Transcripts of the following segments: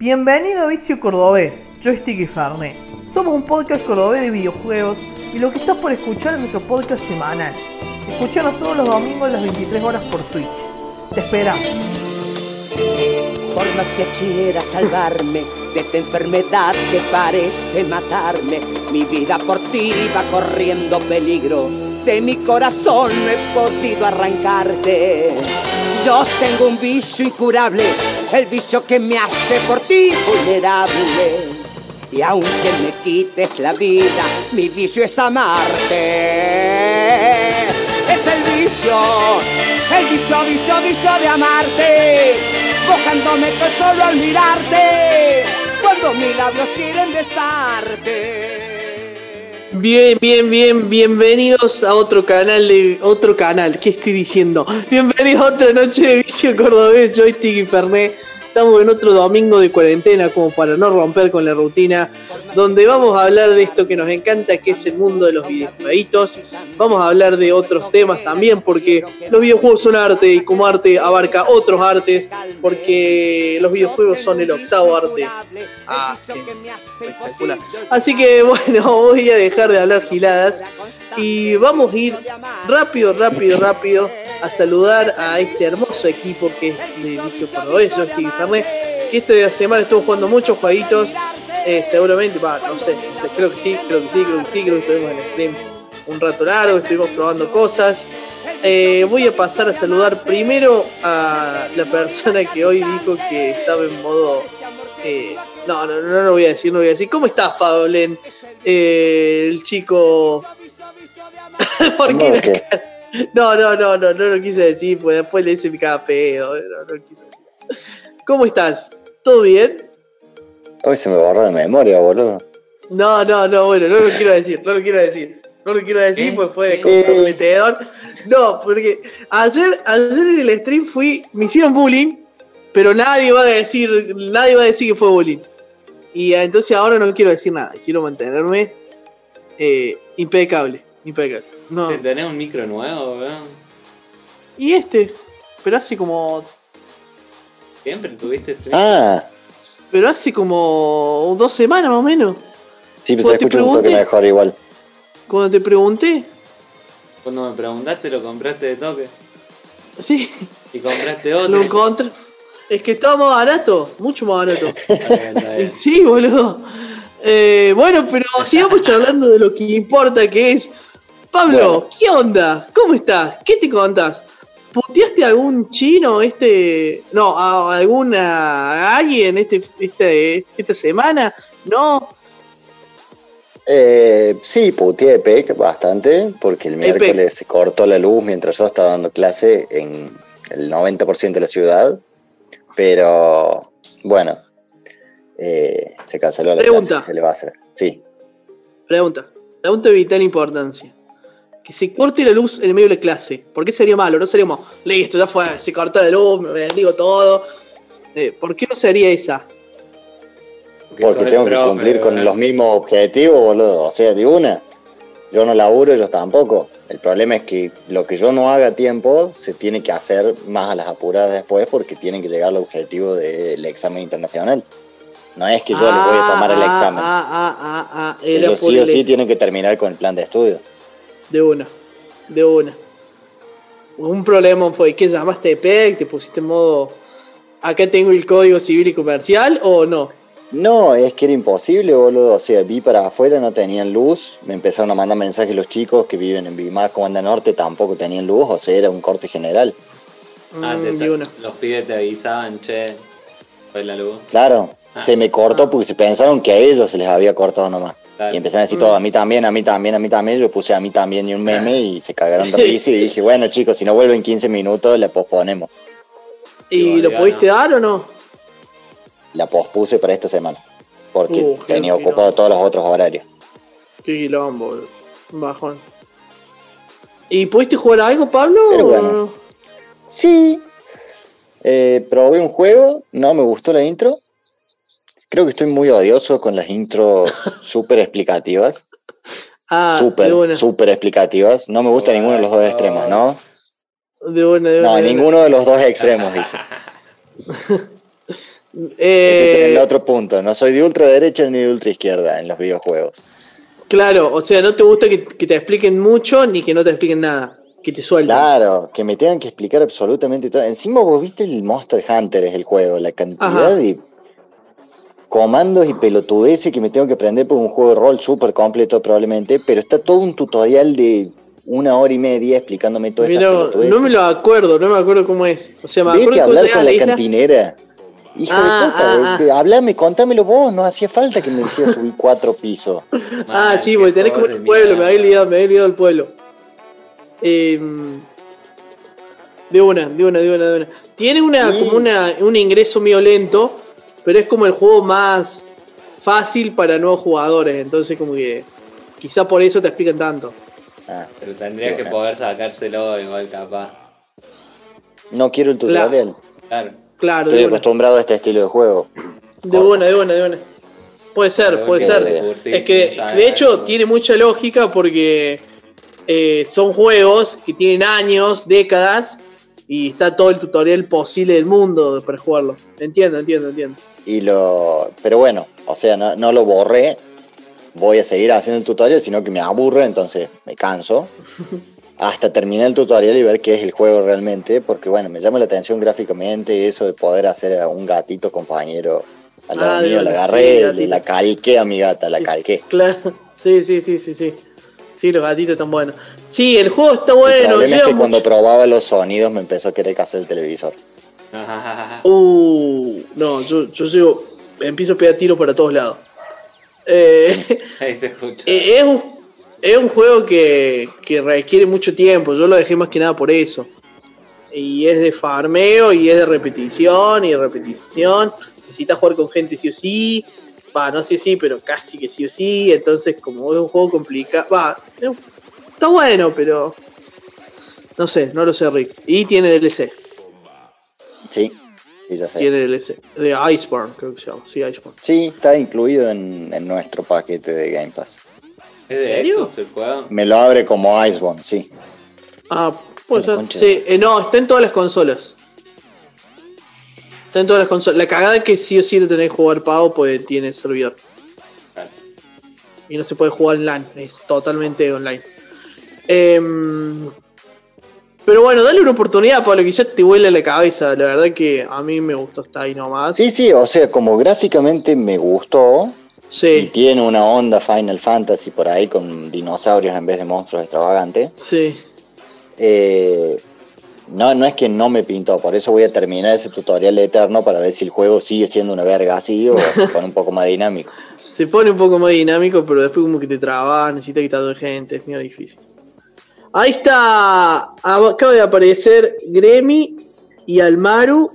Bienvenido a Vicio Cordobés, Joystick y Farné. Somos un podcast cordobés de videojuegos y lo que estás por escuchar es nuestro podcast semanal. Escuchanos todos los domingos a las 23 horas por Twitch. Te esperamos. Por más que quiera salvarme de esta enfermedad que parece matarme, mi vida por ti va corriendo peligro. De mi corazón no he podido arrancarte. Yo tengo un vicio incurable, el vicio que me hace por ti vulnerable. Y aunque me quites la vida, mi vicio es amarte. Es el vicio, el vicio, vicio, vicio de amarte. Buscándome que solo al mirarte, cuando mis labios quieren besarte. Bien, bien, bien, bienvenidos a otro canal de otro canal, ¿qué estoy diciendo? Bienvenidos a otra noche de Vicio Cordobés, Joystick y Fernet. Estamos en otro domingo de cuarentena como para no romper con la rutina, donde vamos a hablar de esto que nos encanta, que es el mundo de los videojuegos. Vamos a hablar de otros temas también, porque los videojuegos son arte y como arte abarca otros artes, porque los videojuegos son el octavo arte. Ah. Así que bueno, voy a dejar de hablar giladas y vamos a ir rápido, rápido, rápido a saludar a este hermoso equipo que es de Vicio Cordobés, yo estoy Que esta semana estuvo jugando muchos jueguitos, eh, seguramente, va, no sé, no sé, creo que sí, creo que sí, creo que sí, creo que estuvimos en el stream un rato largo, estuvimos probando cosas. Eh, voy a pasar a saludar primero a la persona que hoy dijo que estaba en modo... eh, no, no, no lo voy a decir, no lo voy a decir. ¿Cómo estás, Pablen? Eh, el chico... No, no, no, no, no lo quise decir, pues después le hice mi cada pedo. No, no lo quise decir. ¿Cómo estás? ¿Todo bien? Hoy se me borró de memoria, boludo. No, no, no, bueno, no lo quiero decir, no lo quiero decir. No lo quiero decir, pues fue comprometedor. No, porque ayer, ayer en el stream fui, me hicieron bullying, pero nadie va a decir, nadie va a decir que fue bullying. Y eh, entonces ahora no quiero decir nada, quiero mantenerme eh, impecable, impecable. No. ¿Tenés un micro nuevo, weón? Y este, pero hace como, Siempre tuviste stream. Ah, pero hace como dos semanas más o menos. sí, pero ¿Vos se te escucha un toque mejor igual. Cuando te pregunté, Cuando me preguntaste, lo compraste de toque. sí, Y compraste otro. lo encontré. Es que estaba más barato, mucho más barato. Está bien, está bien. Sí, boludo. Eh, bueno, pero sigamos charlando de lo que importa, que es. Pablo, Bueno. ¿qué onda? ¿Cómo estás? ¿Qué te contás? ¿Puteaste a algún chino este. No, a alguna. a alguien este, este, esta semana? ¿No? Eh, sí, puteé a Peck bastante, porque el miércoles se cortó la luz mientras yo estaba dando clase en el 90% de la ciudad. Pero, bueno, eh, se canceló la Pregunta. clase, ¿qué se le va a hacer? Sí. Pregunta. Pregunta de vital importancia. Que se corte la luz en el medio de la clase. ¿Por qué sería malo? No seríamos, listo, ya fue, se cortó la luz, me bendigo todo. Eh, ¿Por qué no sería esa? Porque tengo que profe, cumplir con los mismos objetivos, boludo. O sea, de una. Yo no laburo, ellos tampoco. El problema es que lo que yo no haga a tiempo se tiene que hacer más a las apuradas después porque tienen que llegar al objetivo del examen internacional. No es que yo les voy a tomar el Ah, examen. Ah, ah, ah, ah. Ellos sí o sí tienen que terminar con el plan de estudio. De una. De una. Un problema fue que llamaste de PEC, te pusiste en modo. Acá tengo el código civil y comercial o no. No, es que era imposible, boludo. O sea, vi para afuera, no tenían luz. Me empezaron a mandar mensajes los chicos que viven en Vimas, Comanda Norte, tampoco tenían luz. O sea, era un corte general. Ah, Mm, te- los pibes te avisaban, che. Fue la luz. Claro, Ah. se me cortó porque se pensaron que a ellos se les había cortado nomás. Claro. Y empezaron a decir todo, a mí también, a mí también, a mí también. Yo puse a mí también y un meme y se cagaron de risa y dije, bueno chicos, si no vuelven 15 minutos, la posponemos. ¿Y lo pudiste dar o no? La pospuse para esta semana. Porque Uh, tenía ocupado todos los otros horarios. Qué quilombo, boludo. Bajón. ¿Y pudiste jugar algo, Pablo? Pero o bueno. no? Sí, eh, probé un juego, no me gustó la intro. Creo que estoy muy odioso con las intros súper explicativas. Ah, súper, una. súper explicativas. No me gusta ninguno de los dos extremos, ¿no? De una, de una. No, de ninguno de los dos extremos, dije. Ese es Eh, el otro punto. No soy de ultraderecha ni de ultraizquierda en los videojuegos. claro, o sea, no te gusta que, que te expliquen mucho ni que no te expliquen nada. Que te suelten. Claro, que me tengan que explicar absolutamente todo. Encima vos viste el Monster Hunter es el juego, la cantidad Ajá. de comandos y pelotudeces que me tengo que aprender por un juego de rol súper completo probablemente, pero está todo un tutorial de una hora y media explicándome Mira, pelotudeces. no me lo acuerdo, no me acuerdo cómo es. O sea, me Vete acuerdo a que hablar con la isla- cantinera. Hijo Ah, de puta, ah, ah. hablame, contámelo vos, no hacía falta que me hicieras subir cuatro pisos. Ah, sí, porque tenés como el pueblo, me había olvidado, me había olvidado el pueblo. Em, de una, de una, de una, de una. Tiene una, Sí. como una, un ingreso medio lento, pero es como el juego más fácil para nuevos jugadores, entonces como que quizá por eso te explican tanto. Ah, Pero tendría que poder sacárselo igual capaz. no quiero el tutorial. Claro. Claro, Estoy acostumbrado a este estilo de juego. de una, de una, de una. Puede ser, puede que ser. Es que de hecho tiene mucha lógica porque eh, son juegos que tienen años, décadas, y está todo el tutorial posible del mundo para jugarlo. Entiendo, entiendo, entiendo. Y lo. Pero bueno, o sea, no, no lo borré. Voy a seguir haciendo el tutorial, sino que me aburre, entonces me canso. Hasta terminar el tutorial y ver qué es el juego realmente. Porque bueno, me llama la atención gráficamente eso de poder hacer a un gatito compañero al lado Ah, mío. La agarré sí, la calqué a mi gata, la calqué. Claro, sí, sí, sí, sí, sí. Sí, los gatitos están buenos. Sí, el juego está el bueno. problema es que cuando probaba los sonidos me empezó a querer casar el televisor. Uh, no, yo, yo llego, empiezo a pegar tiros para todos lados. Eh, Ahí se escucha. Eh, es, un, es un juego que, que requiere mucho tiempo. Yo lo dejé más que nada por eso. Y es de farmeo y es de repetición y repetición. Necesitas jugar con gente sí o sí. Va, no sé si, pero casi que sí o sí. Entonces, como es un juego complicado. Va, está bueno, pero. No sé, no lo sé, Rick. Y tiene DLC. Sí, sí, ya sé. Tiene DLC. De Iceborne, creo que se llama. Sí, Iceborne. Sí, está incluido en, en nuestro paquete de Game Pass. ¿Es de serio? Juego? Me lo abre como Iceborne, sí. Ah, concha Sí, eh, no, está en todas las consolas. Está en todas las consolas. La cagada es que sí o sí lo tenés que jugar pago, pues tiene servidor. Claro. Y no se puede jugar online, es totalmente online. Em, pero bueno, dale una oportunidad, Pablo, que ya te huele la cabeza. La verdad que a mí me gustó, está ahí nomás. Sí, sí, o sea, como gráficamente me gustó y Sí, tiene una onda Final Fantasy por ahí con dinosaurios en vez de monstruos extravagantes. sí. eh, no, no es que no me pintó, por eso voy a terminar ese tutorial eterno para ver si el juego sigue siendo una verga así o se pone un poco más dinámico. Se pone un poco más dinámico, pero después como que te trabas, necesitas quitar gente, es medio difícil. Ahí está, acaba de aparecer Gremi y Almaru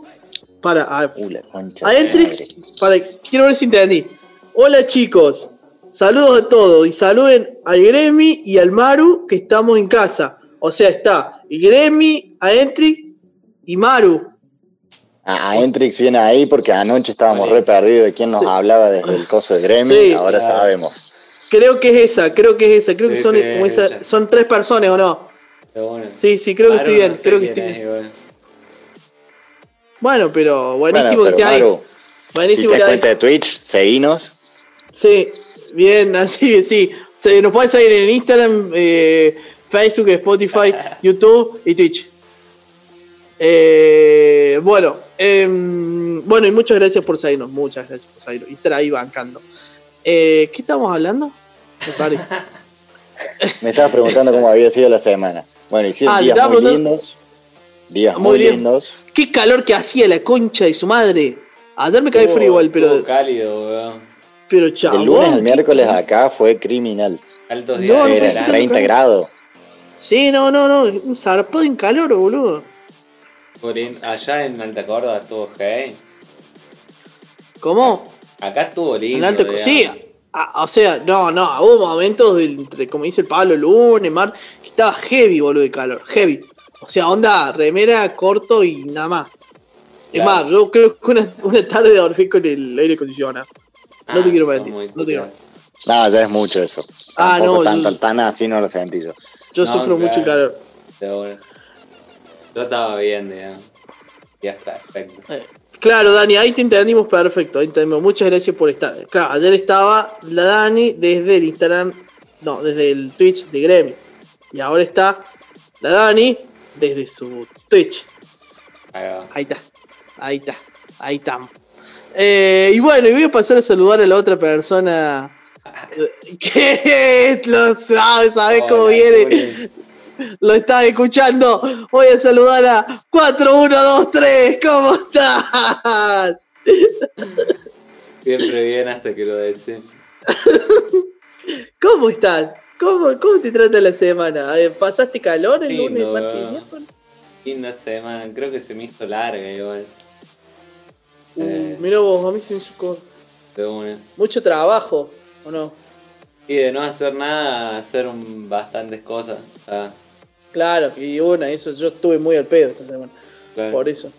para a, Uh, la concha a de Entrix, madre. para quiero ver si entendí. Hola chicos, saludos a todos y saluden a Gremi y al Maru que estamos en casa. O sea, está Gremi, a Entrix y Maru. A, a Entrix viene ahí porque anoche estábamos Vale. re perdidos de quién nos Sí. hablaba desde el coso de Gremlin, Sí. ahora Claro. sabemos. Creo que es esa, creo que es esa, creo que son, como esa- son tres personas o no. Bueno. Sí, sí, creo que estoy bien, no sé creo que estoy es bien. Bueno, pero buenísimo Bueno, que esté ahí. Maru, si Buenísimo te que cuenta ahí. de Twitch, seguinos. Sí, bien, así, sí. Se, nos pueden seguir en Instagram, eh, Facebook, Spotify, YouTube y Twitch. Eh, bueno, em, bueno, y muchas gracias por seguirnos, muchas gracias por seguirnos y estar ahí bancando. Eh, ¿Qué estamos hablando? Me. Me estabas preguntando cómo había sido la semana. Bueno, hicieron Ah, días muy preguntando- lindos. Días Muy lindos. Qué calor que hacía la concha de su madre. Ayer me caí frío igual, pero, cálido, weón. pero chabón. Del lunes al ¿qué miércoles acá fue criminal. Altos días no de puede Eran ser verano. 30 calor. grados. Sí, no, no, no. Un zarpado en calor, boludo. Por Allá en Alta Córdoba estuvo hey. ¿Cómo? Acá estuvo lindo. En alto, sí, a- o sea, no, no, hubo momentos, del, entre- como dice el Pablo, lunes, mar, que estaba heavy, boludo, de calor, heavy. O sea, onda, remera, corto y nada más. Es Claro. más, yo creo que una, una tarde dormí con el aire acondicionado. No te Ah, quiero mentir, no te quiero puto. No, ya es mucho eso. Ah, Tampoco no, tanto, yo- tan así no lo sentí yo. Yo No, sufro mucho el calor. Seguro. Yo estaba bien, digamos. Ya está, perfecto. Eh, Claro, Dani, ahí te entendimos perfecto. Ahí entendimos. Muchas gracias por estar. Claro, ayer estaba la Dani desde el Instagram, no, desde el Twitch de Gremio. Y ahora está la Dani desde su Twitch. Ahí va. Ahí está, ahí está, ahí estamos. Eh, y bueno, y voy a pasar a saludar a la otra persona que lo sabe, sabes cómo Hola, viene. Lo estás escuchando. Voy a saludar a 4123. ¿Cómo estás? Siempre bien hasta que lo decís. ¿Cómo estás? ¿Cómo, cómo te trata la semana? Ver, ¿Pasaste calor el Lindo, lunes, martes y. Linda semana, creo que se me hizo larga igual. Uh, Eh. mira vos, a mí se me hizo co- De una. mucho trabajo, ¿o no? Y de no hacer nada, hacer un- bastantes cosas. Ah, Claro, y bueno, eso yo estuve muy al pedo esta semana. claro. Por eso.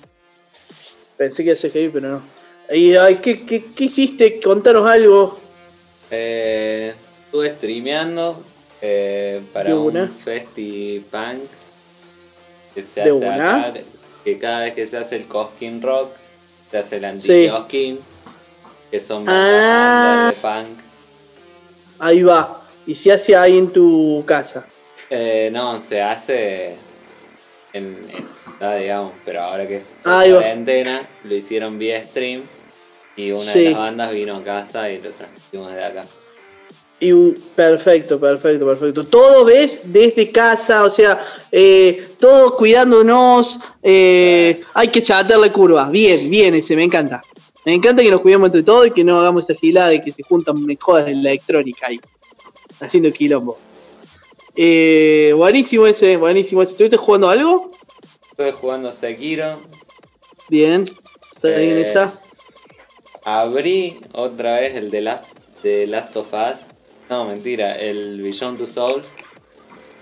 Pensé que iba a ser heavy, pero no. Y, ay, ¿qué, qué, qué hiciste? Contanos algo. Eh, estuve streameando eh, para un festi punk que se De hace acá, que cada vez que se hace el Coskin Rock, se hace el Sí. anti-Coskin, que son Ah. bandas de punk. Ahí va. Y se hace ahí en tu casa. Eh, no, se hace en, en ah, digamos, pero ahora que es cuarentena, lo hicieron vía stream y una Sí. de las bandas vino a casa y lo transmitimos de acá. Y perfecto, perfecto, perfecto. Todo ves desde casa, o sea, eh, todos cuidándonos. eh, hay que chatarle curva. Bien, bien, ese, me encanta. Me encanta que nos cuidemos entre todos y que no hagamos esa gilada de que se juntan jodas de la electrónica ahí. Haciendo quilombo. Eh, buenísimo ese, buenísimo ese. ¿Estuviste jugando algo? Estuve jugando Sekiro, Bien. ¿Sabes Eh, esa? abrí otra vez el de Last, de Last of Us. No, mentira, el Beyond Two Souls.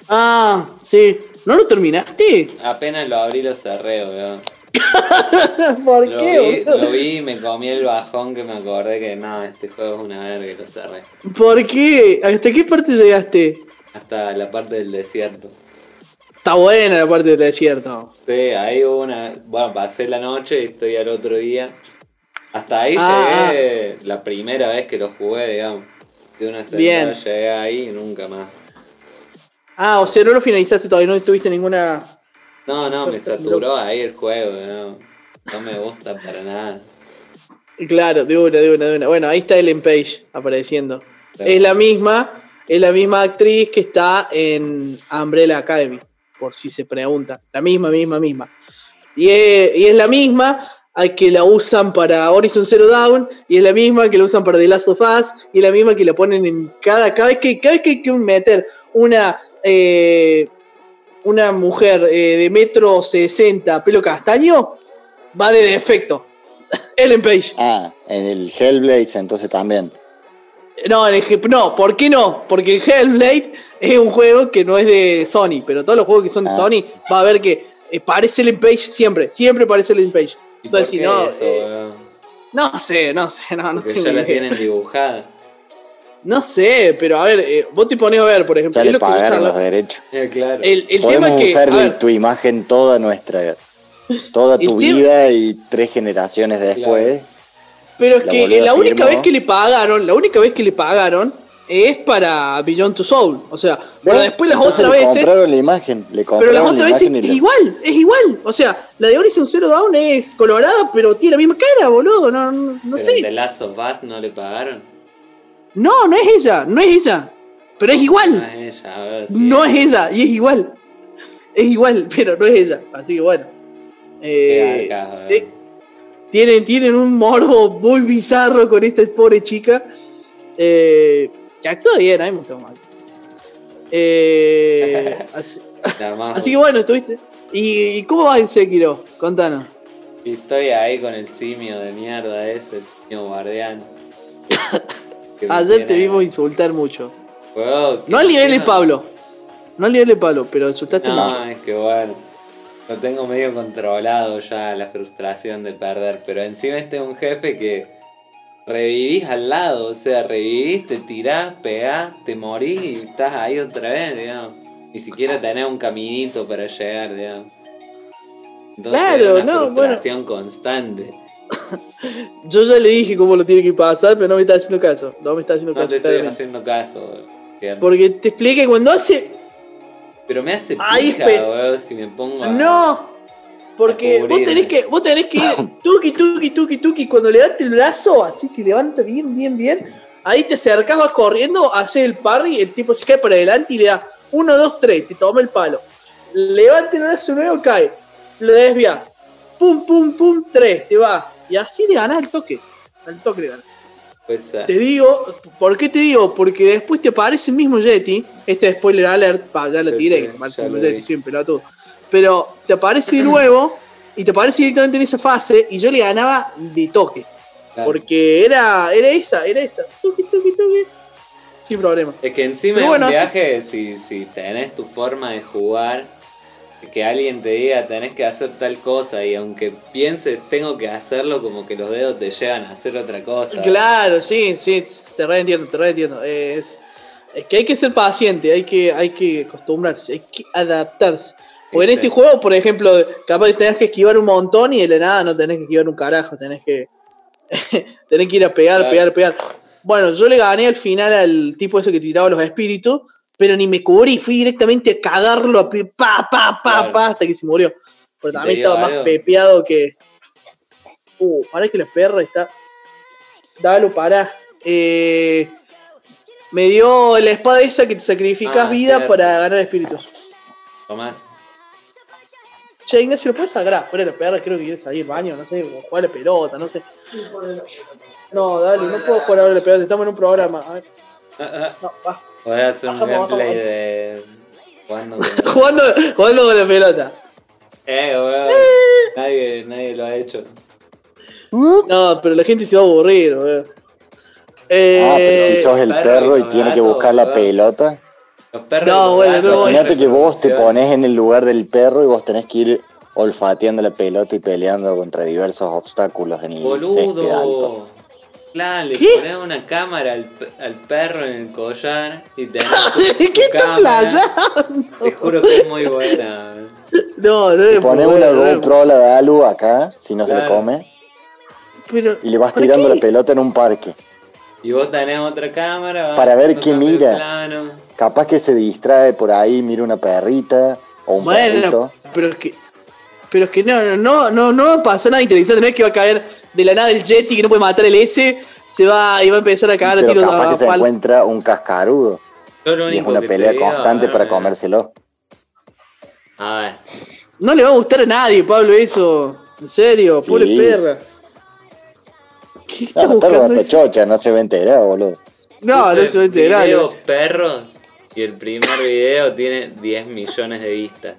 Ah, sí. ¿No lo terminaste? Apenas lo abrí lo cerré, weón. ¿Por Lo qué? vi, lo vi y me comí el bajón que me acordé que no, este juego es una verga y lo cerré. ¿Por qué? ¿Hasta qué parte llegaste? Hasta la parte del desierto. Está buena la parte del desierto. Sí, ahí hubo una. Bueno, pasé la noche y estoy al otro día. Hasta ahí Ah, llegué la primera vez que lo jugué, digamos. De una Bien. llegué ahí y nunca más. Ah, o sea, no lo finalizaste todavía, no tuviste ninguna. No, no, me saturó ahí el juego, no. No me gusta para nada. Claro, de una, de una, de una. Bueno, ahí está Ellen Page apareciendo. Claro. Es la misma, es la misma actriz que está en Umbrella Academy, por si se pregunta. La misma, misma, misma. Y es, la misma a que la usan para Horizon Zero Dawn, y es la misma que la usan para The Last of Us, y es la misma que la ponen en cada, cada vez que, cada vez que hay que meter una, eh, una mujer eh, de metro 60, pelo castaño, va de defecto. Ellen Page. Ah, en el Hellblade entonces también. No, en el G- no, ¿por qué no? Porque el Hellblade es un juego que no es de Sony, pero todos los juegos que son de Ah. Sony va a ver que eh, parece Ellen Page siempre, siempre parece Ellen Page. ¿Y por Entonces, si qué no, eso, eh, no sé, no sé, no, no tengo ya la idea. tienen dibujada. No sé, pero a ver, eh, vos te pones a ver, por ejemplo, Ya le pagaron los derechos. Eh, claro. el, el tema Podemos es que, usar ver, tu imagen toda nuestra, toda El tu vida y tres generaciones después. Pero es la que la única firmó. vez que le pagaron, la única vez que le pagaron es para Beyond Two Soul, o sea, pero Bueno, después las entonces otras le veces compraron la imagen, le Pero las la otras veces es igual, es igual. O sea, la de Horizon Zero Dawn es colorada, pero tiene la misma cara, boludo. No, no, no Pero el de sé. Last of Us no le pagaron. No, no es ella, no es ella. Pero es No igual. es ella, a ver si No es ella, y es igual. Es igual, pero no es ella. Así que bueno. Eh, weón. Tienen, tienen un morbo muy bizarro con esta pobre chica. Eh, que actúa bien, a mí me gustó mal. Eh, así, más. que bueno, estuviste. ¿Y, cómo va en Sekiro? Contanos. Estoy ahí con el simio de mierda ese, el simio guardián. Ayer te vimos insultar mucho. No al nivel de Pablo. No al nivel de Pablo, pero insultaste No, mucho. es que bueno. Lo tengo medio controlado ya, la frustración de perder. Pero encima este es un jefe que revivís al lado. O sea, revivís, te tirás, pegás, te morís y estás ahí otra vez, digamos. Ni siquiera tenés un caminito para llegar, digamos. Entonces Claro, es una no, bueno. frustración constante. Yo ya le dije cómo lo tiene que pasar, pero no me está haciendo caso. No me está haciendo No caso. te estoy haciendo caso. Porque te expliqué cuando hace. Pero me hace pija, weón, si me pongo a... No, porque a vos tenés que, vos tenés que ir tuki, tuki, tuki, tuki. Cuando levante el brazo, así que levanta bien, bien, bien. Ahí te acercás, vas corriendo, haces el parry, el tipo se cae para adelante y le da 1, 2, 3, te toma el palo. Levanta el brazo nuevo, cae. Lo desvía. Pum, pum, pum, 3, te va. Y así le ganás el toque. Al toque le ganás. Pues, ah, Te digo, ¿por qué te digo? Porque después te aparece el mismo Yeti. Este es spoiler alert, pa, ya lo Sí, tiré, sí, que aparece el mismo Yeti, soy un pelotudo. Pero te aparece de nuevo y te aparece directamente en esa fase y yo le ganaba de toque. claro. Porque era, era esa, era esa. Tuki, tuki, tuki. Sin problema. Es que encima Pero en bueno, un así- viaje, si, si tenés tu forma de jugar, que alguien te diga tenés que hacer tal cosa y aunque pienses tengo que hacerlo, como que los dedos te llevan a hacer otra cosa. Claro, sí, sí, te reentiendo, te reentiendo. Es, es que hay que ser paciente, hay que, hay que acostumbrarse, hay que adaptarse. Porque en este juego, por ejemplo, capaz tenés que esquivar un montón y de la nada no tenés que esquivar un carajo, tenés que tenés que ir a pegar, Claro. pegar, pegar. Bueno, yo le gané al final al tipo ese que tiraba los espíritus, pero ni me cubrí, fui directamente a cagarlo, a pa, pa, pa, Claro. pa, hasta que se murió. Pero ¿Y te también estaba más algo? pepeado que. Uh, pará que la perra está. Dalo, pará. Eh, me dio la espada esa que te sacrificas Ah, vida cierto. para ganar espíritus. Tomás. Che, Ignacio, ¿lo puedes sacar fuera de la perra? Creo que quieres salir al baño, no sé, o jugar a la pelota, no sé. No, dale, no puedo jugar ahora a la pelota, estamos en un programa. A ver, Ah, ah, no, va. Podés hacer un Bajamos, gameplay de. Jugando con- Jugando, jugando con la pelota. Eh, weón. Nadie, nadie lo ha hecho. No, pero la gente se va a aburrir, weón. Eh, Ah, pero si sos el perro perro y y tiene que gato, buscar la weón. pelota. Los perros. No, bueno, gatos no, Imagínate que vos te pones en el lugar del perro y vos tenés que ir olfateando la pelota y peleando contra diversos obstáculos en el césped alto. Claro, le ¿Qué? pones una cámara al, al perro en el collar y tenés tu- ¿Qué tu está cámara. playando? Te juro que es muy buena. No, no es Pones muy una GoPro a la Dalu acá, si no se lo come, Pero, y le vas ¿por tirando qué? la pelota en un parque. Y vos tenés otra cámara. Para ver qué de mira. plano. Capaz que se distrae por ahí, mira una perrita o un Bueno, perrito. pero es que. Pero es que no, no, no, no, no va a pasar nada interesante. No es que va a caer de la nada el Jetty que no puede matar el S. Se va y va a empezar a cagar a Pero tiros capaz a que se encuentra un cascarudo. Yo lo Y es una pelea constante para comérselo. A ver. No le va a gustar a nadie, Pablo, eso. En serio, Sí. pobre perra. ¿Qué está No, buscando está eso? chocha, no se va a enterar, boludo. No, no se va a enterar. videos no. perros y el primer video tiene 10 millones de vistas.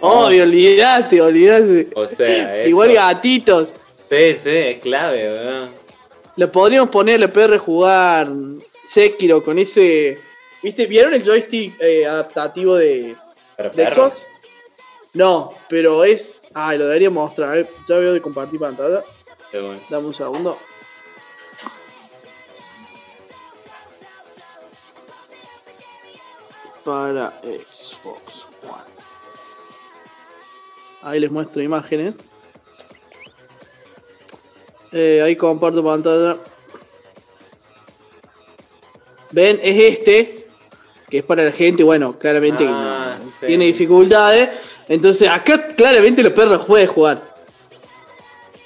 Obvio, olvidate, olvidate. O sea, eso. Igual gatitos. Sí, sí, es clave, weón. Le podríamos poner a la a jugar Sekiro con ese. ¿Viste? ¿Vieron el joystick eh, adaptativo de, Pero de. Xbox? No, pero es. Ay, lo debería mostrar. eh. Ya veo de compartir pantalla. Bueno. Dame un segundo. Para Xbox One. Ahí les muestro imágenes. Eh, ahí comparto pantalla. Ven, es este. Que es para la gente, bueno, claramente Ah, no- sí. tiene dificultades. Entonces, acá claramente los perros pueden jugar.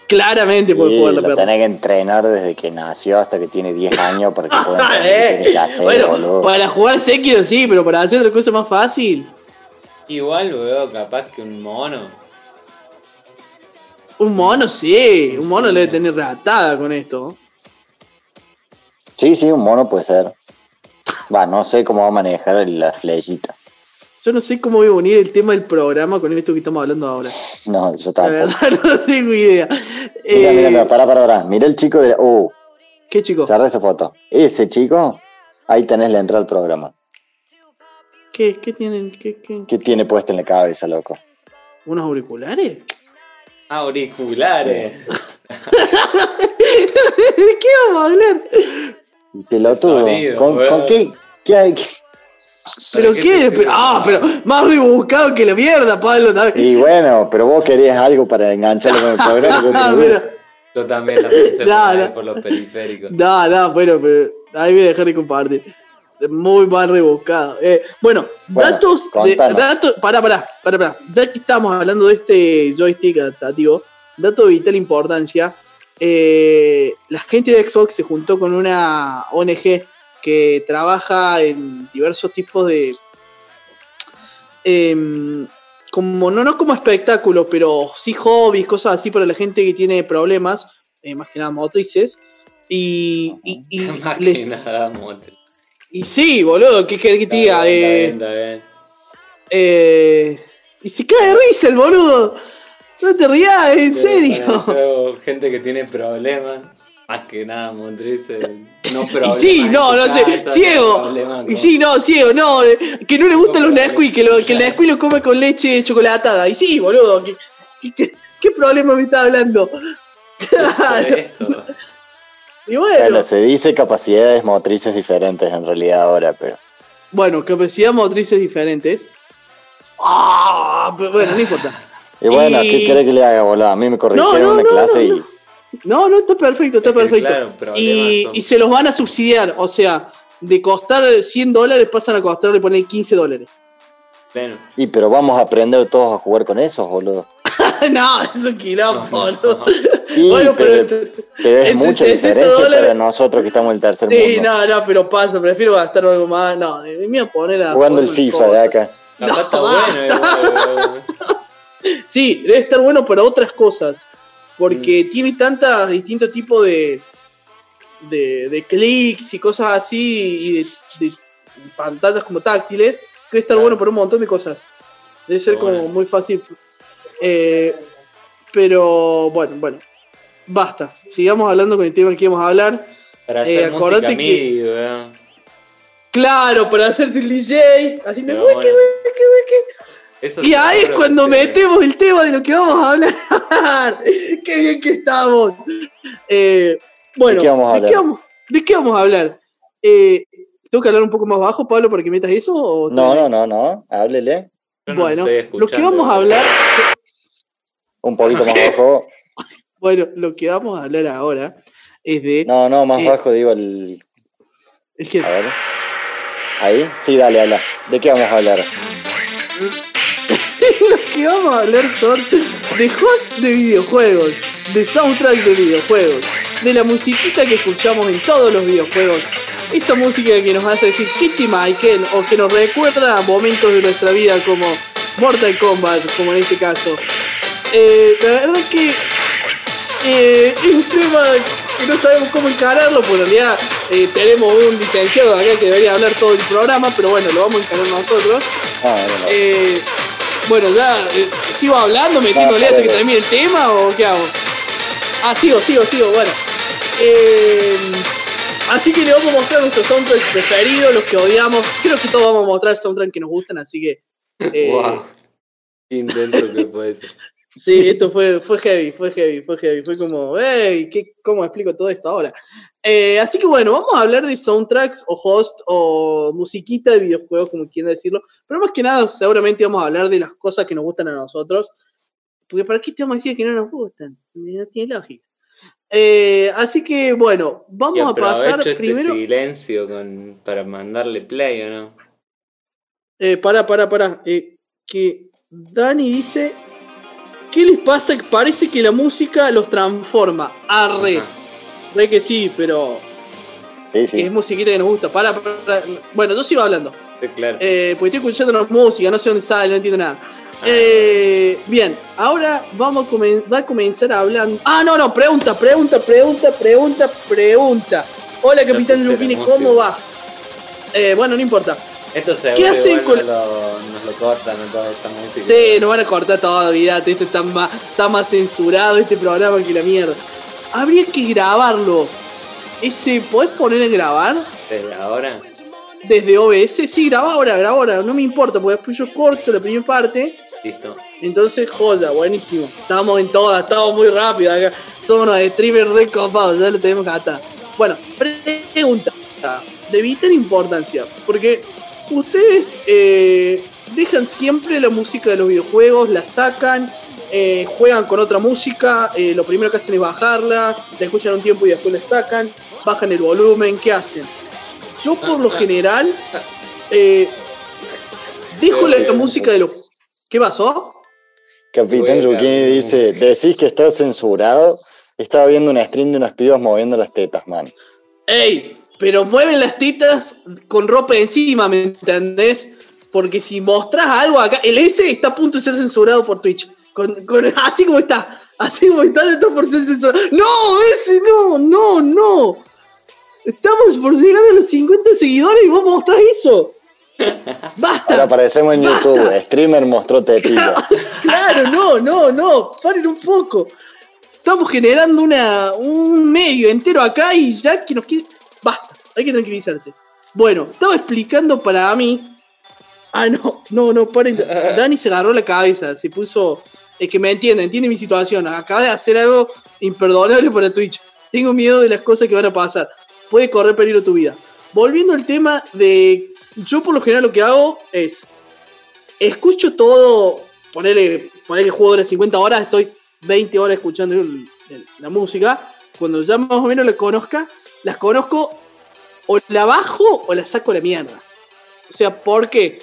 Claramente puede Sí, jugar la lo perra. tenés que entrenar desde que nació hasta que tiene 10 años para que pueda Ah, eh. tiene bueno, boludo. para jugar Sekiro sí, pero para hacer otra cosa más fácil. Igual veo capaz que un mono. Un mono sí, un Sí. mono le debe tener ratada con esto. Sí, sí, un mono puede ser. Va, no sé cómo va a manejar la flechita. Yo no sé cómo voy a unir el tema del programa con esto que estamos hablando ahora. No, yo La tampoco. verdad no tengo idea. Mira, Eh, mira, mira, para, para, para. Mira el chico de. Uh, ¿Qué chico? cerra esa foto. Ese chico, ahí tenés la entrada al programa. ¿Qué, qué tienen? ¿Qué, qué? ¿Qué tiene puesto en la cabeza, loco? ¿Unos auriculares? Auriculares. ¿De qué vamos a hablar? Pelotudo. sonido, ¿Con, con qué? ¿Qué hay? ¿Pero qué qué? Pero, ah, pero más rebuscado que la mierda, Pablo. ¿sabes? Y bueno, pero vos querías algo para engancharlo con el programa. Ah. Yo también la pensé No, por, ahí, no. por los periféricos. No, no, bueno, pero ahí voy a dejar de compartir. Muy mal rebuscado. Eh, bueno, Bueno, datos de. Datos, pará, pará, pará, pará. Ya que estamos hablando de este joystick adaptativo, dato de vital importancia. eh, la gente de Xbox se juntó con una ONG que trabaja en diversos tipos de. em, como, no, no como espectáculos, pero sí hobbies, cosas así para la gente que tiene problemas, eh, más que nada motrices. Y, y, y Más que nada, mote. Y sí, boludo, ¿qué querés que te diga? Eh, bien, eh, y se cae de risa el boludo. No te rías, en serio. gente que tiene problemas, más que nada motrices, no Y problemas. sí, en no, no sé, ciego. Y sí, no, ciego, no. eh, Que no le gustan los Nesquik, que, lo, que el. Nesquik lo come con leche chocolatada. Y sí, boludo, ¿qué, qué, qué- problema me está hablando? Claro. Y bueno, Bueno, se dice capacidades motrices diferentes en realidad ahora, pero. bueno, capacidad motrices diferentes. Ah, pero bueno, no importa. Y bueno, Y- ¿qué quiere que le haga, boludo? A mí me corrigieron No, una no, clase no, y. No, no, está perfecto, está perfecto. claro, y, son- y se los van a subsidiar, o sea, de costar 100 dólares pasan a costarle poner 15 dólares. Bueno, Y pero vamos a aprender todos a jugar con esos, boludo. no, es un quilombo, no. Sí, Bueno, pero, pero- pero es mucha 60 diferencia dólares- para nosotros que estamos en el tercer Sí, mundo. no, no, pero pasa, prefiero gastar algo más. No, me voy a poner a. jugando el FIFA cosas. de acá. No, acá está bueno. igual, Sí, debe estar bueno para otras cosas. Porque Mm. tiene tantos distintos tipos de, de, de clics y cosas así, y de, de pantallas como táctiles, que debe estar Claro. bueno para un montón de cosas. Debe ser como muy fácil. Eh, pero bueno, bueno. Basta. Sigamos hablando con el tema que íbamos a hablar. Para Eh, hacer acordate música que- MIDI, weón. Claro, para hacerte el DJ, bueno. wiki, wiki. Eso Y ahí es cuando que metemos el tema de lo que vamos a hablar. ¡Qué bien que estamos! Eh, bueno, ¿De qué vamos a hablar? vamos, de qué vamos a hablar? Eh, ¿Tengo que hablar un poco más bajo, Pablo, para que metas eso? o No, no, no, no. Háblele. Yo no Bueno, estoy lo que vamos a hablar. Un poquito más bajo. Bueno, lo que vamos a hablar ahora es de. No, no, más Eh. bajo digo el. es que- A ver. ¿Ahí? Sí, dale, habla. ¿De qué vamos a hablar? lo que vamos a hablar son de host de videojuegos, de soundtrack de videojuegos, de la musiquita que escuchamos en todos los videojuegos. Esa música que nos hace decir Kitty Michael o que nos recuerda a momentos de nuestra vida como Mortal Kombat, como en este caso. Eh, la verdad que eh, es un tema que no sabemos cómo encararlo, porque en realidad eh, tenemos un licenciado acá que debería hablar todo el programa, pero bueno, lo vamos a encarar nosotros. No, no, no. Eh, bueno, ya, eh, ¿sigo hablando, metiéndole No, hasta que termine el tema o qué hago? Ah, sigo, sigo, sigo, bueno. Eh, así que le vamos a mostrar nuestros soundtracks preferidos, los que odiamos. Creo que todos vamos a mostrar soundtracks que nos gustan, así que. eh, Wow. Qué intenso que fue eso. Sí, esto fue, fue heavy, fue heavy, fue heavy. Fue como, hey, ¿qué, ¿cómo explico todo esto ahora? Eh, así que bueno, vamos a hablar de soundtracks o host o musiquita de videojuegos, como quieran decirlo. Pero más que nada, seguramente vamos a hablar de las cosas que nos gustan a nosotros. Porque ¿para qué te vamos a decir que no nos gustan? No tiene lógica. Eh, así que bueno, vamos a pasar este primero. silencio con, para mandarle play, ¿o no? Eh, para, para, para. Eh, que Dani dice. ¿Qué les pasa? Parece que la música los transforma. Arre. Ajá. Re que sí, pero Sí, sí. es musiquita que nos gusta. Para, para, para. Bueno, yo sigo hablando. Sí, claro. Eh, porque estoy escuchando una música, no sé dónde sale, no entiendo nada. Eh, bien, ahora vamos a comen- va a comenzar hablando. Ah, no, no, pregunta, pregunta, pregunta, pregunta, pregunta. Hola, capitán Lupini. ¿cómo va? Eh, bueno, no importa. Esto se ¿qué hacen con- nos, lo, nos lo cortan toda esta música. Sí, nos van a cortar todo, olvídate, esto está más, está más censurado este programa que la mierda. Habría que grabarlo. Ese, ¿podés poner en grabar? Desde ahora. Desde OBS, sí, graba ahora, graba ahora, no me importa, porque después yo corto la primera parte. Listo. Entonces, joya, buenísimo. Estamos en todas, estamos muy rápido acá. Somos unos streamers recopados, ya lo tenemos atar. Bueno, pregunta de vital importancia, porque ustedes eh, dejan siempre la música de los videojuegos, la sacan eh, juegan con otra música, eh, lo primero que hacen es bajarla, la escuchan un tiempo y después la sacan, bajan el volumen, ¿qué hacen? Yo por lo general eh, dejo la, la música de los... ¿Qué pasó? Capitán buena. dice, decís que está censurado. Estaba viendo una stream de unos pibas moviendo las tetas, man. ¡Ey! Pero mueven las tetas con ropa encima, ¿me entendés? Porque si mostrás algo acá, el S está a punto de ser censurado por Twitch. Con, con- así como está, así como está, está por ser censurado. ¡No! ¡Ese no! ¡No! ¡No! Estamos por llegar a los 50 seguidores y vos mostrás eso. ¡Basta! Ahora aparecemos en ¡Basta! YouTube. Streamer mostró tetilla. Claro, no, no, no, paren un poco. Estamos generando una, un medio entero acá y ya que nos quiere. Basta, hay que tranquilizarse. Bueno, estaba explicando para mí. Ah, no, no, no, paren. Dani se agarró la cabeza, se puso. Es que me entiende, entiende mi situación. Acaba de hacer algo imperdonable para Twitch. Tengo miedo de las cosas que van a pasar. Puede correr peligro tu vida. Volviendo al tema de. Yo por lo general lo que hago es escucho todo, ponerle, ponerle juego de las 50 horas, estoy 20 horas escuchando el- el- la música. Cuando ya más o menos la conozca, las conozco, o la bajo o la saco a la mierda. O sea, ¿por qué?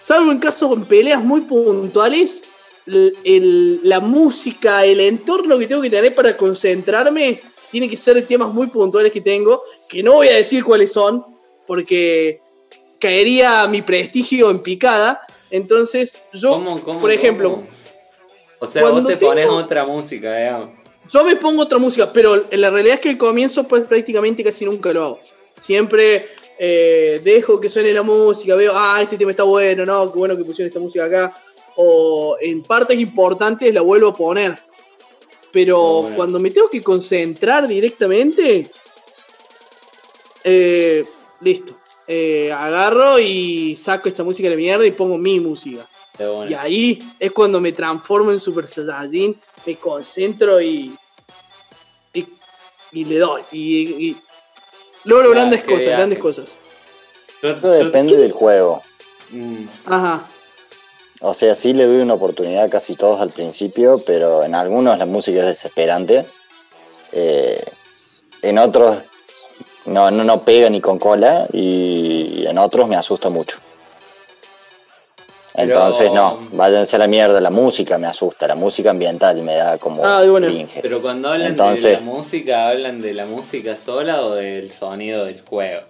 Salvo en casos en peleas muy puntuales, el- el- la música, el entorno que tengo que tener para concentrarme, tiene que ser temas muy puntuales que tengo, que no voy a decir cuáles son, porque caería mi prestigio en picada. Entonces, yo, ¿Cómo, cómo, por ejemplo, cómo? O sea, vos te pones otra música, digamos. yo me pongo otra música, pero la realidad es que el comienzo pues prácticamente casi nunca lo hago. Siempre eh, dejo que suene la música, veo, ah, este tema está bueno, no, qué bueno que pusieron esta música acá. O en partes importantes la vuelvo a poner. Pero Bueno. cuando me tengo que concentrar directamente, eh, listo. Eh, agarro y saco esta música de mierda y pongo mi música. De buena. Y ahí es cuando me transformo en Super Saiyajin, me concentro y. y, y le doy. Y, y logro Ah, grandes cosas, viaje. grandes cosas. Yo- depende del juego. Mm, Ajá. O sea, sí le doy una oportunidad a casi todos al principio, pero en algunos la música es desesperante. Eh, en otros no, no, no pega ni con cola y en otros me asusta mucho. Pero- Entonces, no, váyanse a la mierda, la música me asusta, la música ambiental me da como Ah, bueno. cringe. Pero cuando hablan de la música, ¿hablan de la música sola o del sonido del juego?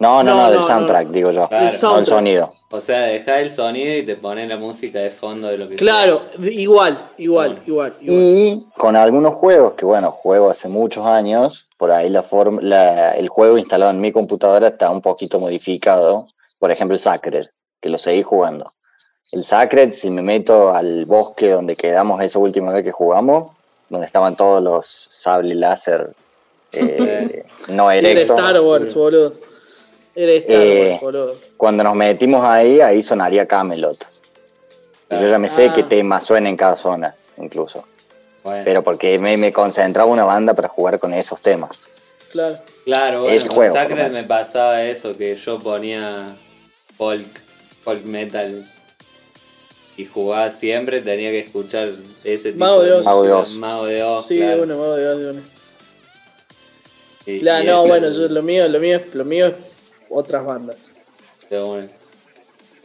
No, no, No, no, del no, soundtrack, digo yo, Claro. El no el soundtrack. sonido. O sea, deja el sonido y te ponen la música de fondo de lo que Claro, igual, igual, Bueno. igual, igual. Y con algunos juegos, que bueno, juego hace muchos años, por ahí la forma, la- el juego instalado en mi computadora está un poquito modificado. Por ejemplo, el Sacred, que lo seguí jugando. El Sacred, si me meto al bosque donde quedamos esa última vez que jugamos, donde estaban todos los sable láser eh, no Era erectos. Star Wars, boludo. Era Star Eh, Wars, boludo. Cuando nos metimos ahí, ahí sonaría Camelot. Y yo ya me sé Ah. qué tema suena en cada zona, incluso. Bueno, Pero porque me, me concentraba una banda para jugar con esos temas. Claro. claro, bueno, ese con juego, Sacred me pasaba eso, que yo ponía folk, folk metal y jugaba siempre, tenía que escuchar ese tipo Mago de Oz. Mago de Oz. Mago de Oz, Sí, claro. de una, de una, de una. Y- Claro, y no, ese- bueno, yo, lo mío, lo mío, es- lo mío es otras bandas. de.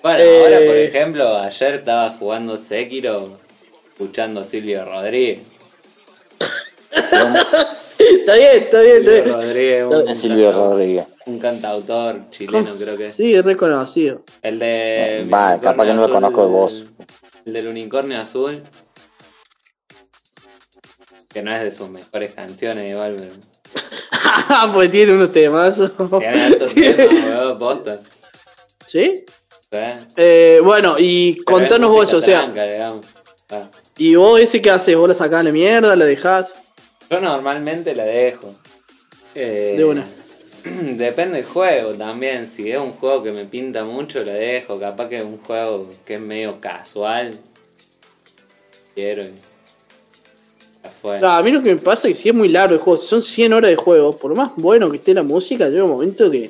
Bueno, Eh, ahora por ejemplo, ayer estaba jugando Sekiro, escuchando Silvio Rodríguez. Está bien, está bien, está Silvio bien. Rodríguez, un, Silvio cantautor- Rodríguez. un cantautor chileno, creo que. Sí, es reconocido. El de. Va, capaz que no lo conozco de voz. El del unicornio azul. Que no es de sus mejores canciones, igual, pero. pues tiene unos temas. Tiene altos temas, weón, posta. ¿Sí? ¿sí? Eh, bueno, y Pero contanos vos, o sea, tranca, digamos. Ah. ¿y vos ese qué haces? ¿Vos la sacás a la mierda? ¿La dejás? Yo normalmente la dejo. Eh, De una. Depende del juego también. Si es un juego que me pinta mucho, la dejo. Capaz que es un juego que es medio casual. Quiero. y. No, a mí lo que me pasa es que si es muy largo el juego, si son 100 horas de juego, por más bueno que esté la música, llega un momento que.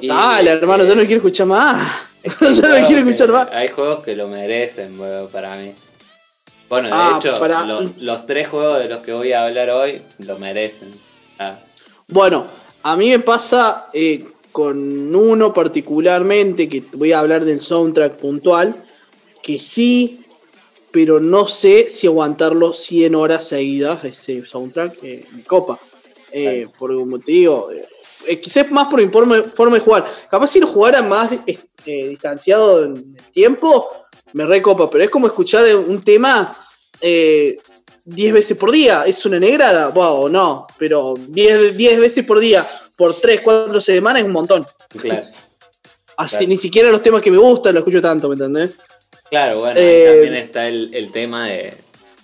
Y, Dale, hermano, yo no quiero escuchar más. Yo no quiero escuchar más. Hay juegos que lo merecen, weón, para mí. Bueno, de Ah, hecho, para- los tres juegos de los que voy a hablar hoy lo merecen. Ah, Bueno, a mí me pasa eh, con uno particularmente, que voy a hablar del soundtrack puntual, que sí, pero no sé si aguantarlo 100 horas seguidas, ese soundtrack, eh, copa. Eh, Porque como te digo, eh, eh, quizás más por mi forma, forma de jugar. Capaz si lo jugara más distanciado en el tiempo, me recopa, pero es como escuchar un tema eh, 10 veces por día. ¿Es una negrada? Wow, no, pero 10, 10 veces por día por 3, 4 semanas es un montón. claro. Así, Claro. Ni siquiera los temas que me gustan los escucho tanto, ¿me entendés? Claro, bueno, Eh, también está el, el tema de,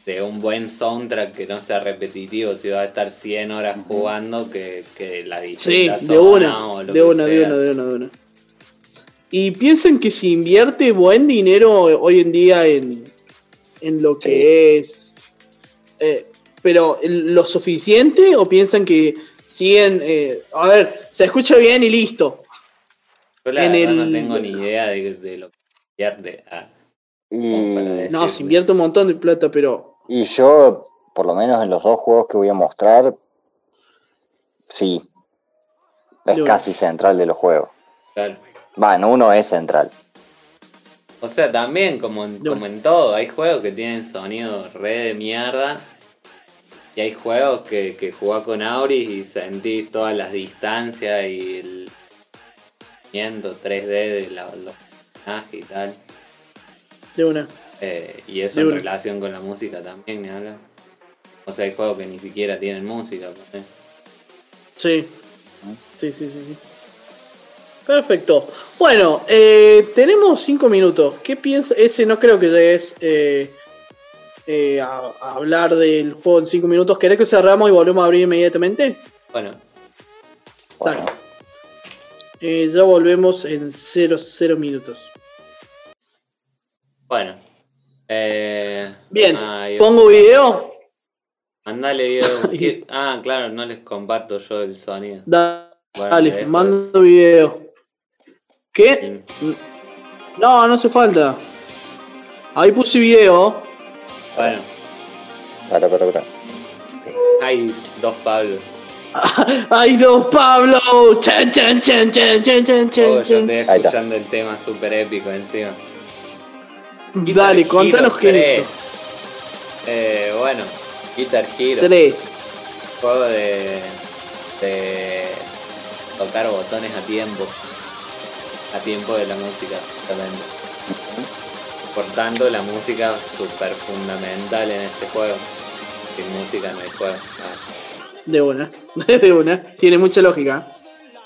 de un buen soundtrack que no sea repetitivo, si va a estar 100 horas jugando, que, que la Sí, distinta de una, o lo de que una, de una, de una, de una. Y piensen que si invierte buen dinero hoy en día en, en lo que es. eh, pero ¿lo suficiente o piensan que siguen. eh, a ver, se escucha bien y listo? Yo la en verdad el- no tengo ni idea de, de lo que pierde. Ah, Y. No, se invierte un montón de plata, pero. y yo, por lo menos en los dos juegos que voy a mostrar, sí. Es casi central de los juegos. claro. En uno es central. O sea, también, como en, como en todo, hay juegos que tienen sonido re de mierda. Y hay juegos que, que jugás con Auris y sentís todas las distancias y el movimiento 3D de la- los personajes y tal. De una. Eh, y eso De en una. relación con la música también, ni hablar. O sea, hay juegos que ni siquiera tienen música. ¿eh? Sí. Sí, sí, sí, sí. Perfecto. Bueno, eh, tenemos cinco minutos. ¿Qué piensa? Ese no creo que llegues eh, eh, a, a hablar del juego en cinco minutos. ¿Querés que cerramos y volvemos a abrir inmediatamente? Bueno, Bueno, Dale. Eh, ya volvemos en 0, 0 minutos. bueno. Bien, pongo video. Mandale video. ¿Qué- Ah, claro, no les comparto yo el sonido. Bueno, Dale, dejo. mando video. ¿Qué? No, no hace falta. Ahí puse video. Bueno, para, para, para. hay dos Pablos. ¡Ay, dos Pablo! ¡Chan, chan, chan, chan, chan, chan, Oh, chan, yo chan! estoy Ahí está. escuchando el tema super épico encima. Dale, Guitar contanos qué 3. es esto. Eh, bueno, Guitar Hero. Tres. Juego de, de tocar botones a tiempo. A tiempo de la música, justamente. Por tanto, la música es súper fundamental en este juego. Sin música no hay juego. Ah. De una. De una. Tiene mucha lógica.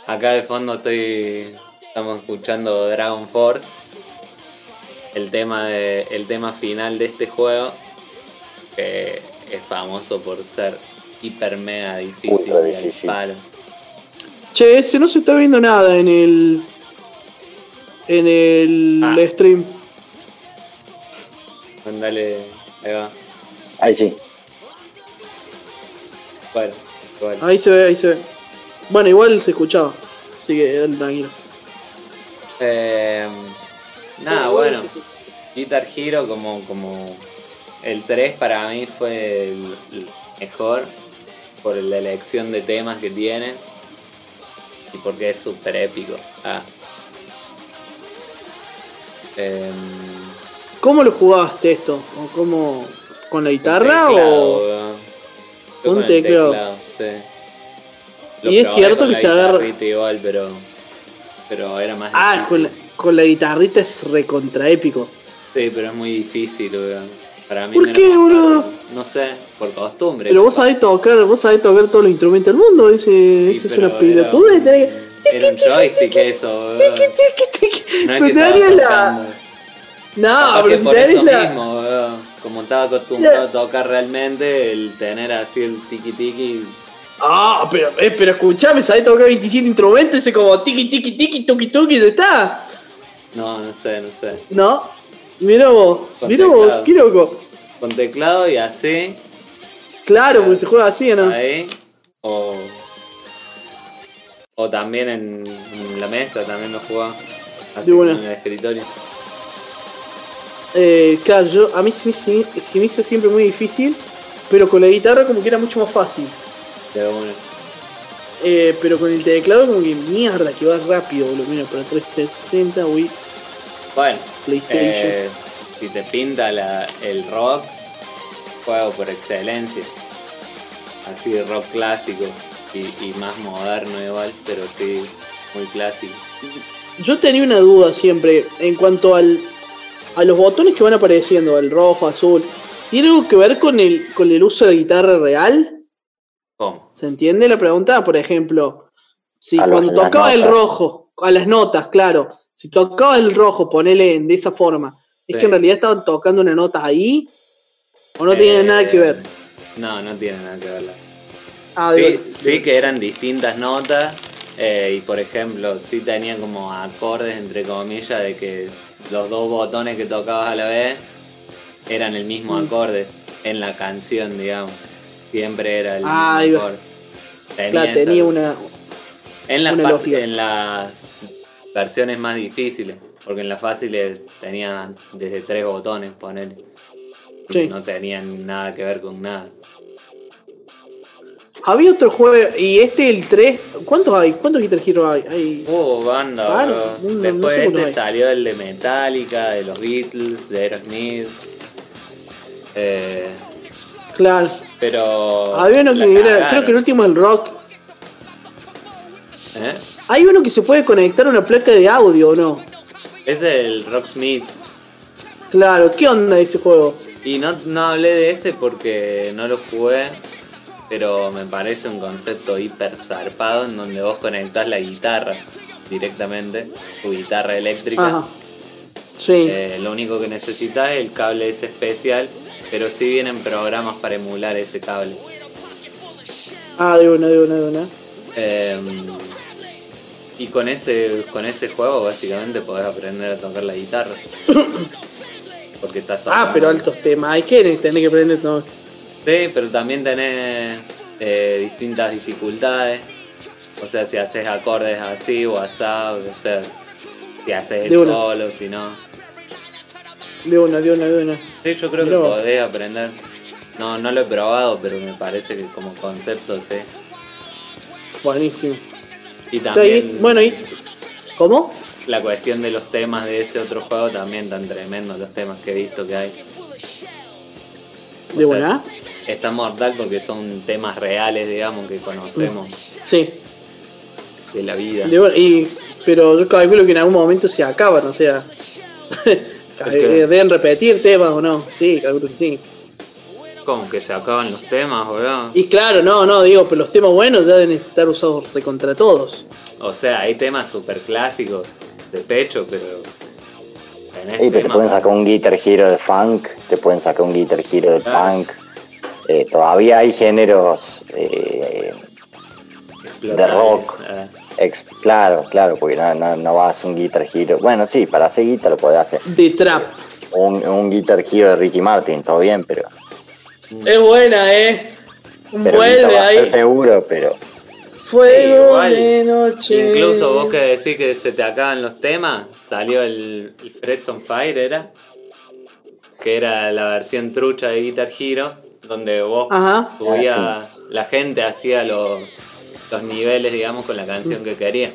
Acá de fondo estoy. Estamos escuchando Dragon Force. El tema de. el tema final de este juego. Que es famoso por ser hiper mega difícil. Ultra difícil. palo. Che, ese no se está viendo nada en el. En el Ah. stream. Mandale. Ahí va. Ahí sí. Bueno, igual. Ahí se ve, ahí se ve. Bueno, igual se escuchaba. Así que dale, tranquilo. Eh, nada, bueno. Guitar Hero como, como el 3 para mí fue el, el mejor por la elección de temas que tiene y porque es súper épico. Ah. Em, ¿Cómo lo jugaste esto? ¿O cómo? ¿Con la guitarra teclado, o.? Yo un teclado? sí. Y es cierto que se agarra- igual, pero, pero era más Ah, difícil. con la, con la guitarrita es recontra épico. Sí, pero es muy difícil, weón. Para mí ¿Por qué, boludo? No sé, por costumbre. Pero vos sabés tocar, vos sabés tocar todos los instrumentos del mundo. Ese, Sí, eso es una era un- Era un joystick eso. No es que la. No, pero por eso mismo, weón. Como estaba acostumbrado a tocar realmente, el tener así el tiki tiki. Ah, pero, eh, pero escuchame, sabés tocar 27 instrumentos, ese como tiki tiki tiki tuki tuki, ya está. No, no sé, no sé. No, mira vos, mira vos, qué loco. Con teclado y así, Claro, porque se juega así, ¿o ¿no? ahí. O. O también en, en la mesa, también lo jugaba. Así en el escritorio. Eh, claro, yo, a mí se me, se me hizo siempre muy difícil, pero con la guitarra como que era mucho más fácil. Pero bueno. Eh, pero con el teclado como que mierda, que va rápido, boludo. Mira, para 360, Wii, Bueno, PlayStation. eh, si te pinta la- el rock, juego por excelencia. Así de rock clásico y, y más moderno igual, pero sí, muy clásico. Yo tenía una duda siempre en cuanto al, a los botones que van apareciendo, el rojo, azul. ¿Tiene algo que ver con el, con el uso de la guitarra real? ¿Cómo? ¿Se entiende la pregunta? Por ejemplo, si A cuando tocaba el rojo, a las notas, claro. Si tocaba el rojo, ponele en- de esa forma. ¿Es Sí. que en realidad estaban tocando una nota ahí? ¿O no Eh, tiene nada que ver? No, no tiene nada que ver. Ah, Sí, digo, sí que eran distintas notas eh, y por ejemplo sí tenían como acordes entre comillas de que los dos botones que tocabas a la vez eran el mismo Mm. acorde en la canción, digamos. Siempre era el Ah, mismo acorde. Tenía claro, esa- tenía una. en las, una en las versiones más difíciles, porque en las fáciles tenían desde tres botones, poner. Sí. No tenían nada que ver con nada. Había otro juego, y este el 3. ¿Cuántos hay? ¿Cuántos Guitar Hero hay? hay... Hubo banda, Claro, bro. no- no Después sé cuántos este hay. salió el de Metallica, de los Beatles, de Aerosmith. Eh, Claro. pero. Había uno que era. Creo que el último el rock. ¿Eh? Hay uno que se puede conectar a una placa de audio, ¿o no? Es el Rocksmith. Claro, ¿qué onda ese juego? Y no, no hablé de ese porque no lo jugué, pero me parece un concepto hiper zarpado en donde vos conectás la guitarra directamente, tu guitarra eléctrica. Ajá. Sí. Eh, lo único que necesitas es el cable ese especial, pero sí vienen programas para emular ese cable. Ah, de una, de una, de una. Eh, y con ese, con ese juego básicamente podés aprender a tocar la guitarra. Porque estás Ah, pero altos temas. Hay que tener que aprender todo. Sí, pero también tenés eh, distintas dificultades. O sea, si haces acordes así o asá, o sea, si haces el De una. solo, si no. De una, de una, de una. Sí, yo creo Mirá que podés aprender. No, no lo he probado, pero me parece que como concepto sí. Buenísimo. Y también bueno, ahí. ¿Cómo? la cuestión de los temas de ese otro juego también tan tremendos los temas que he visto que hay. O De sea, buena. Está mortal porque son temas reales, digamos, que conocemos Sí. de la vida. De. Y, pero yo calculo que en algún momento se acaban, o sea. que- Deben repetir temas o no. Sí, calculo que sí. Como que se acaban los temas, boludo. Y claro, no, no, digo, pero los temas buenos ya deben estar usados de contra todos. O sea, hay temas super clásicos de pecho, pero. Y te, pueden sacar un Guitar Hero de funk, te pueden sacar un Guitar Hero de Claro. punk. Eh, todavía hay géneros eh, de rock. eh. ex- claro, claro, porque no, no, no vas a hacer un Guitar Hero. Bueno, sí, para hacer guitar lo podés hacer. De trap. Un, un Guitar Hero de Ricky Martin, todo bien, pero. Es buena, eh. Pero vuelve ahí. seguro, pero. Fuego Igual, de noche. Incluso vos que decís que se te acaban los temas, salió el, el on Fire, ¿era? Que era la versión trucha de Guitar Hero, donde vos Ajá. Ah, la gente hacía los, los niveles, digamos, con la canción que quería.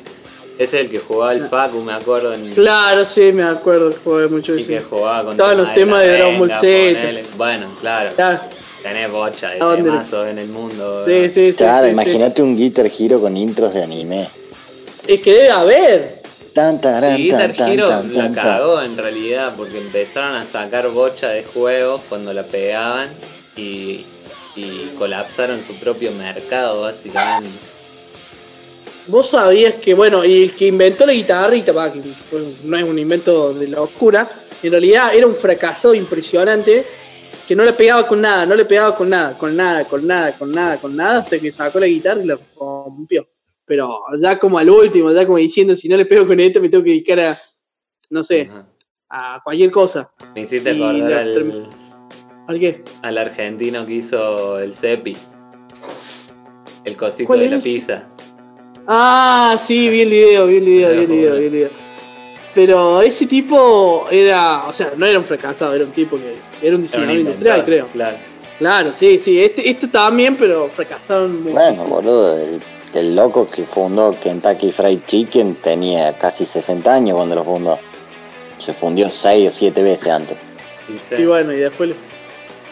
Es el que jugaba el Facu, me acuerdo, en, Claro, sí, me acuerdo que jugué mucho y que jugaba con Estaban los temas de Dragon Ball Z. Bueno, claro, Claro. tenés bocha de ¿A dónde? temazos en el mundo. Sí, ¿verdad? sí, sí. Claro, sí, imagínate un Guitar Hero con intros de anime. Es que debe haber. Tan, tarán, Y Guitar tan, Hero tan, la cagó en realidad porque empezaron a sacar bocha de juegos cuando la pegaban y, y colapsaron su propio mercado básicamente. Vos sabías que, bueno, y el que inventó la guitarrita, que no es un invento de la oscura, en realidad era un fracasado impresionante que no le pegaba con nada, no le pegaba con nada, con nada, con nada, con nada, con nada, hasta que sacó la guitarra y la rompió. Pero ya como al último, ya como diciendo, si no le pego con esto, me tengo que dedicar a, no sé, Ajá. a cualquier cosa. Me hiciste Y acordar al, ¿Al qué? al argentino que hizo el Cepi. El cosito ¿Cuál de la pizza. Ah, sí, vi el video, vi el video, vi el video, vi el video. Pero ese tipo era, o sea, no era un fracasado, era un tipo que era un diseñador industrial, creo. Claro. Claro, sí, sí. Este, esto también, pero fracasaron mucho. Bueno, boludo, el, el loco que fundó Kentucky Fried Chicken tenía casi 60 años cuando lo fundó. Se fundió 6 o 7 veces antes. Y bueno, y después le,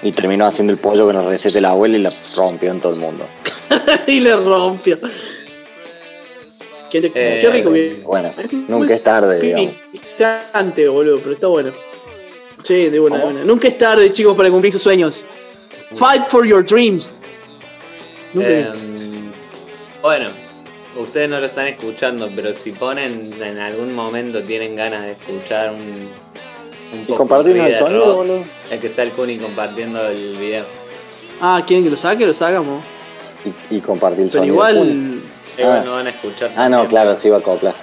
Y terminó haciendo el pollo con la receta de la abuela y la rompió en todo el mundo. y le rompió. Qué, Eh, rico que Bueno, nunca es tarde, digamos. Picante, boludo, pero está bueno. Sí, de buena, de buena. Nunca es tarde, chicos, para cumplir sus sueños. Fight for your dreams. Nunca Em, bueno, ustedes no lo están escuchando, pero si ponen en algún momento tienen ganas de escuchar un, un Y popurrí compartirnos el sonido, boludo. el que está el Kuni compartiendo el video. Ah, ¿quieren que lo saque? Lo sacamos. Y, y compartir el Pero sonido. igual. Igual Ah. no van a escuchar. Ah, no, claro, sí va a acoplar.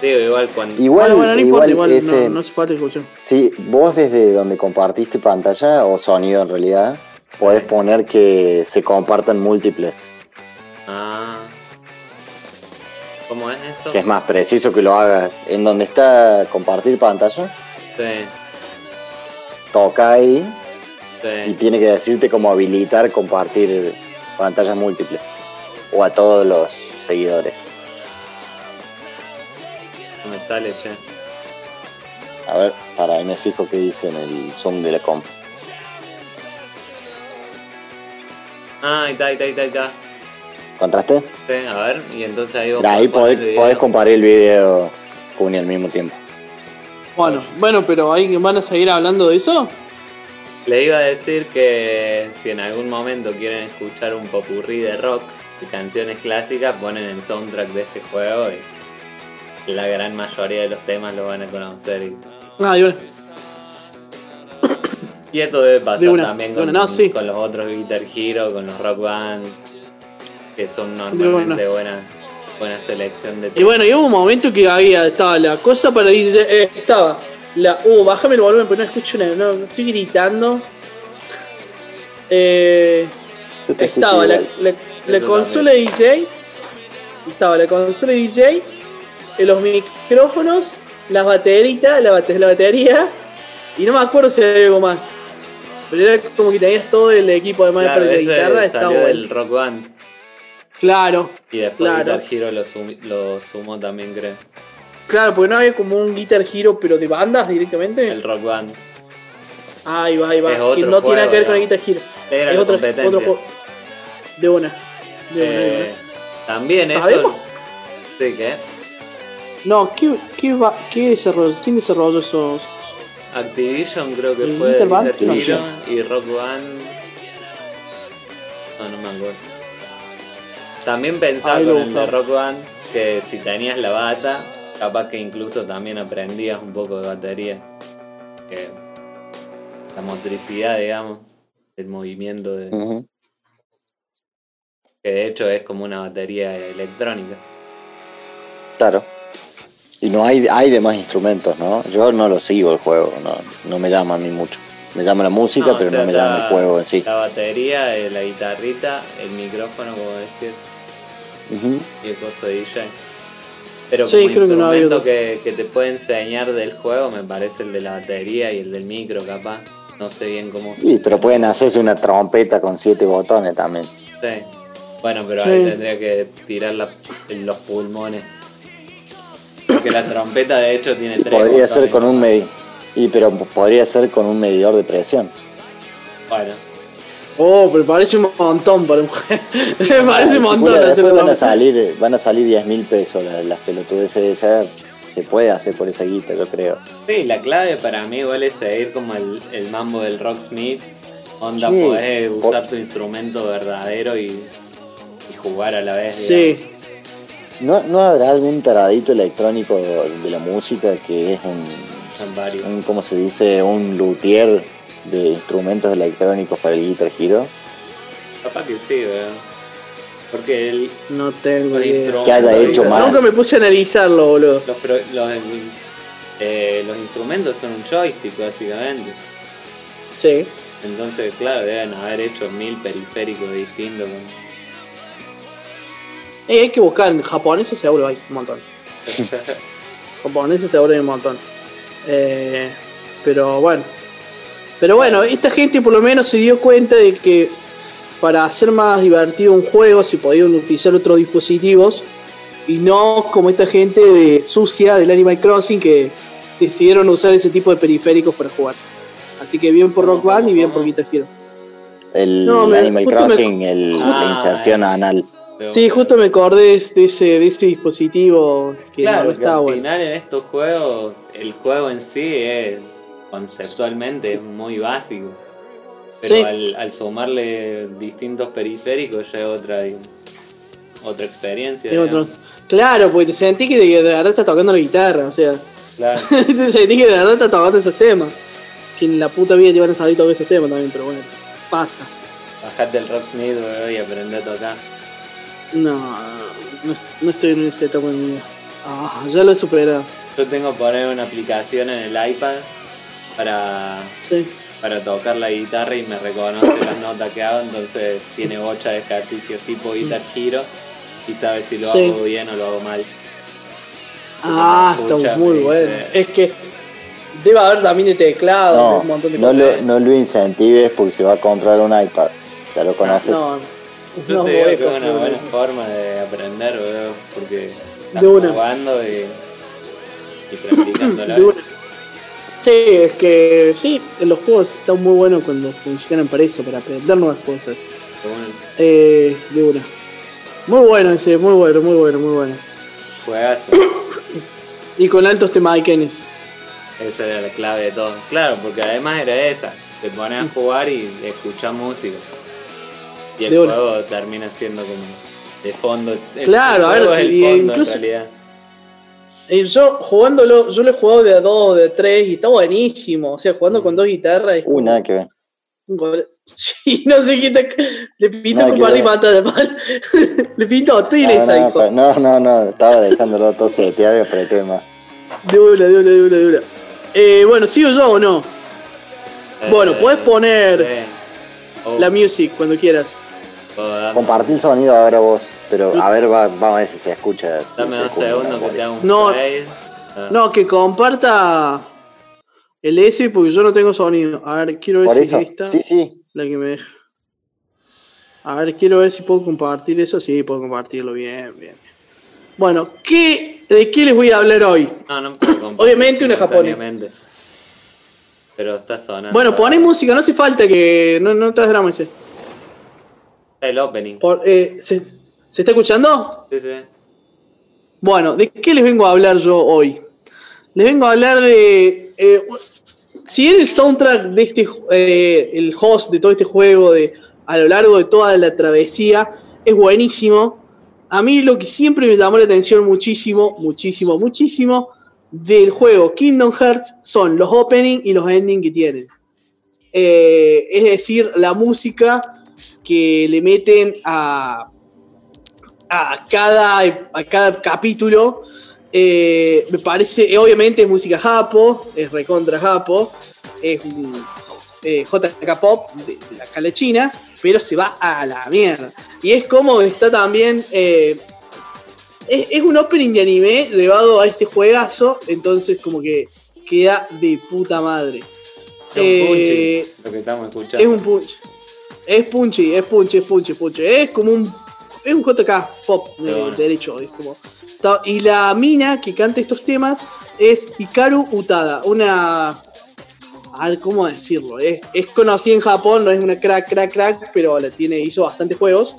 Digo, igual cuando. Igual, bueno, bueno, no igual, importa, igual ese, no, no hace falta discusión. Sí, vos desde donde compartiste pantalla o sonido en realidad, podés poner que se compartan múltiples. Ah. ¿Cómo es eso? Que es más preciso que lo hagas en donde está compartir pantalla, Sí, toca ahí y sí. tiene que decirte cómo habilitar compartir pantallas múltiples o a todos los seguidores. No me sale, che. A ver, para ahí me fijo qué dice en el Zoom de la comp. Ah, ahí está, ahí está, ahí está. ahí está. ¿Encontraste? Sí, a ver, y entonces ahí vos ahí podés podés, poner el video. compartir el video con al mismo tiempo. Bueno, bueno, pero ahí van a seguir hablando de eso. Le iba a decir que si en algún momento quieren escuchar un popurrí de rock y canciones clásicas, ponen el soundtrack de este juego y la gran mayoría de los temas lo van a conocer. Y, Ah, y bueno. y esto debe pasar De una, también de con, una, no, sí. con los otros Guitar Hero, con los Rock Band, que son normalmente buena, buena selección de Y bueno, y hubo un momento que había, estaba la cosa para DJ, eh, estaba la, uh, bájame el volumen, pero no escucho nada, no, no estoy gritando. Eh, estaba la, consola de DJ, estaba la consola de DJ, eh, los micrófonos, las bateritas, la, bate- la batería, y no me acuerdo si había algo más. Pero era como que tenías todo el equipo además Claro, para la guitarra, estaba bueno. Rock Band. Claro, Y después Claro. Guitar Hero lo, sumi- lo sumó también, creo. claro, porque no había como un Guitar Hero, pero de bandas directamente. El Rock Band. Ahí va, ahí va. Es que no tiene nada que ver con el Guitar Hero. Era es la otro, otro juego. De una. De una, de Eh, una. también ¿Sabemos? eso. Sí, ¿qué? No, ¿qué, qué, va, qué desarrolló? ¿Quién desarrolló esos? Activision creo que ¿El fue Guitar de Band? Guitar No Hero y Rock Band. No, no me acuerdo. También pensaba con el de. Rock Band que si tenías la bata, capaz que incluso también aprendías un poco de batería. Que la motricidad, digamos, el movimiento de. Que de hecho es como una batería electrónica. Claro. Y no hay, hay demás instrumentos, ¿no? Yo no lo sigo el juego, no, no me llama a mí mucho. Me llama la música, No, o pero sea, no me la- llama el juego en sí. La batería, eh, la guitarrita, el micrófono, como decir, Y el coso de DJ. Pero Sí, como creo que no instrumento que, que te puede enseñar del juego, me parece el de la batería y el del micro, capaz. No sé bien cómo. Sí, pero pueden hacerse una trompeta con siete botones también. Sí. Bueno, pero Sí. ahí tendría que tirar la- en los pulmones. Porque la trompeta, de hecho, tiene tres. Podría ser botones con un medidor. Y pero podría ser con un medidor de presión. Bueno, Oh, pero parece un montón para un juego. Me parece un montón Después hacer van a salir, van a salir 10 mil pesos las, las pelotudeces de esa. Se puede hacer por esa guita, yo creo. sí, la clave para mí igual es seguir como el, el mambo del rocksmith. Onda, Sí. podés Por- usar tu instrumento verdadero y, y jugar a la vez. Sí. ¿No, ¿No habrá algún taradito electrónico de la música que es un, digamos. Son varios. un ¿cómo se dice? Un luthier de instrumentos electrónicos para el Guitar Hero? Capaz que sí, ¿verdad? Porque el, No tengo idea. Que haya hecho más. Nunca me puse a analizarlo, boludo. Los, pro- los, eh, los instrumentos son un joystick, básicamente. Sí. Entonces, claro, deben haber hecho mil periféricos distintos. con- Eh, hay que buscar en japonés seguro hay un montón. japoneses seguro hay un montón. Eh, pero bueno. Pero bueno, esta gente por lo menos se dio cuenta de que para hacer más divertido un juego se podían utilizar otros dispositivos y no como esta gente de sucia del Animal Crossing que decidieron usar ese tipo de periféricos para jugar. Así que bien por Rock Band y bien por Guitar Hero. El No, me- Animal me- Crossing, el, Ah, la inserción anal. Sí, justo me acordé de ese, de ese dispositivo que Claro, no que está al bueno. final en estos juegos, el juego en sí es conceptualmente muy básico. Pero Sí. al, al sumarle distintos periféricos ya es otra, otra experiencia. Es otro-. Claro, porque te sentí que de, verdad estás tocando la guitarra, o sea, Claro. te sentí que de verdad estás tocando esos temas. Que en la puta vida te van a salir todos esos temas también, pero bueno, pasa. Bajate el Rocksmith bro, y aprende a tocar. No, no, no estoy en ese etapa en mi vida. Ah, ya lo he superado. Yo tengo que poner una aplicación en el iPad para, Sí. para tocar la guitarra y me reconoce las notas que hago, entonces tiene bocha de ejercicios tipo Guitar Hero y sabe si lo Sí. hago bien o lo hago mal. Ah, está muy bueno. dice- Es que debe haber también de teclado, No, un montón de no cosas. lo, no lo incentives porque se va a comprar un iPad. Ya lo conoces. No, Yo no te voy digo a que es una buena forma de aprender, bro, porque estás De una. jugando y, y. Sí, es que sí, los juegos están muy buenos cuando funcionan para eso, para aprender nuevas cosas. De. Eh, de una. Muy bueno ese, muy bueno, muy bueno, muy bueno. Juegazo. Y con altos temaiquenes. Esa era la clave de todo. Claro, porque además era esa. Te pones a jugar y escuchas música. Y el De una. juego termina siendo como de fondo. Claro, el a ver, es el fondo incluso- en realidad. Eh, yo jugándolo, yo lo he jugado de a dos, de a tres y está buenísimo. O sea, jugando con dos guitarras es Uh, nada que ver. Sí, no sé qué te... Le pinto compartir pantalla mal. Le pinto hostiles No, a no, hijo. pa- no, no, no, estaba dejándolo todo seteado y apreté más. De una, de una, de una, de una. Eh, bueno, ¿sigo yo o no? Bueno, Eh, puedes poner sí. Oh, la music cuando quieras. dar- Compartí el sonido ahora vos, pero a ver, va- vamos a ver si se escucha. Dame Se dos segundos que te hago un No. fade. Ah, No, que comparta el S porque yo no tengo sonido. A ver, quiero ver Por si eso, es esta sí, sí. la que me deja. A ver, quiero ver si puedo compartir eso. Sí, puedo compartirlo bien, bien. Bueno, ¿qué, ¿de qué les voy a hablar hoy? No, no puedo compartir Obviamente una japonesa. Pero está sonando. Bueno, poné música, no hace falta que. No, no te drama ese. El opening. Por- eh, ¿se, ¿Se está escuchando? Sí, sí. Bueno, ¿de qué les vengo a hablar yo hoy? Les vengo a hablar de. eh, si bien el soundtrack de este. eh, el host de todo este juego, de, a lo largo de toda la travesía, es buenísimo. A mí lo que siempre me llamó la atención muchísimo, muchísimo, muchísimo del juego Kingdom Hearts son los opening y los ending que tienen. Eh, es decir, la música que le meten a, a cada, a cada capítulo. eh, me parece, eh, obviamente es música japo, es recontra japo, es eh, JK Pop de, de la cala china, pero se va a la mierda. Y es como está también. eh, es, es un opening de anime llevado a este juegazo, entonces como que queda de puta madre. Es un lo que estamos escuchando. es un punch. Es punchy, es punchy, es punchy, punchy. Es como un. Es un JK pop de, derecho. Es como, y la mina que canta estos temas es Hikaru Utada. Una. A ver, ¿cómo decirlo? Es, es conocida en Japón, no es una crack, crack, crack, pero la tiene, hizo bastantes juegos.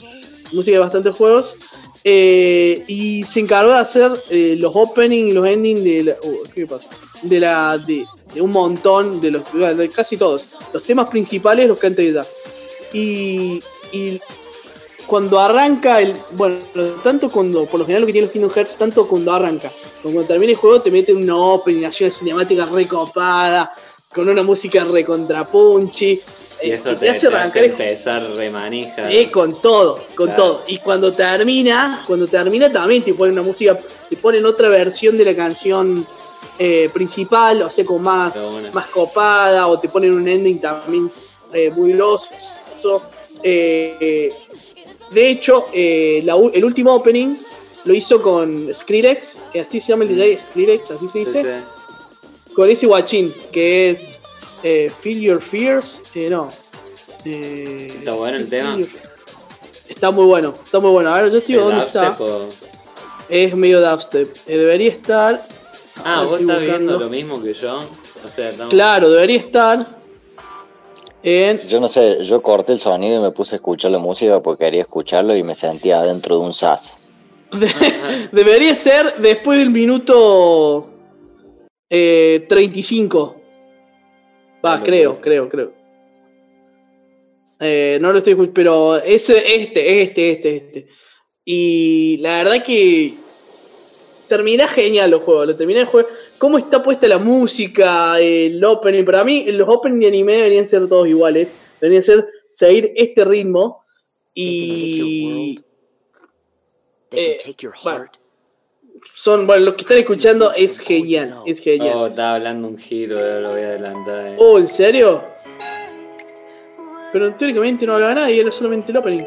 Música de bastantes juegos. Eh, y se encargó de hacer eh, los opening y los ending de la. uh, ¿Qué pasa? De la. De, de un montón de los. de casi todos. Los temas principales los canta ella. Y, y cuando arranca el. Bueno, tanto cuando. Por lo general lo que tiene los Kingdom Hearts, tanto cuando arranca. como Cuando termina el juego te mete una opening, una cinemática recopada, con una música recontra punchy. y eh, eso que te, te hace te arrancar empezar remanija. eh, con todo, con Claro. todo. Y cuando termina, cuando termina también te ponen una música, te ponen otra versión de la canción eh, principal, o sea, con más, bueno. más copada, o te ponen un ending también eh, muy grosso. Eh, eh, de hecho, eh, la el último opening lo hizo con Skrillex, que así se llama el DJ, Skrillex, así se dice. Sí, sí. Con ese guachín, que es eh, Feel Your Fears. eh, no. Eh, ¿Está bueno el tema? Your- Está muy bueno, está muy bueno. A ver, yo estoy ¿El dónde está. o- Es medio dubstep. Eh, debería estar. Ah, vos estás viendo lo mismo que yo. O sea, estamos... Claro, debería estar en. Yo no sé, yo corté el sonido y me puse a escuchar la música porque quería escucharlo y me sentía dentro de un SAS. de- debería ser después del minuto eh, 35. Va, lo creo, creo, creo. Eh, no lo estoy escuchando, pero ese, este, este, este, este. Y la verdad que termina genial los juegos, lo termina el juego. Cómo está puesta la música, el opening. Para mí, los openings de anime deberían ser todos iguales. Deberían ser seguir este ritmo. Y Eh, bueno. son, bueno, lo que están escuchando es genial, es genial. Oh, estaba hablando un giro, eh, lo voy a adelantar. eh. Oh, ¿en serio? Pero teóricamente no hablaba nadie, era solamente el opening.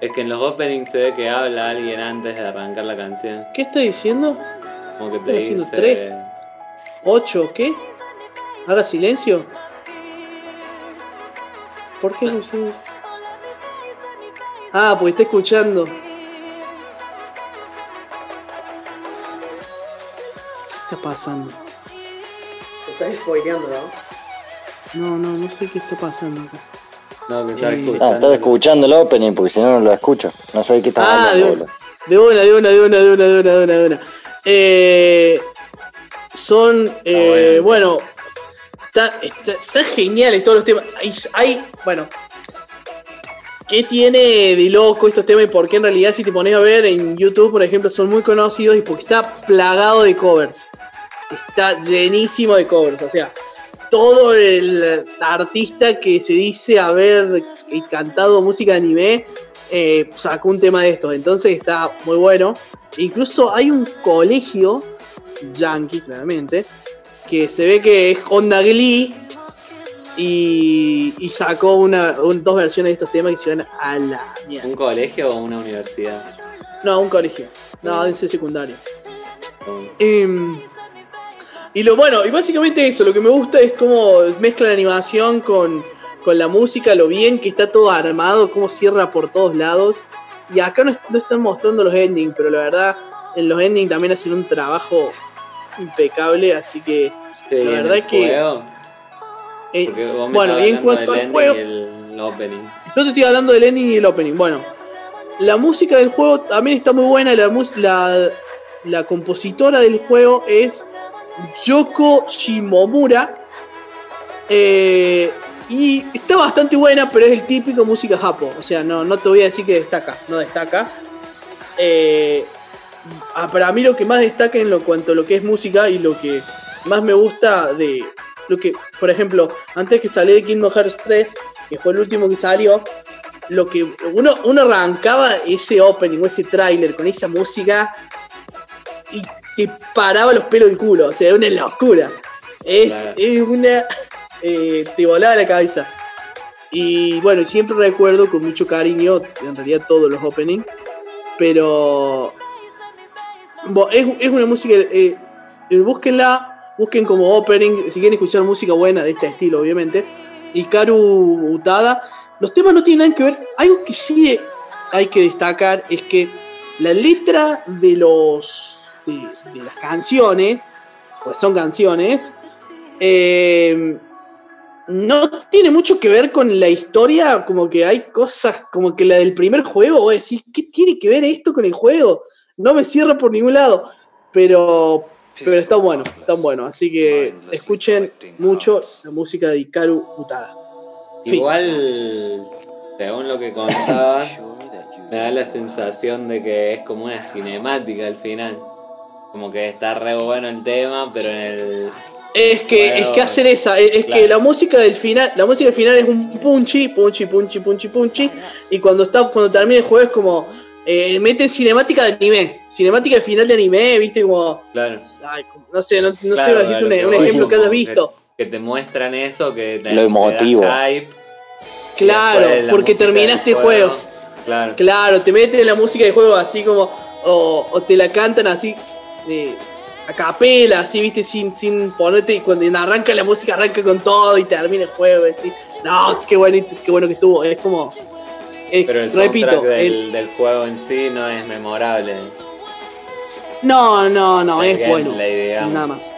Es que en los openings se ve que habla alguien antes de arrancar la canción. ¿Qué está diciendo? Como que te Estoy haciendo dice... tres. ¿Ocho? ¿Qué? ¿Haga silencio? ¿Por qué no silencio? Ah, porque está escuchando. ¿Qué está pasando? Te estás spoileando, ¿no? No, no, no sé qué está pasando acá. No, que estaba Eh, escuchando. Ah, estaba escuchando el opening porque si no, no lo escucho. No sé qué estás Ah, de, hablando, de una, de una, de una, de una, de una, de una, de una. Eh, son, eh, bueno, está, está, está geniales todos los temas. Hay, hay, bueno, ¿qué tiene de loco estos temas? Y por qué en realidad si te pones a ver en YouTube, por ejemplo, son muy conocidos y porque está plagado de covers. Está llenísimo de covers, o sea, todo el artista que se dice haber cantado música de anime eh, sacó un tema de estos, entonces está muy bueno. Incluso hay un colegio, yankee claramente, que se ve que es Onda Glee y, y sacó una, un- dos versiones de estos temas que se van a la mierda. ¿Un colegio o una universidad? No, un colegio, no, ese secundario. Como- Em, y lo bueno, y básicamente eso, lo que me gusta es cómo mezcla la animación con, con la música, lo bien que está todo armado, cómo cierra por todos lados. Y acá no, no están mostrando los endings, pero la verdad, en los endings también hacen un trabajo impecable, así que, Sí, La verdad el que- eh, bueno, y en cuanto al juego, y el opening. yo te estoy hablando del ending y el opening. Bueno, la música del juego también está muy buena. La, la, la compositora del juego es Yoko Shimomura. Eh, y está bastante buena, pero es el típico música japo. O sea, no, no te voy a decir que destaca, no destaca. Eh, para mí lo que más destaca en lo cuanto a lo que es música y lo que más me gusta de lo que, por ejemplo, antes que saliera de Kingdom Hearts 3, que fue el último que salió, lo que uno, uno arrancaba ese opening o ese tráiler con esa música y te paraba los pelos del culo, o sea, una locura. Es, Claro. es una. eh, te volaba la cabeza. Y bueno, siempre recuerdo con mucho cariño, en realidad todos los openings, pero. Es, es una música. eh, eh, búsquenla, busquen como opening, si quieren escuchar música buena de este estilo, obviamente. Y Karu Utada. Los temas no tienen nada que ver. Algo que sí hay que destacar es que la letra de los. de, las canciones, pues son canciones, eh, no tiene mucho que ver con la historia, como que hay cosas como que la del primer juego, voy a decir, ¿qué tiene que ver esto con el juego? No me cierra por ningún lado, pero, pero está bueno, está bueno, así que escuchen mucho la música de Ikaru Utada. Fin. Igual, según lo que contaba, me da la sensación de que es como una cinemática al final. Como que está re bueno el tema, pero en el. Es que, Bueno, es que hacen esa, es, es que la música del final, la música del final es un punchy, punchy, punchy, punchy, punchy, y cuando está, cuando termina el juego es como eh, meten cinemática de anime, cinemática del final de anime, viste como, Claro. ay, no sé, no, no Claro, sé, un, un ejemplo que hayas visto. Que te muestran eso, que te, Lo emotivo. te hype. Claro, porque terminaste el juego. Claro. Claro, te meten la música del juego así como, o, o te la cantan así eh, a capela, así, viste, sin, sin ponerte, y cuando arranca la música arranca con todo y termina el juego, decís, no, qué bueno, qué bueno que estuvo, es como, es- Pero el repito, soundtrack del, el- del juego en sí no es memorable. no, no, no, El es bueno, nada más.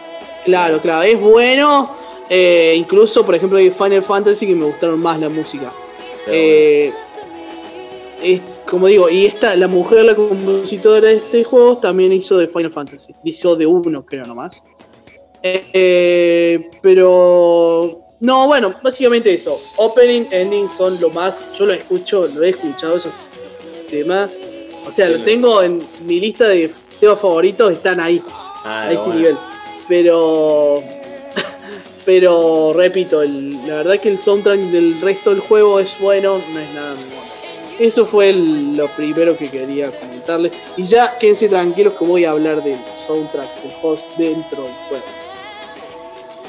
Claro, claro, es bueno, eh, incluso, por ejemplo, de Final Fantasy que me gustaron más la música. Eh, es, como digo, y esta, la mujer, la compositora de este juego, también hizo de Final Fantasy. Hizo de uno, creo nomás. Eh, eh, pero. No, bueno, básicamente eso. Opening, ending son lo más. Yo lo escucho, lo he escuchado esos temas. O sea, Sí, lo tengo en mi lista de temas favoritos, están ahí Ah, a de ese una. nivel. Pero. Pero repito, el- la verdad que el soundtrack del resto del juego es bueno, no es nada muy bueno. Eso fue el- lo primero que quería comentarles. Y ya quédense tranquilos que voy a hablar del soundtrack del host dentro del juego.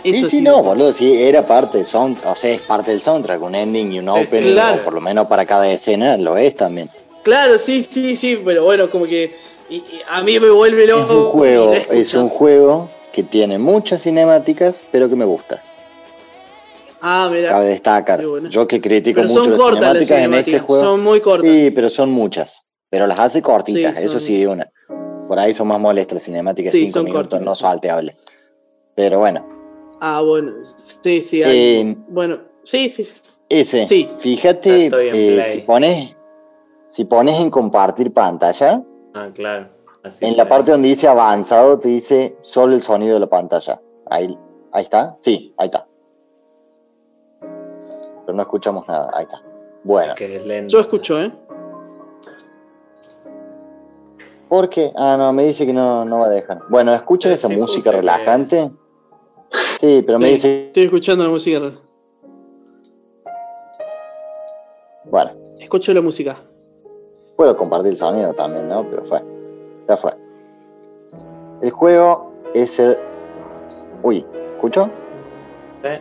Eso sí, sí, no, boludo, sí, era parte del sound, o sea, es parte del soundtrack, un ending y un Sí, sí, opening, claro. o por lo menos para cada escena, lo es también. Claro, sí, sí, sí, pero bueno, como que y- y a mí me vuelve Es loco. un juego, y lo es un juego que tiene muchas cinemáticas, pero que me gusta. Ah, mira. Cabe destacar. Bueno. Yo que critico Pero mucho son las cortas las cinemáticas en ese cinemáticas, juego. son muy cortas. Sí, pero son muchas. Pero las hace cortitas, Sí, eso sí, de una. Por ahí son más molestas las cinemáticas, Sí, cinco son minutos, no salteables. Pero bueno, Ah, bueno, sí, sí. hay- Eh, bueno, sí, sí. ese, Sí. fíjate, eh, si pones, si pones en compartir pantalla, Ah, claro. Así en la parte donde dice avanzado, te dice solo el sonido de la pantalla. Ahí, ahí está, sí, ahí está. Pero no escuchamos nada, ahí está. Bueno, que es lento. Yo escucho, ¿eh? ¿por qué? Ah, no, me dice que no, no va a dejar. Bueno, ¿escuchan Pero esa sí música que- relajante? Sí, pero me Sí, dice, Estoy escuchando la música. bueno, Escucho la música. puedo compartir el sonido también, ¿no? Pero fue, ya fue. El juego es el... Uy, ¿escucho? ¿Eh?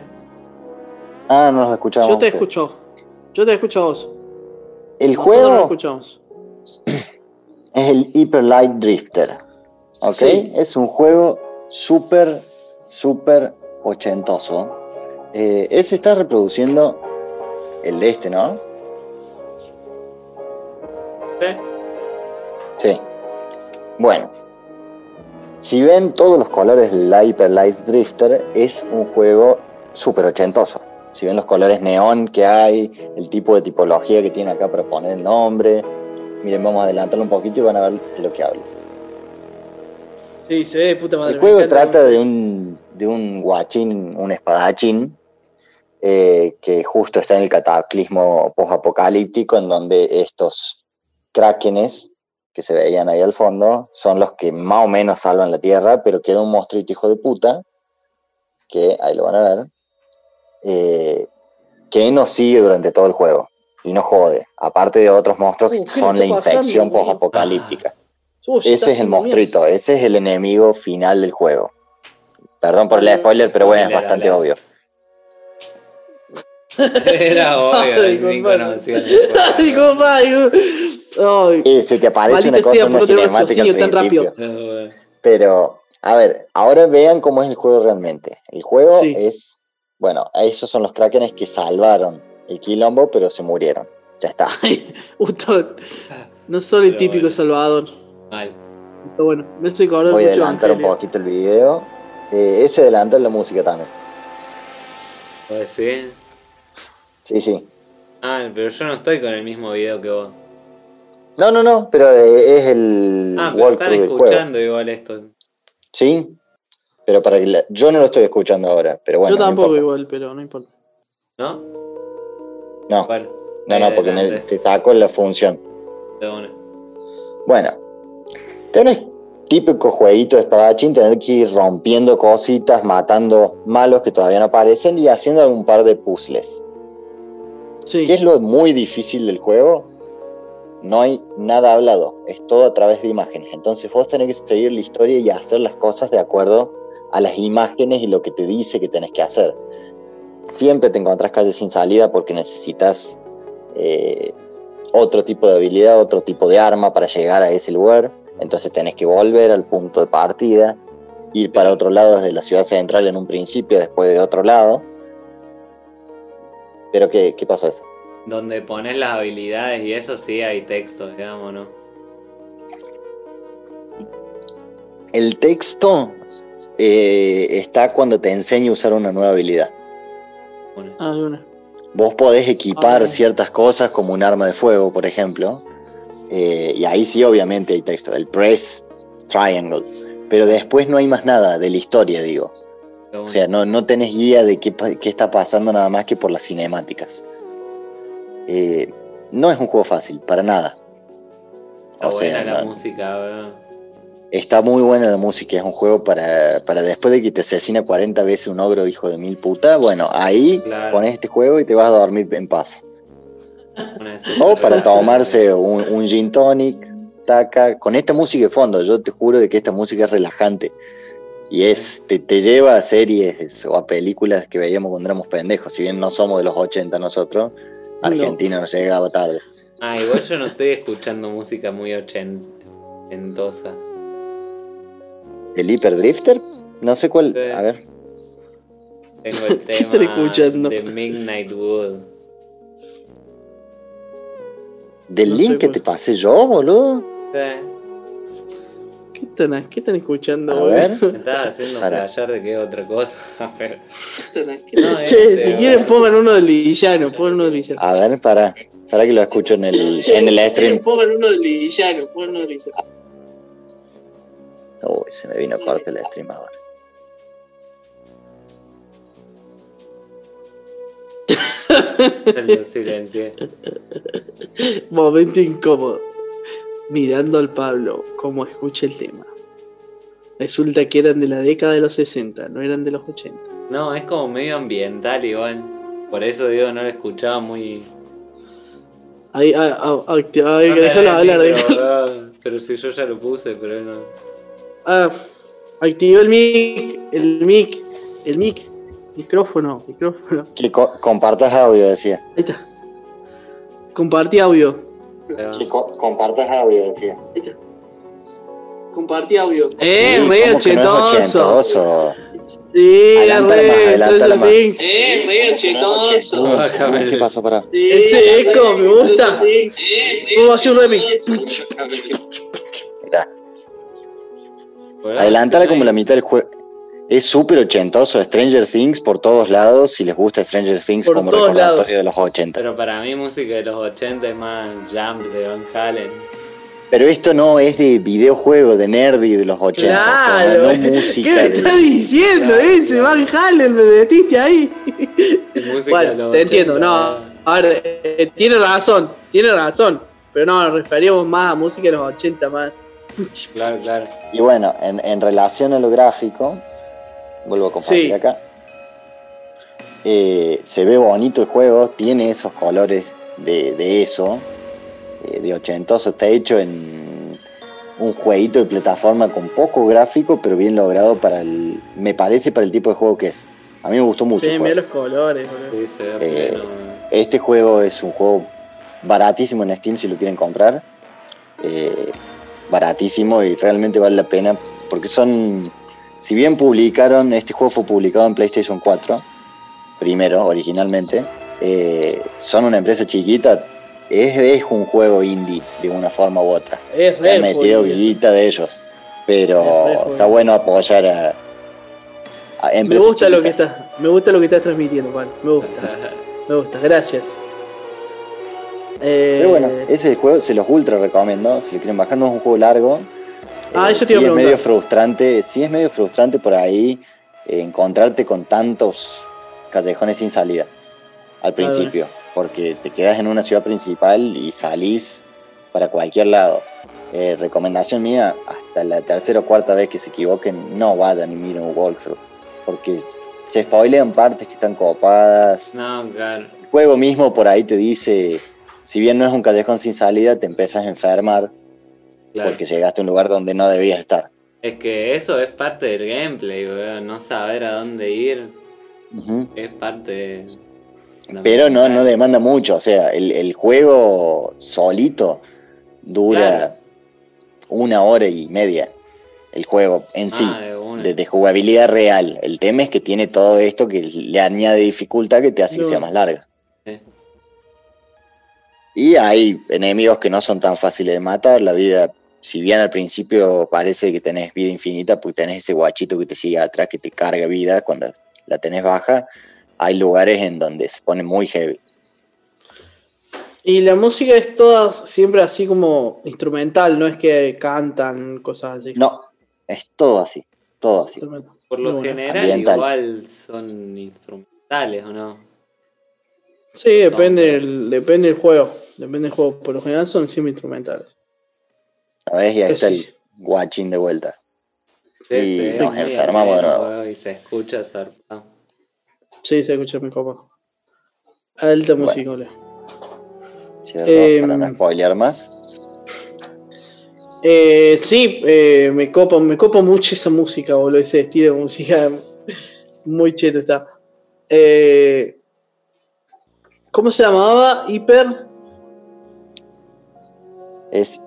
Ah, no los escuchamos. Yo te escucho. Yo te escucho a vos. El Nosotros no lo juego escuchamos. es el Hyper Light Drifter. ¿Ok? Sí. Es un juego súper, súper ochentoso. Eh, ese está reproduciendo el de este, ¿no? ¿Eh? Sí. Bueno. Si ven todos los colores del Hyper Light Drifter, es un juego súper ochentoso. Si ven los colores neón que hay, el tipo de tipología que tiene acá para poner el nombre. Miren, vamos a adelantarlo un poquito y van a ver de lo que hablo. Sí, se ve de puta madre. El juego trata de un, de un guachín, un espadachín, eh, que justo está en el cataclismo posapocalíptico, en donde estos krákenes que se veían ahí al fondo son los que más o menos salvan la Tierra, pero queda un monstruito hijo de puta, que ahí lo van a ver, eh, que nos sigue durante todo el juego y no jode, aparte de otros monstruos que ¿qué son la infección posapocalíptica. Está Ese es el monstruito, ese es el enemigo final del juego. Perdón por el spoiler, pero bueno, es bastante obvio. Era obvio, Y se te aparece una cosa sea, una cinemática al tan principio. rápido. Pero, a ver, ahora vean cómo es el juego realmente. El juego Sí. es, bueno, esos son los krakenes que salvaron el quilombo, pero se murieron. Ya está. no soy el típico bueno. Salvador. Mal. Pero bueno, me estoy cobrando Voy a adelantar un poquito el video. Eh, ese adelanta la música también. ¿Puedo decir? Sí, sí. Ah, pero yo no estoy con el mismo video que vos. No, no, no, pero eh, es el Ah, pero están del escuchando igual esto. Sí, pero para que la- yo no lo estoy escuchando ahora, pero bueno. Yo tampoco igual, pero no importa. ¿No? No, Bueno. no, no, porque me, te saco la función. De una. Bueno, tenés típico jueguito de espadachín, tener que ir rompiendo cositas, matando malos que todavía no aparecen y haciendo un par de puzzles. Sí. ¿Qué es lo muy difícil del juego? No hay nada hablado, es todo a través de imágenes. Entonces vos tenés que seguir la historia y hacer las cosas de acuerdo a las imágenes y lo que te dice que tenés que hacer. Siempre te encontrás calles sin salida porque necesitas eh, otro tipo de habilidad, otro tipo de arma para llegar a ese lugar. Entonces tenés que volver al punto de partida, ir para otro lado desde la ciudad central en un principio, después de otro lado. Pero ¿qué, qué pasó eso? Donde pones las habilidades y eso sí hay texto, digamos, ¿no? El texto eh, está cuando te enseña a usar una nueva habilidad. Bueno, Ah, de una. Vos podés equipar Ah. ciertas cosas como un arma de fuego, por ejemplo. Eh, y ahí sí, obviamente, hay texto. El press triangle. Pero después no hay más nada de la historia, digo. O sea, no, no tenés guía de qué, qué está pasando nada más que por las cinemáticas. Eh, no es un juego fácil, para nada. está o sea, buena la no- música, weón. Está muy buena la música, es un juego para, para después de que te asesina 40 veces un ogro hijo de mil puta, bueno, ahí Claro. pones este juego y te vas a dormir en paz. O para tomarse un, un gin tonic, taca, con esta música de fondo, yo te juro de que esta música es relajante. Y es, te, te lleva a series o a películas que veíamos cuando éramos pendejos, si bien no somos de los 80 nosotros, Argentina nos llegaba tarde. Ah, igual yo no estoy escuchando música muy ochen- ochentosa. ¿El Hyper Drifter? No sé cuál, a ver. Tengo el tema escuchando? de Midnight Wood. ¿Del No link sé que cuál. te pasé yo, boludo? Sí, ¿Qué están, ¿Qué están escuchando? A boludo? ver. me estaba haciendo Para. flashear de que es otra cosa. A ver. che, No, este, si quieren pongan uno del villano, pongan uno del villano. A ver, para, para que lo escucho en el, en el stream. Pongan uno del villano, pongan uno del villano. Uy, se me vino corte el stream ahora. Lo silencié. Momento incómodo. Mirando al Pablo, cómo escucha el tema. Resulta que eran de la década de los 60, no eran de los 80. No, es como medio ambiental igual. Por eso digo, no lo escuchaba muy. Ahí, ah, ah, ah, ah, No déjalo hagas hablar, boludo. Pero si yo ya lo puse, pero él no. Ah, activó el mic, el mic, el mic, micrófono, micrófono. Que co- compartas audio, decía. Ahí está. Compartí audio. Ahí. Que co- compartas audio, decía. Compartí audio. Sí, Eh, ¿cómo re ochentoso. Sí, Adelántale re, más, adelántale más. Eh, re ochentoso. Bájame ¿Qué pasó? Pará. Ese eco me gusta. Vamos a hacer un remix. Sí, como la mitad del juego. Es súper ochentoso. Stranger Things por todos lados. Si les gusta Stranger Things Por como todos recordatorio lados. de los 80. Pero para mí música de los 80 es más Jump de Van Halen. Pero esto no es de videojuego, de nerdy de los 80. Claro. no, no música. ¿Qué me de- estás diciendo? Claro. Ese Van Halen, me metiste ahí. Música de Bueno, los te entiendo, 80. no. A ver, eh, tiene razón, tiene razón. Pero no, nos referíamos más a música de los 80 más. Claro, claro. Y bueno, en, en relación a lo gráfico, vuelvo a compartir Sí. acá. Eh, se ve bonito el juego, tiene esos colores de, de eso, eh, de ochentoso. Está hecho en un jueguito de plataforma con poco gráfico, pero bien logrado para el. Me parece para el tipo de juego que es. A mí me gustó mucho. Sí, mira los colores, boludo. Sí, se ve Eh. Este juego es un juego baratísimo en Steam si lo quieren comprar. Eh, baratísimo y realmente vale la pena porque son, si bien publicaron, este juego fue publicado en PlayStation 4, primero, originalmente, eh, son una empresa chiquita, es, es un juego indie de una forma u otra. Es han metido guita de ellos, pero Es está bueno apoyar a, a Me gusta lo que estás, me gusta lo que estás transmitiendo, Juan. Me gusta, me gusta, gracias. Eh, Pero bueno, ese es el juego, se los ultra recomiendo. Si lo quieren bajar, no es un juego largo. Ah, Eh, eso te sí iba a es medio frustrante, sí es medio frustrante por ahí eh, encontrarte con tantos callejones sin salida al principio, porque te quedas en una ciudad principal y salís para cualquier lado. Eh, recomendación mía, hasta la tercera o cuarta vez que se equivoquen, no vayan y miren un walkthrough, porque se spoilean partes que están copadas. No, claro. El juego mismo por ahí te dice, si bien no es un callejón sin salida, te empiezas a enfermar claro. porque llegaste a un lugar donde no debías estar. Es que eso es parte del gameplay. No saber a dónde ir es parte de... Pero no, no demanda mucho, o sea, el, el juego solito dura Claro. una hora y media el juego en sí, Ah, de de, jugabilidad real. El tema es que tiene todo esto que le añade dificultad que te hace que sea más larga. Sí. Y hay enemigos que no son tan fáciles de matar. La vida, si bien al principio parece que tenés vida infinita, pues tenés ese guachito que te sigue atrás, que te carga vida cuando la tenés baja, hay lugares en donde se pone muy heavy. Y la música es toda siempre así como instrumental, no es que cantan cosas así. No, es todo así, todo así. Por lo bueno. general Ambiental. igual son instrumentales, ¿o no? Sí, depende del, depende del juego. Depende del juego. Por lo general son siempre instrumentales. ¿Sabes? Y ahí está el guachín de vuelta. Sí, Y sí, nos enfermamos de nuevo. Y se escucha zarpado. Sí, se escucha mi copa. Alta Bueno. música, Ole. ¿cierto? Em, Para no spoilear más. Eh, sí, eh, me copa, me copa mucho esa música, boludo. Ese estilo de música muy cheto está. Eh, ¿Cómo se llamaba? Hiper. Es.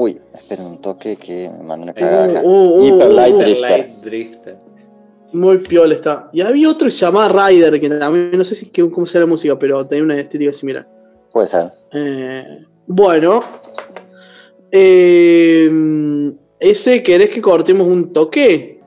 Uy, espera un toque que me mandó una Uh, cagada uh, uh, Hyper uh, Light uh. Drifter. Light Drifter. Muy piola está. Y había otro que se llamaba Rider, que también no sé si que, cómo será la música, pero tenía una estética similar. Puede ser. Eh, bueno. Eh, ese, ¿querés que cortemos un toque?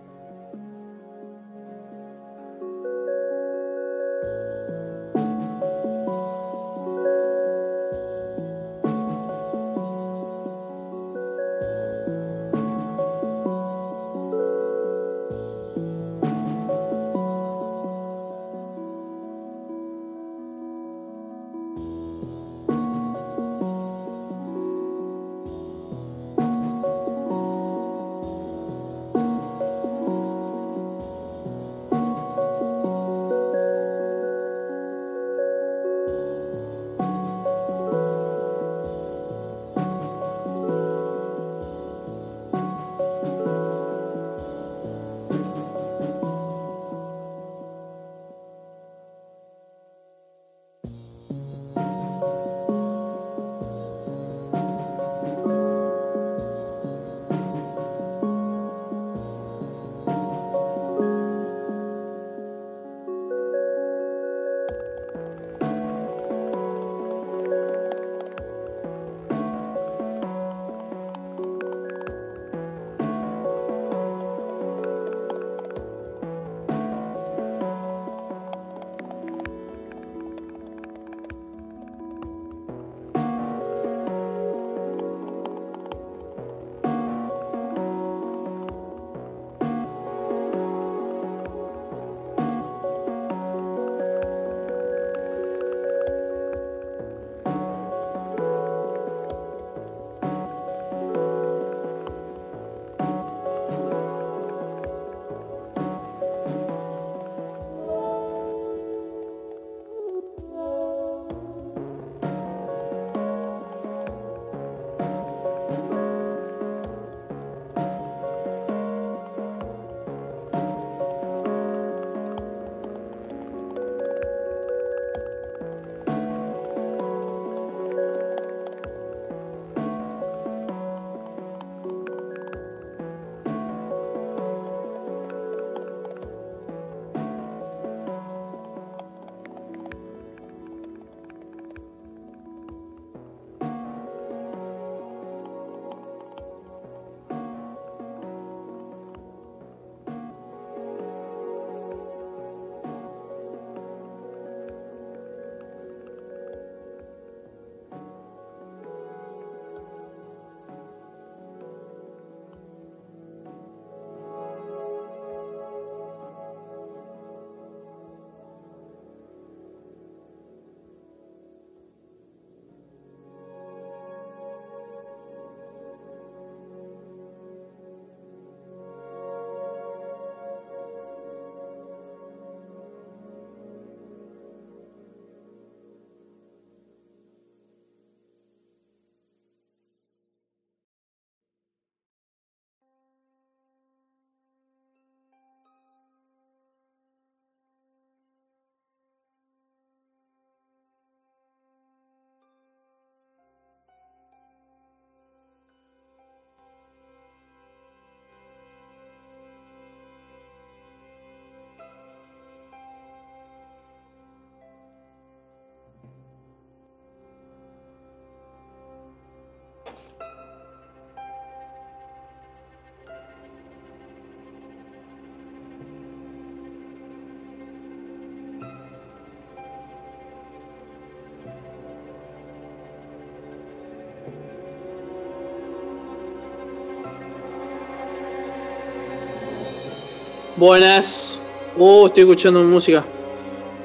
Buenas. Oh, estoy escuchando música.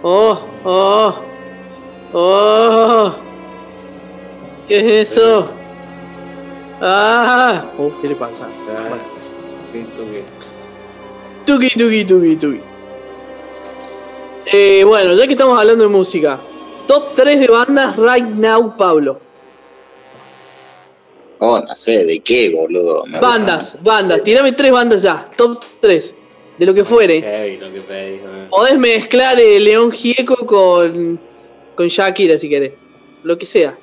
Oh, oh. Oh. ¿Qué es eso? Ah. Oh, ¿qué le pasa? Que- Tuki, tuki, tuki, tuki. Eh, bueno, ya que estamos hablando de música. Top 3 de bandas right now, Pablo. Oh, no sé, ¿de qué, boludo? Me Bandas, bandas. Tirame tres bandas ya. Top 3. De lo que fuere. Heavy lo que pedís, eh. Podés mezclar el León Gieco con, con Shakira si querés. Lo que sea.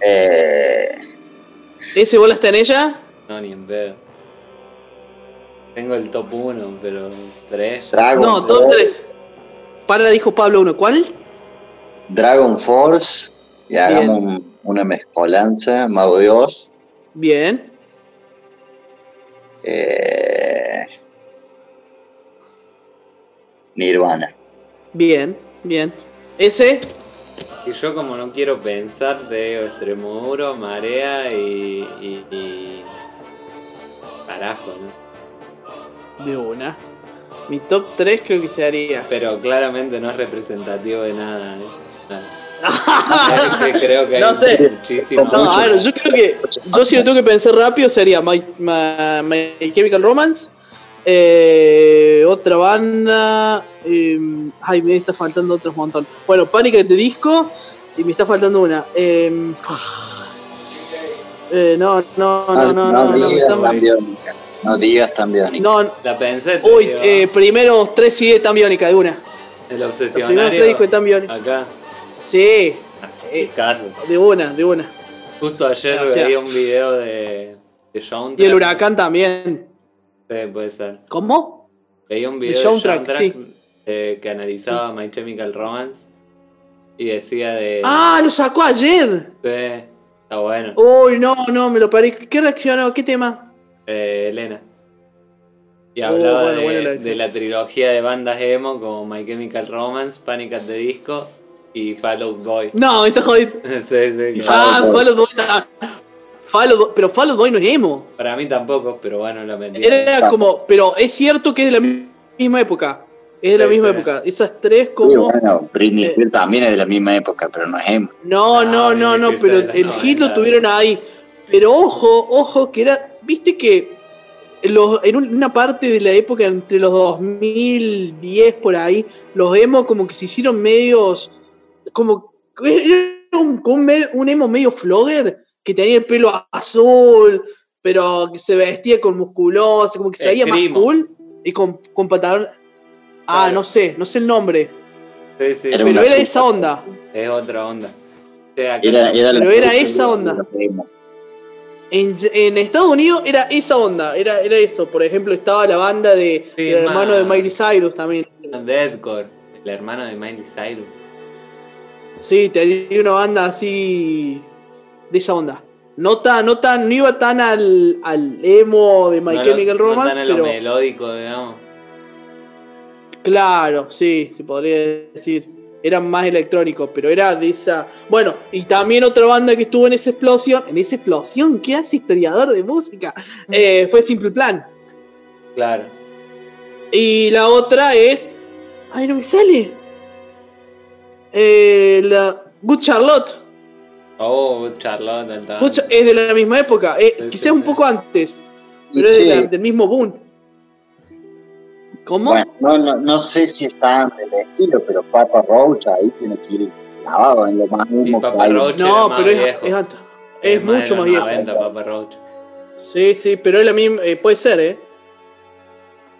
Eh, ¿Ese vos la está en ella? No, ni en pedo. Tengo el top 1, pero 3. Dragon No, top Force, 3. Para, dijo Pablo uno. ¿Cuál? Dragon Force. Y hagamos un- una mezcolanza. Mago Dios. Bien. Eh, Nirvana. Bien, bien. Ese, Y yo como no quiero pensar, te digo Extremoduro, Marea y... y, y... Carajo, ¿no? de una. Mi top 3 creo que se haría. Pero claramente no es representativo de nada, ¿eh? Nada. Que creo que hay No sé. muchísimo. No, a ver, yo creo que. Yo si lo tengo que pensar rápido sería My, My- My Chemical Romance. Eh, otra banda. eh, ay, me está faltando otros montón. Bueno, Pánica de Disco. Y me está faltando una. eh, eh, no, no, no, no, no. no, me digas están- tan biónica. No digas tan biónica. no, La pensé, uy, eh, primero tres sí de tan biónica de una. el Los primeros obsesionario. tres discos de tan biónica. Acá, Sí, el caso. de una, de una. Justo ayer O sea- veía un video de, de Soundtrack. Y el huracán también. Sí, puede ser. ¿Cómo? Veía un De video de Soundtrack, sí. eh, que analizaba My Chemical Romance y decía de... Ah, lo sacó ayer. Sí, está bueno. Uy, no, no, me lo paré. ¿Qué reaccionó? ¿Qué tema? Eh, Elena. Y Oh, hablaba bueno, de, la de acción. la trilogía de bandas emo como My Chemical Romance, Panic at the Disco y Fall Out Boy. No, está jodiendo. sí, sí, claro. Ah, Fall Out Boy. Fall Out Boy. está- Pero Fall Out Boy no es emo. Para mí tampoco, pero bueno, lo metí. Era como. Pero es cierto que es de la mi- misma época. Es de la Sí, misma sí. época. Esas tres Sí, como. bueno, Britney Eh. Spears también es de la misma época, pero no es emo. No, no, no, no, pero el hit lo 90. tuvieron ahí. Pero ojo, ojo, que era. Viste que. Los, en un- una parte de la época entre los 2010 por ahí, los emo como que se hicieron medios. Como. Era un, un emo medio flogger que tenía el pelo azul, pero que se vestía con musculosa, como que se veía más cool y con, con pantalón. Ah, Claro. no sé, no sé el nombre. Sí, sí, Era Pero era esa onda. es otra onda. O sea, acá- Era, era Pero era esa onda. En, en Estados Unidos era esa onda, era, era eso. Por ejemplo, estaba la banda de, Sí, del hermano de. Miley Cyrus también. Deathcore, el hermano de Miley Cyrus. Sí, tenía una banda así de esa onda. No tan, no tan, no iba tan al, al emo de My No lo- Chemical no Romance, tan en lo pero melódico, digamos. claro, sí, se podría decir. Era más electrónico, pero era de esa. Bueno, y también otra banda que estuvo en esa explosión. En esa explosión, ¿qué hace historiador de música? Eh, fue Simple Plan. Claro. Y la otra es. Ay, no me sale. Eh, la Good Charlotte. Oh, Charlotte, Cha- es de la misma época. eh, Sí, sí, quizás un sí. poco antes. Y Pero es de che, la- del mismo boom. ¿Cómo? bueno, no, no, no sé si está del estilo, pero Papa Roach ahí tiene que ir clavado en lo más Y emo que Papa hay. Roach no, pero es, viejo. es antes. Mucho más viejo. 90, Papa Roach. Sí, sí, pero es la misma. eh, puede ser, ¿eh?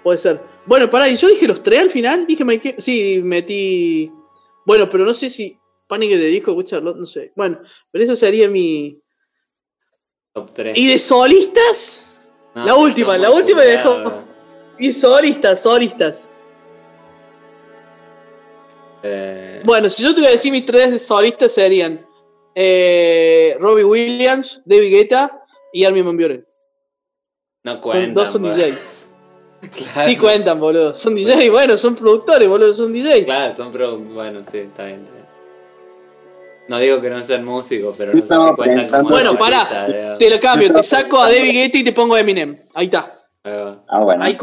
Puede ser. Bueno, pará, y yo dije los tres al final. Dije, Mike- sí, metí. Bueno, pero no sé si. Panic de disco, Charlotte, no sé. Bueno, pero esa sería mi. Top 3. ¿Y de solistas? la última, la última dejó. Y solistas, solistas. Eh, Bueno, si yo te voy a decir mis tres de solistas serían eh, Robbie Williams, David Guetta y Armin Van Buren. no cuentan. Son, dos son. DJ. Claro. Sí cuentan, boludo. Son DJ, bueno, son productores, boludo, son DJ. Claro, son pro. Bueno, sí, está bien. está bien. No digo que no sean músicos, pero no si cuentan pensando- como Bueno, pará, te lo cambio, te saco a David Guetta y te pongo a Eminem. Ahí está. Ah, bueno. Ahí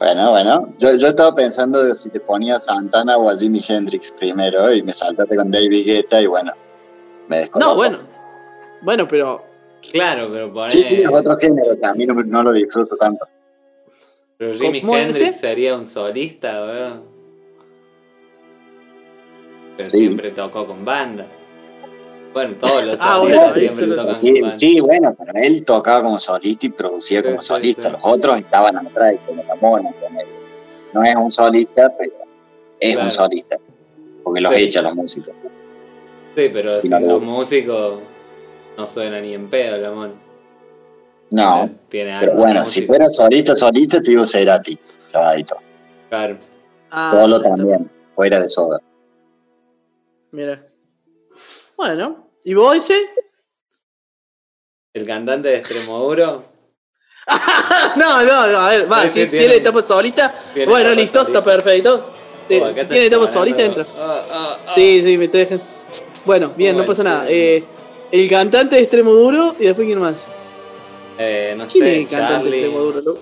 Bueno, bueno. Yo, yo estaba pensando de si te ponía a Santana o a Jimi Hendrix primero y me saltaste con David Guetta y bueno, me descoloco. No, bueno. Bueno, pero. Claro, pero poné. Sí, sí, es otro género que a mí no, no lo disfruto tanto. Pero Jimi ¿Cómo Hendrix sería un solista, weón. Pero Sí. siempre tocó con banda. Bueno, todos los Ah, solistas bueno, siempre lo- tocan Sí, con banda. sí, bueno, pero él tocaba como solista y producía como Sí, solista. sí. Los otros estaban atrás, como la mona. con él. No es un solista, pero es Claro. un solista. Porque los Sí. echa los músicos. Sí, pero sin los músicos no suena ni en pedo la mona. No, Tiene pero bueno, si fuera solista, solista, te digo Cerati, clavadito. Claro. Ah, Solo también, fuera de soda. Mira. Bueno. ¿Y vos ese? El cantante de Extremoduro. no, no, no, a ver, va, si tiene, tiene- etapa solita. tiene Bueno, listo, está perfecto. Oh, si tiene etapa solita, entra. Ah. Sí, sí, me estoy dejando. Bueno, bien, no pasa nada. Eh, el cantante de extremo duro y después quién más. Eh, no ¿Quién sé, es el cantante de Charlie. extremo duro? no?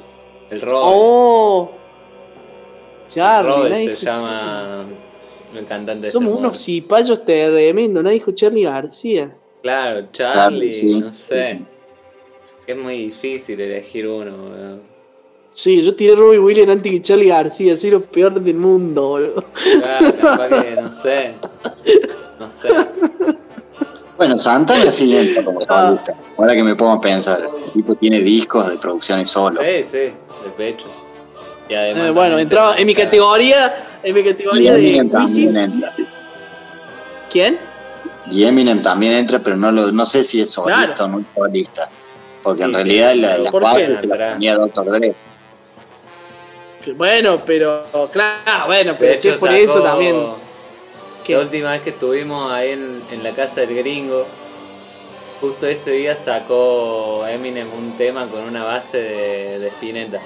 El Robert. Oh, Charlie, Robert nadie se llama. El cantante de Somos Extremoduro. unos cipayos tremendos, nadie dijo Charlie García. Claro, Charlie, sí, no sé. sí. Es muy difícil elegir uno, weón. Sí, yo tiré Robbie Williams antes que Charlie García, soy lo peor del mundo, boludo. Claro, capaz que no sé. No sé. Bueno, Santana sí entra como Ah. solista. Ahora que me pongo a pensar, el tipo tiene discos de producciones solo. Sí, sí, de pecho. Y además Eh, bueno, entraba en mi categoría, en mi categoría de Eminem también crisis. entra. ¿Quién? Y Eminem también entra, pero no lo, no sé si es solista Claro. o no es solista. Porque en Sí, realidad la- pero las ¿por qué bases se entra? las ponía Dr. Dre. Bueno, pero, claro, bueno, De pero si sacó- eso también. ¿Qué? La última vez que estuvimos ahí en, en la casa del gringo, justo ese día sacó Eminem un tema con una base de, de Spinetta.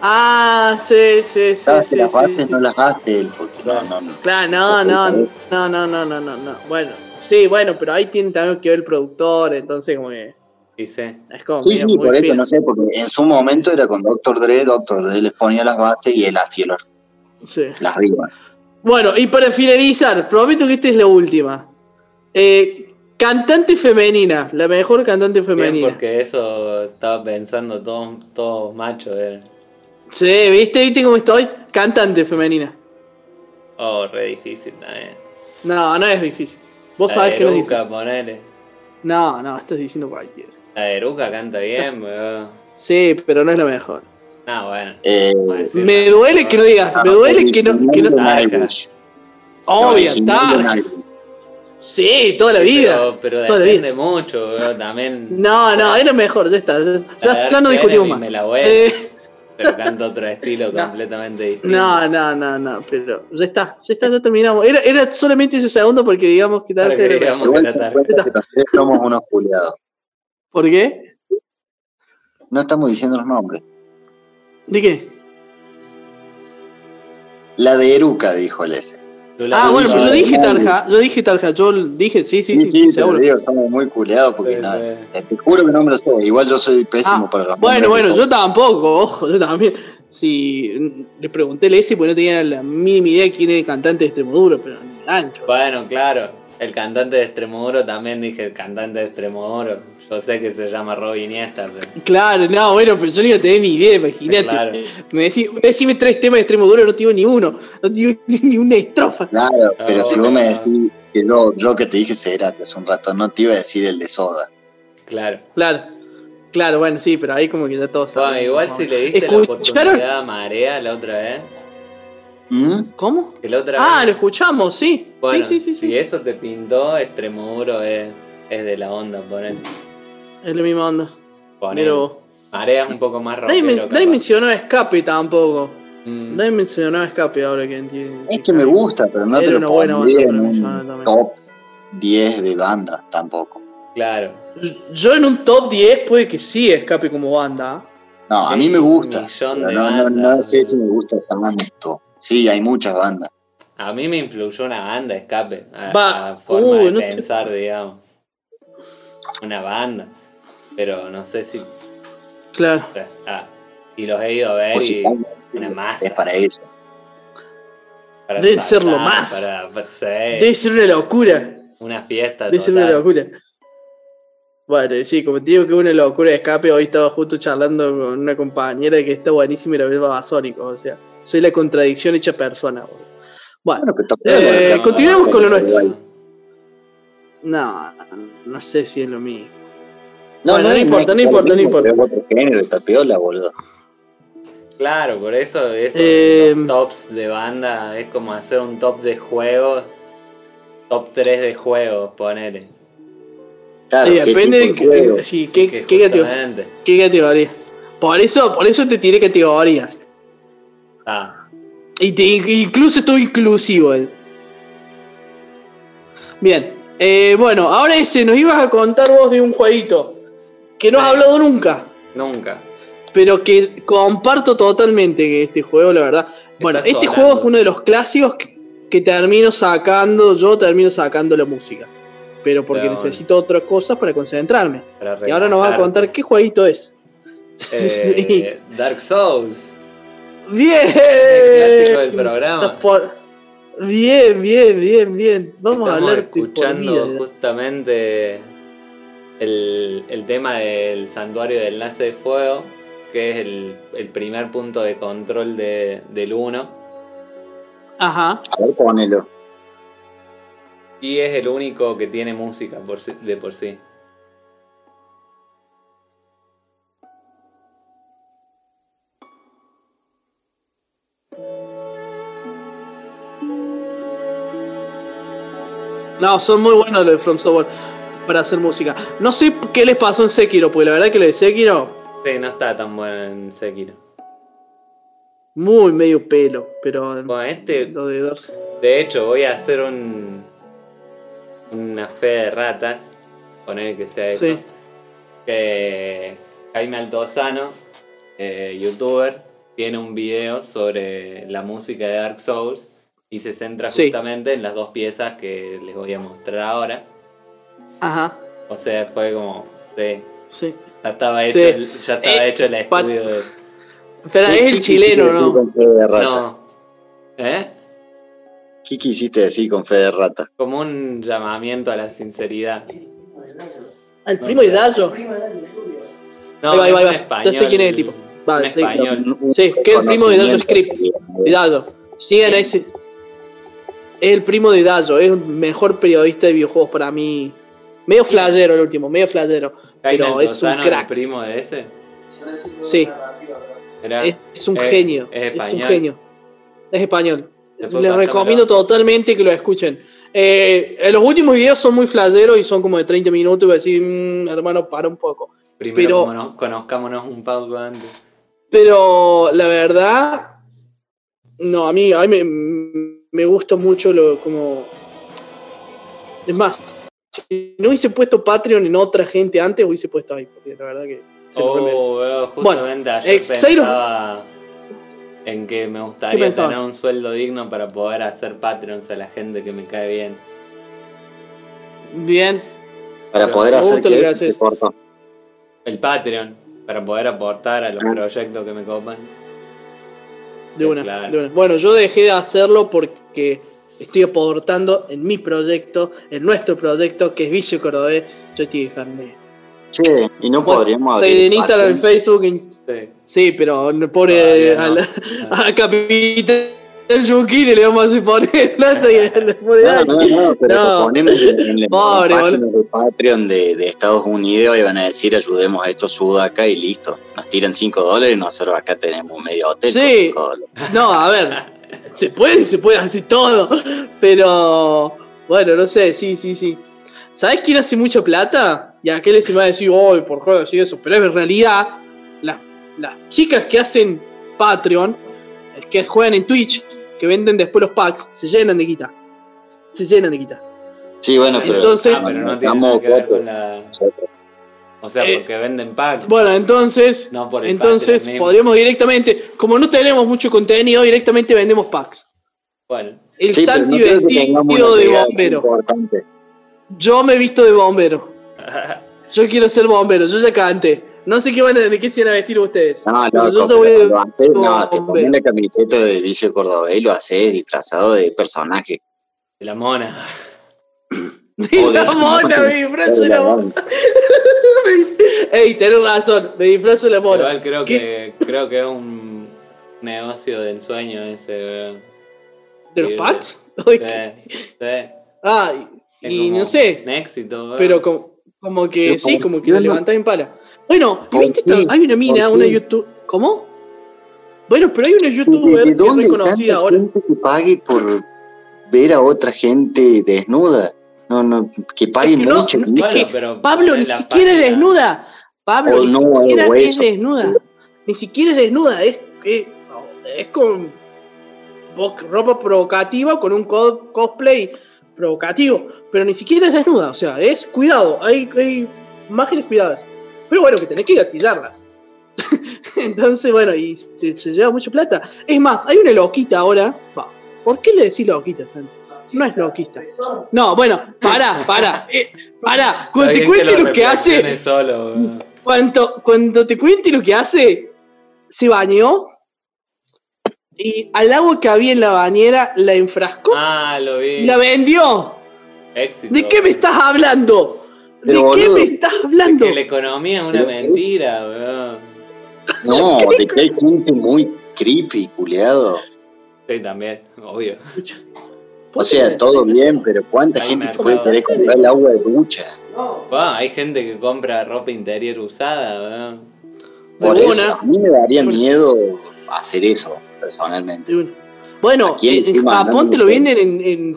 Ah, sí, sí, sí, Claro, sí, las sí, bases sí. no las hace él, porque no, no, no. Claro, no, no, no, no, no, no, no, no. Bueno, sí, bueno, pero ahí tiene también que ver el productor, entonces como que Dice, es como Sí, sí, por eso, no sé, porque en su momento era con Dr. Dre, Dr. Dre les ponía las bases y él hacía los- Sí. las rimas. Bueno, y para finalizar, prometo que esta es la última. Eh, cantante femenina, la mejor cantante bien, femenina. porque eso estaba pensando todos todos machos. eh. Sí, ¿viste? ¿Viste cómo estoy? Cantante femenina. Oh, re difícil también. No, no es difícil. Vos La sabés que no es difícil. ponele. No, no, estás diciendo cualquiera. La Eruca canta bien, weón. Sí, pero no es la mejor. No, bueno. Eh, Me duele mejor. que no digas, me duele que no. Que no de Tarja. Obvio, de. Nightwish. Sí, toda la vida. Pero, pero toda la depende mucho, weón. También. No, no, es lo mejor, ya está. Ya, ya- no discutimos más. Me la voy, Eh, pero canta otro estilo No. completamente distinto. no, no, no, no, pero ya está, ya está, ya terminamos. Era, era solamente ese segundo porque digamos que tal Para que digamos. Que se la cuenta que los tres somos unos culiados. ¿Por qué? No estamos diciendo los nombres. ¿De qué? La de Eruca, dijo el ese. Ah, bueno, pero yo dije. Tarja, yo dije Tarja, yo dije, sí, sí, Sí, sí, sí, seguro. digo, somos muy culiados porque Sí, no, sí. eh, te juro que no me lo sé. Igual yo soy pésimo Ah, para los bueno, nombres bueno, yo tampoco, ojo, yo también. Si le pregunté el ese, pues no tenía la mínima idea de quién era el cantante de Extremoduro, pero ni ancho. Bueno, claro. El cantante de Extremoduro también dije el cantante de Extremoduro. Yo sé que se llama Rob Iniesta, pero. Claro, no, bueno, pero yo no iba a tener ni idea, imagínate. Claro. Me decís, decime tres temas de Extremoduro, no tengo ni uno, no tengo ni, una estrofa. Claro, pero No, si vos me decís que yo, yo que te dije Cerati hace un rato, no te iba a decir el de Soda. Claro. Claro, claro, bueno, sí, pero ahí como que ya todos Bueno, saben. igual si le diste la ¿Escucharon? oportunidad a Marea la otra vez. ¿Mm? ¿Cómo? La Ah, lo escuchamos, sí. Bueno, sí, sí, sí, Si sí. eso te pintó, Extremoduro es, es de la onda, poner. Es la misma onda. Pero Marea es un poco más nadie, men- capaz. nadie mencionó escape tampoco. Mm. Nadie mencionó escape ahora que entiendo. Es que me gusta, pero no Era te una lo buena pondría banda en para un mencionar también. top 10 de banda tampoco. Claro. Yo en un top 10 puede que sí escape como banda. No, a mí me gusta. no, no, no sé si me gusta tanto. Sí, hay muchas bandas. A mí me influyó una banda, escape. A, Va, a forma uh, de no te- pensar, digamos. Una banda. Pero no sé si. Claro. Ah, y los he ido a ver si y. Una masa. Es para eso. Para Debe ser lo más. Para, para Debe ser una locura. una fiesta. Debe ser una locura. Bueno, sí, como te digo que es una locura de escape, hoy estaba justo charlando con una compañera que está buenísima y la ve babasónico, o sea, soy la contradicción hecha persona. boludo. Bueno, Bueno, Eh, continuemos con lo nuestro. no, no sé si es lo mío. No, Bueno, no es- importa, no importa, no importa. es otro género, está piola, boludo. Claro, por eso, eso Eh, tops de banda es como hacer un top de juegos. Top 3 de juegos, ponele. Claro, Sí, ¿qué depende de qué, juego? sí, qué, categoría, qué categoría. Por eso, por eso te tiré categoría. Ah, Y te, incluso estoy inclusivo. eh. Bien. eh, bueno, ahora ese, nos ibas a contar vos de un jueguito que no has hablado nunca, nunca. pero que comparto totalmente este juego, la verdad. Bueno, este juego es uno de los clásicos que, que termino sacando, yo termino sacando la música. Pero porque Pero necesito otras cosas para concentrarme. para Y ahora nos va a contar qué jueguito es. Eh, Dark Souls. ¡Bien! El clásico del programa. Por- Bien, bien, bien, bien. Vamos a hablar escuchando justamente el, el tema del santuario del enlace de fuego, que es el, el primer punto de control de- del 1. Ajá. A ver, ponelo. Y es el único que tiene música por sí- de por sí. No, son muy buenos los de From Software para hacer música. No sé qué les pasó en Sekiro, porque la verdad que lo de Sekiro, Sí, no está tan bueno en Sekiro. muy medio pelo, pero Bueno, este, lo de dos. de hecho, voy a hacer un una fe de ratas, poner que sea eso. Sí. Que Jaime Altozano, eh, youtuber, tiene un video sobre la música de Dark Souls y se centra Sí. justamente en las dos piezas que les voy a mostrar ahora. Ajá, O sea, fue como, sí, sí. ya estaba hecho, Sí. el, ya estaba Eh, hecho el estudio de... Pero ¿Qué es el chileno, ¿no? No. ¿Eh? ¿Qué quisiste decir con fe de rata? Como un llamamiento a la sinceridad. El primo de Dayo. No, Ahí va, ahí va, ahí va. Ya sé quién es el tipo. un Vale, sí. español. Sí, que es el primo de Dayo Conocimiento Script. De Dayo. Sigan a ese. Es el primo de Dayo, es el mejor periodista de videojuegos para mí. Medio flashero el último, medio flashero. Pero es un crack. el primo de ese. Sí. Era- Es, es un Es- genio. es Es, un genio. Es español. Después Les recomiendo totalmente que lo escuchen. Eh, eh, los últimos videos son muy flasheros y son como de 30 minutos. Y voy a decir, "Mm, hermano, para un poco. Primero pero- cono- conozcámonos un poco antes. Pero la verdad, no, a mí, a mí me, me gusta mucho lo como. Es más, si no hubiese puesto Patreon en otra gente antes, hubiese puesto ahí, porque la verdad que se. Oh, veo, justamente ayer eh, Zairo- pensaba en que me ¿Qué gustaría tener un sueldo digno para poder hacer Patreons a la gente que me cae bien. Bien, Para Pero poder hacer que que cortó. El Patreon, para poder aportar a los Ah. proyectos que me copan. de una, Claro. de una. Bueno, yo dejé de hacerlo porque estoy aportando en mi proyecto, en nuestro proyecto, que es Vicio Cordobés. Yo estoy de Fernet. Che, y no podríamos estoy en Instagram, en? Facebook, en Sí. Sí, pero pobre no. al, Ah. a Capitán Yukiri le vamos a hacer poner plata y le pone No, no, no, pero No. ponemos en, en Pobre, de Patreon de, de Estados Unidos y van a decir ayudemos a estos sudacas y listo. Nos tiran 5 dólares y nosotros acá tenemos medio hotel. Sí. No, a ver, se puede, se puede hacer todo, pero bueno, no sé, sí, sí, sí. ¿Sabes quién hace mucha plata? Y a aquel se me va a decir, oh, por joder, así eso, pero en realidad, las, las chicas que hacen Patreon, que juegan en Twitch, que venden después los packs, se llenan de guita. Se llenan de guita. Sí, bueno, pero, Entonces- Ah, pero no tiene nada que ver con la. O sea, Eh, porque venden pack. Bueno, entonces, No por el entonces podríamos directamente, como no tenemos mucho contenido, directamente vendemos packs. Bueno, El Sí, pero no Santi vestido de bombero. Importante. Yo me he visto de bombero. Yo quiero ser bombero, yo ya canté. No sé qué van a, de qué se van a vestir ustedes. No, Pero no, yo pero soy de- lo haces, no, te pones la camiseta de vicio cordobés y lo haces disfrazado de personaje. De la mona. De- la mona, me disfrazo de la mona. Ey, tenés razón, me disfrazo de la mona. Igual creo ¿Qué? que, creo que es un negocio de ensueño ese, weón. ¿De los packs? Sí, sí. Ah, Es y, no sé, Un éxito, weón. pero como, como que Pero sí, ¿por como que la levantás en pala. Bueno, ¿y ¿Por ¿viste? qué? Hay una mina, ¿Por una qué? YouTube. ¿Cómo? Bueno, pero hay una ¿De, youtuber de que es dónde reconocida tanta ahora. gente que pague por ver a otra gente desnuda? No, no, que pague Es que no, mucho. no, es Bueno, que pero Pablo ni siquiera es desnuda. Pablo Oh, ni no, siquiera es desnuda. Ni siquiera es desnuda. Es, es, es con ropa provocativa, con un co- cosplay provocativo. Pero ni siquiera es desnuda. O sea, es cuidado. Hay, hay imágenes cuidadas. Pero bueno, que tenés que gatillarlas. Entonces, bueno, y se, se lleva mucha plata. Es más, hay una loquita ahora. ¿Por qué le decís loquita, Santi? No es loquista. No, bueno, pará, pará. Eh, pará, cuando te cuente lo que hace. Solo. Cuando, cuando te cuente lo que hace, se bañó y al agua que había en la bañera la enfrascó Ah, lo vi. y la vendió. Éxito. ¿De qué me estás hablando? ¿De Pero, qué boludo, me estás hablando? Que la economía es una mentira, weón. No, de que hay gente muy creepy, culeado. Sí, también, obvio. O sea, todo bien, pero ¿cuánta Hay gente mercado. puede querer comprar el agua de ducha? No. Va, hay gente que compra ropa interior usada, weón. Por eso, una. a mí me daría miedo hacer eso, personalmente. Bueno, en, Japón te lo venden en, en-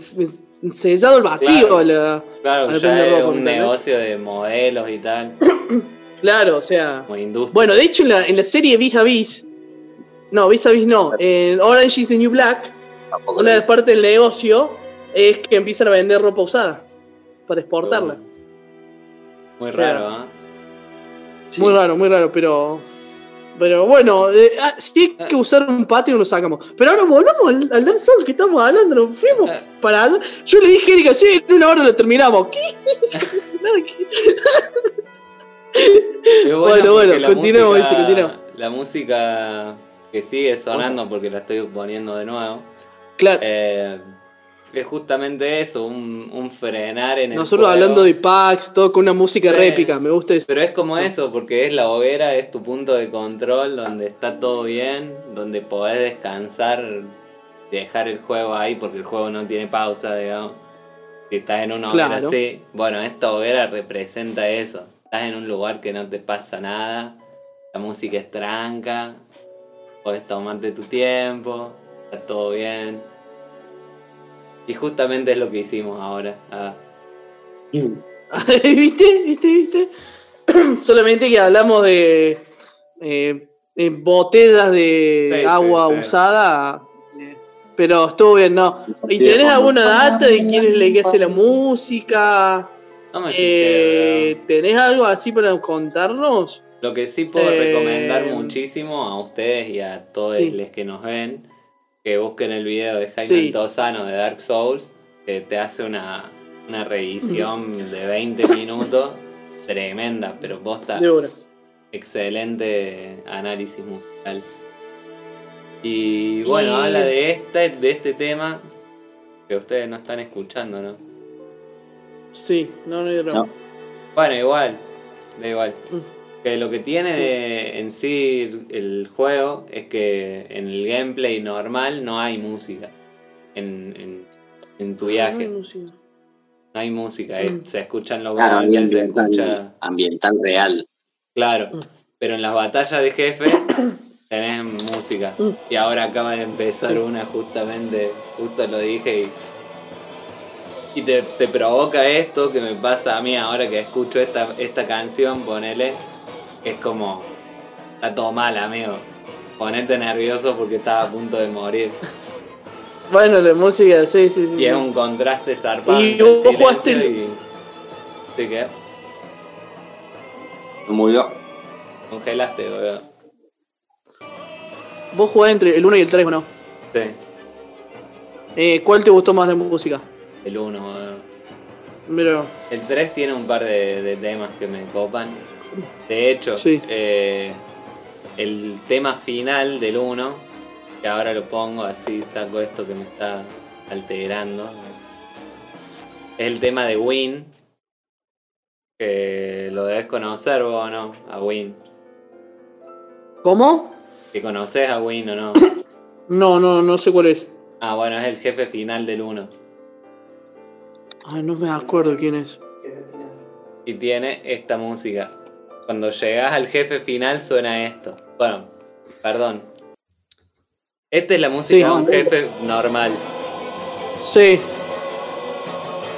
en sellado al vacío. Claro. la- Claro, Al ya es ropa, un negocio de modelos y tal, claro, o sea. como industria. Bueno, de hecho, en la, en la serie Vis a Vis, no, Vis a Vis no, en Orange is the New Black, Tampoco una de las partes del negocio es que empiezan a vender ropa usada para exportarla. Muy o sea, raro. Sí. Muy raro, muy raro, pero. Pero bueno, eh, ah, si hay que usar un Patreon lo sacamos. Pero ahora volvamos al, al Dark Souls que estamos hablando, nos fuimos Eh. para allá. Yo le dije a Erika, sí, en una hora lo terminamos. ¿Qué? Es Bueno, bueno, Elsie, continuemos. La música que sigue sonando porque la estoy poniendo de nuevo. Claro, eh, es justamente eso, un, un frenar en el nosotros hablando de packs, todo con una música Sí. réplica, me gusta eso. Pero es como Sí. eso, porque es la hoguera, es tu punto de control, donde está todo bien, donde podés descansar, dejar el juego ahí, porque el juego no tiene pausa, digamos. Si estás en una hoguera Claro. así, bueno, esta hoguera representa eso. Estás en un lugar que no te pasa nada, la música es tranca, podés tomarte tu tiempo, todo bien. Y justamente es lo que hicimos ahora. Ah, ¿Viste? ¿Viste? ¿Viste? Solamente que hablamos de eh, eh, botellas de Sí, agua sí. usada. eh, Pero estuvo bien, ¿no? ¿Y tenés alguna data de quién es la que hace la música? no me Eh. ¿Tenés algo así para contarnos? Lo que sí puedo Eh, recomendar muchísimo a ustedes y a todos Sí. los que nos ven, que busquen el video de Jaime Sí. Altozano de Dark Souls, que te hace una, una revisión de 20 minutos tremenda, pero posta De una. excelente análisis musical. Y bueno, Y- habla de este, de este tema que ustedes no están escuchando, ¿no? Sí, no, no. No. Bueno, igual, da igual. Mm. Que lo que tiene Sí. de- en sí el juego es que en el gameplay normal no hay música. En, en, en tu viaje Ah, no, sí. no hay música, Mm. se escuchan los Claro, se ambiental, escucha. ambiental real. Claro, Mm. pero en las batallas de jefe tenés música. Mm. Y ahora acaba de empezar Sí. una justamente, justo lo dije y, y te, te provoca esto que me pasa a mí ahora que escucho esta, esta canción, ponele, es como, está todo mal amigo, ponete nervioso porque estás a punto de morir. Bueno, la música, sí, sí, sí. Y es un contraste zarpado. Y vos jugaste y- ¿Sí qué? Me murió. Congelaste, boludo. Vos jugás entre el 1 y el 3, ¿o no? Sí, Eh, ¿Cuál te gustó más la música? el 1, boludo. Mira, El 3 tiene un par de, de temas que me copan. De hecho, Sí. eh, el tema final del 1, que ahora lo pongo así, saco esto que me está alterando. Es el tema de Win. Que lo debes conocer vos o no, a Win. ¿Cómo? Que conoces a Win o no. No, no, no sé cuál es. Ah, bueno, es el jefe final del 1. Ay, no me acuerdo quién es. Y tiene esta música. Cuando llegas al jefe final suena esto. Bueno, perdón. Esta es la música Sí. de un jefe normal. Sí.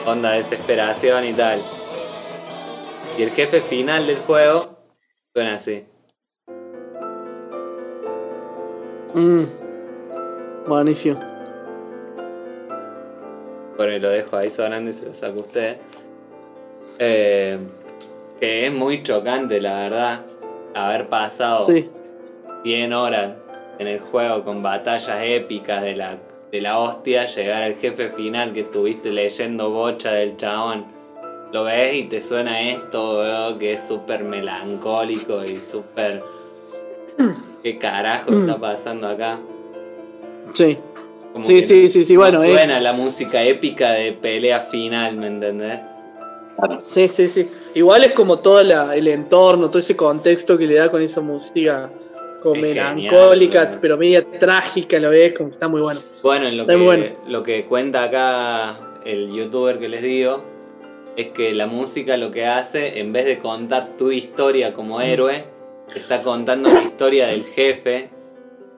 Onda desesperación y tal. Y el jefe final del juego suena así. Mm. Buenísimo. Bueno, y lo dejo ahí sonando y se lo saco a usted. Eh, que es muy chocante, la verdad. Haber pasado Sí. 100 horas en el juego con batallas épicas de la, de la hostia, llegar al jefe final que estuviste leyendo bocha del chabón. Lo ves y te suena esto, bro, que es súper melancólico y súper... ¿Qué carajo está pasando acá? Sí. Como Sí, sí, sí, no bueno, es- Suena la música épica de pelea final, ¿me entendés? Sí, sí, sí. Igual es como todo la- el entorno, todo ese contexto que le da con esa música como Es melancólica, genial, pero media trágica a la vez, como que está muy bueno. Bueno, en lo Está que, muy bueno. lo que cuenta acá el youtuber que les digo es que la música lo que hace, en vez de contar tu historia como héroe, te está contando la historia del jefe,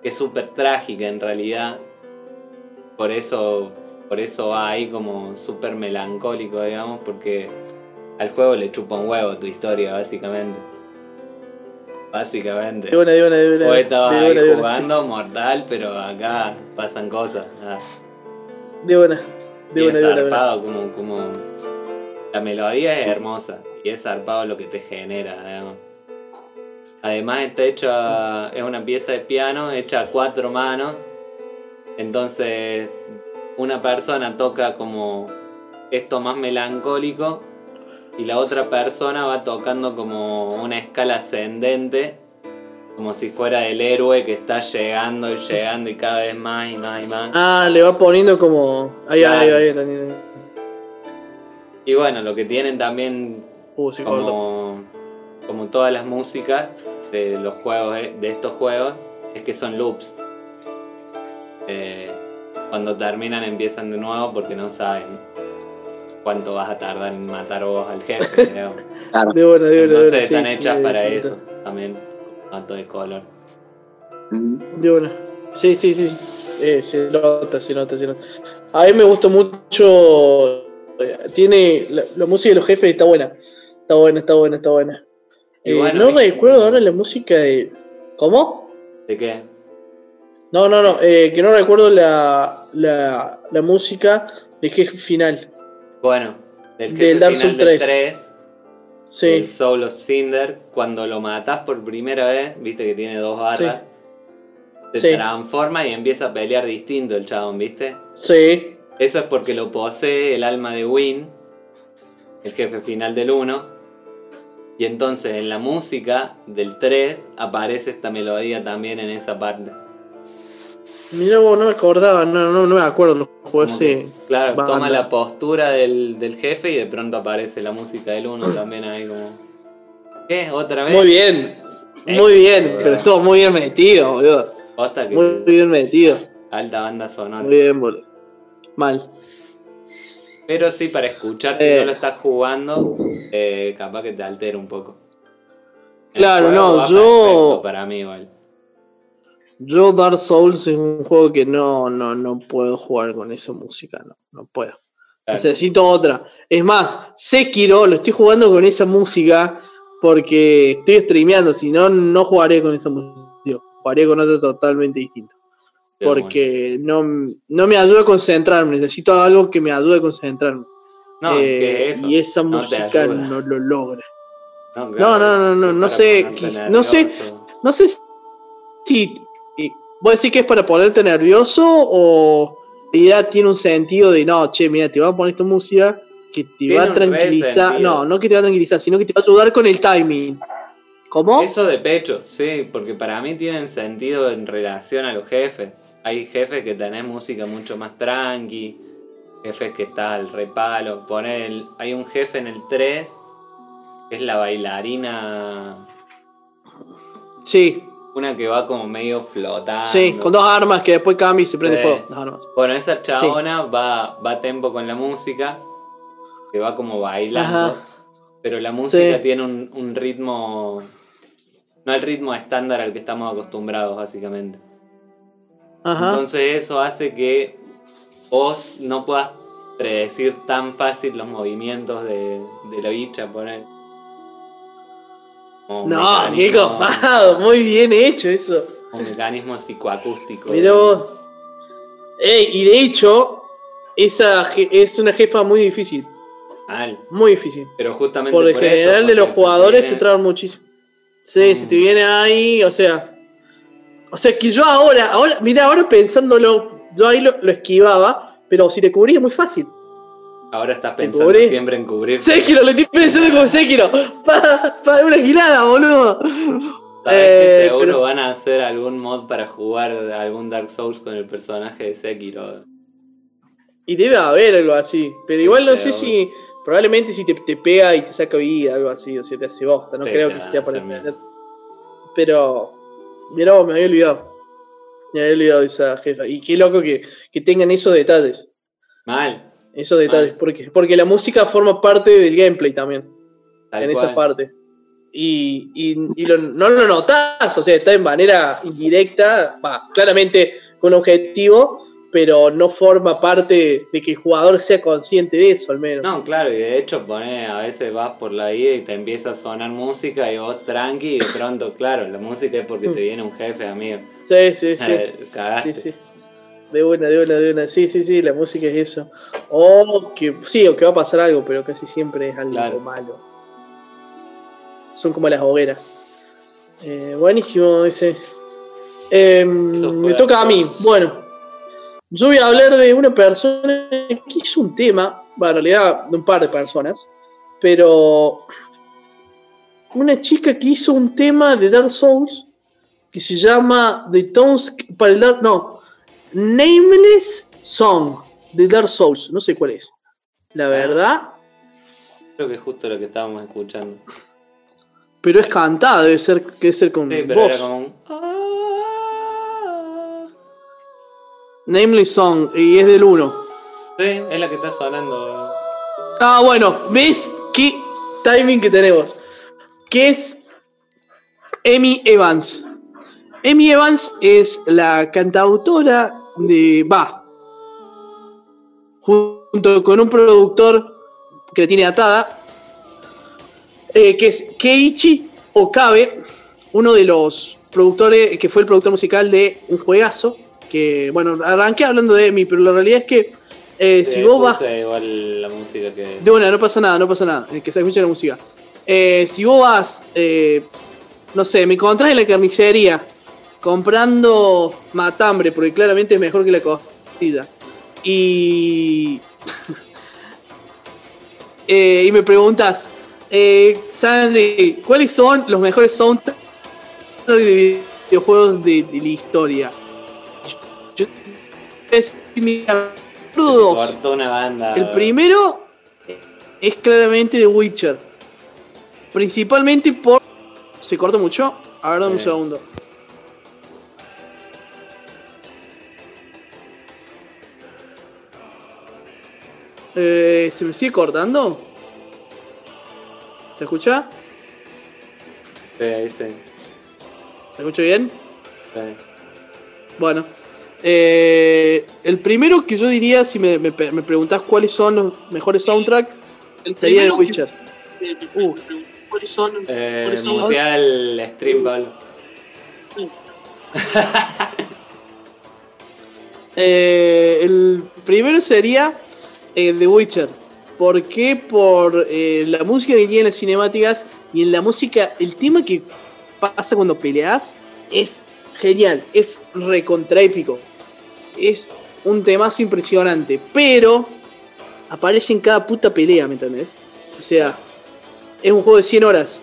que es súper trágica en realidad. Por eso, por eso va ahí como súper melancólico, digamos, porque al juego le chupa un huevo tu historia, básicamente. Básicamente. De buena, de buena, de buena. Vos estabas buena, ahí buena, jugando mortal, pero acá pasan cosas. ah. De buena. De y buena, es zarpado, como, como. La melodía es hermosa y es zarpado lo que te genera, digamos. Además está hecho a- es una pieza de piano hecha a cuatro manos. Entonces una persona toca como esto más melancólico y la otra persona va tocando como una escala ascendente. Como si fuera el héroe que está llegando y llegando y cada vez más y más y más. Ah, le va poniendo como. Ahí, Claro. ahí, ahí, ahí. Y bueno, lo que tienen también Uh, sí, como, como todas las músicas de los juegos eh, de estos juegos es que son loops Eh, cuando terminan empiezan de nuevo porque no saben cuánto vas a tardar en matar vos al jefe. De buena, de buena, de entonces están sí, hechas para de- eso también mato de color De una. Sí, sí, sí. Eh, se nota, se nota, se nota. A mí me gusta mucho. eh, Tiene. La, la música de los jefes está buena. Está buena, está buena, está buena. Eh, bueno, no recuerdo ahora la música de. ¿Cómo? ¿de qué? No, no, no. eh, que no recuerdo la, la, la música del jefe final. bueno del Del jefe Dark Souls del 3. 3 Sí. el Soul of Cinder, cuando lo matas por primera vez, viste que tiene dos barras, se Sí. transforma y empieza a pelear distinto el chabón, viste. Sí. Eso es porque lo posee el alma de Win, el jefe final del 1. Y entonces en la música del 3 aparece esta melodía también en esa parte. Mira vos, no me acordaba, no, no, no me acuerdo. Lo jugué hace. claro, banda. toma la postura del, del jefe y de pronto aparece la música del 1 también ahí como... ¿Qué? ¿Otra vez? Muy bien. Muy bien, pero estuvo muy bien metido, boludo. Que Muy bien metido. alta banda sonora. Muy bien, boludo. Mal. Pero sí, para escuchar, si Eh. no lo estás jugando, eh, capaz que te altera un poco. El Claro, no, yo- Para mí, igual. Yo Dark Souls es un juego que no, no, no puedo jugar con esa música, no, no puedo. Claro. Necesito otra. Es más, Sekiro lo estoy jugando con esa música porque estoy streameando, si no, no jugaría con esa música. Jugaría con otra totalmente distinta. Porque no, no me ayuda a concentrarme, necesito algo que me ayude a concentrarme. No, Eh, y esa No música no lo logra. No, no, no, no, no para sé, no sé. No sé si. ¿Vos decís que es para ponerte nervioso o la idea tiene un sentido de no, che, mira, te va a poner esta música que te Tiene va a tranquilizar? No, no que te va a tranquilizar, sino que te va a ayudar con el timing. ¿Cómo? Eso de pecho, sí, porque para mí tienen sentido en relación a los jefes. Hay jefes que tenés música mucho más tranqui, jefes que está al repalo. Poner el- hay un jefe en el 3, que es la bailarina, Sí, una que va como medio flotando. sí, con dos armas que después cambia y se prende Sí. fuego. Dos armas. Bueno, esa chabona va, va a tempo con la música, que va como bailando, Ajá. pero la música Sí. tiene un, un ritmo, no el ritmo estándar al que estamos acostumbrados básicamente. Ajá. Entonces eso hace que vos no puedas predecir tan fácil los movimientos de, de la bicha, poner. Como no, qué copado, muy bien hecho eso. Un mecanismo psicoacústico. Pero. Ey, y de hecho, esa es una jefa muy difícil. Mal. Muy difícil. Pero justamente Por el por eso, general de los jugadores se traban muchísimo. Sí, Mm. si te viene ahí, o sea. O sea que yo ahora, ahora, mira, ahora pensándolo, yo ahí lo, lo esquivaba, pero si te cubrías es muy fácil. Ahora estás Te pensando siempre en cubrir. Sekiro, lo estoy pensando como Sekiro. Pa, pa, una gilada, boludo. Sabes Eh, que seguro pero- van a hacer algún mod para jugar algún Dark Souls con el personaje de Sekiro. Y debe haber algo así. Pero igual no sé si. Probablemente si te, te pega y te saca vida, algo así, o sea, te hace bosta. No Sí, creo te que va esté a por hacer mierda. Pero. Mira vos, me había olvidado. Me había olvidado de esa jefa. Y qué loco que, que tengan esos detalles. Mal. Esos detalles. Mal. Porque, porque la música forma parte del gameplay también. Tal en cual. esa parte. Y, y, y lo- no lo notas, o sea, está de manera indirecta, va, claramente con objetivo, pero no forma parte de que el jugador sea consciente de eso, al menos. No, claro, y de hecho pone, a veces vas por la vida y te empieza a sonar música y vos tranqui y de pronto, claro, la música es porque te viene un jefe, amigo. Sí, sí, sí. Eh, cagaste. sí, sí. De una, de una, de una. Sí, sí, sí, la música es eso. O que sí, o que va a pasar algo, pero casi siempre es algo Claro. malo. Son como las hogueras. Eh, buenísimo ese. Em, Eso fue me toca a mí. Bueno, yo voy a hablar de una persona que hizo un tema, bueno, en realidad de un par de personas, pero una chica que hizo un tema de Dark Souls que se llama The Tones para el Dark no Nameless Song de Dark Souls no sé cuál es la verdad Creo que es justo lo que estábamos escuchando. pero es cantada debe ser que debe ser con Sí, pero voz era como un. "Ah". Nameless Song y es del 1 Sí, es la que está sonando. ah bueno ves qué timing que tenemos que es Amy Evans Amy Evans es la cantautora va junto con un productor que tiene atada eh, que es Keiichi Okabe uno de los productores que fue el productor musical de un juegazo que bueno arranqué hablando de Amy pero la realidad es que eh, Sí, si vos vas igual la música que. de una, no pasa nada, no pasa nada. Que se escuche la música. Eh, si vos vas, no sé, me encontrás en la carnicería comprando matambre, porque claramente es mejor que la costilla. Y. eh, y me preguntas, eh, Sandy, ¿cuáles son los mejores soundtracks de videojuegos de, de la historia? Yo, es, mira, dos. Cortó una banda. El primero es claramente The Witcher. Principalmente por. ¿Se corta mucho? A ver, dame un segundo. Eh, ¿Se me sigue cortando? ¿Se escucha? Sí, sí, ¿Se escucha bien? sí. Bueno. Eh, el primero que yo diría, si me, me, me preguntás cuáles son los mejores soundtracks, sería The Witcher. Uh, ¿Cuáles son? Eh, el stream, Pablo. Eh, el primero sería eh, The Witcher. ¿Por qué? Por eh, la música que tiene en las cinemáticas y en la música, el tema que pasa cuando peleas es genial, es recontraépico. Es un temazo impresionante, pero aparece en cada puta pelea, ¿me entendés? O sea, es un juego de 100 horas.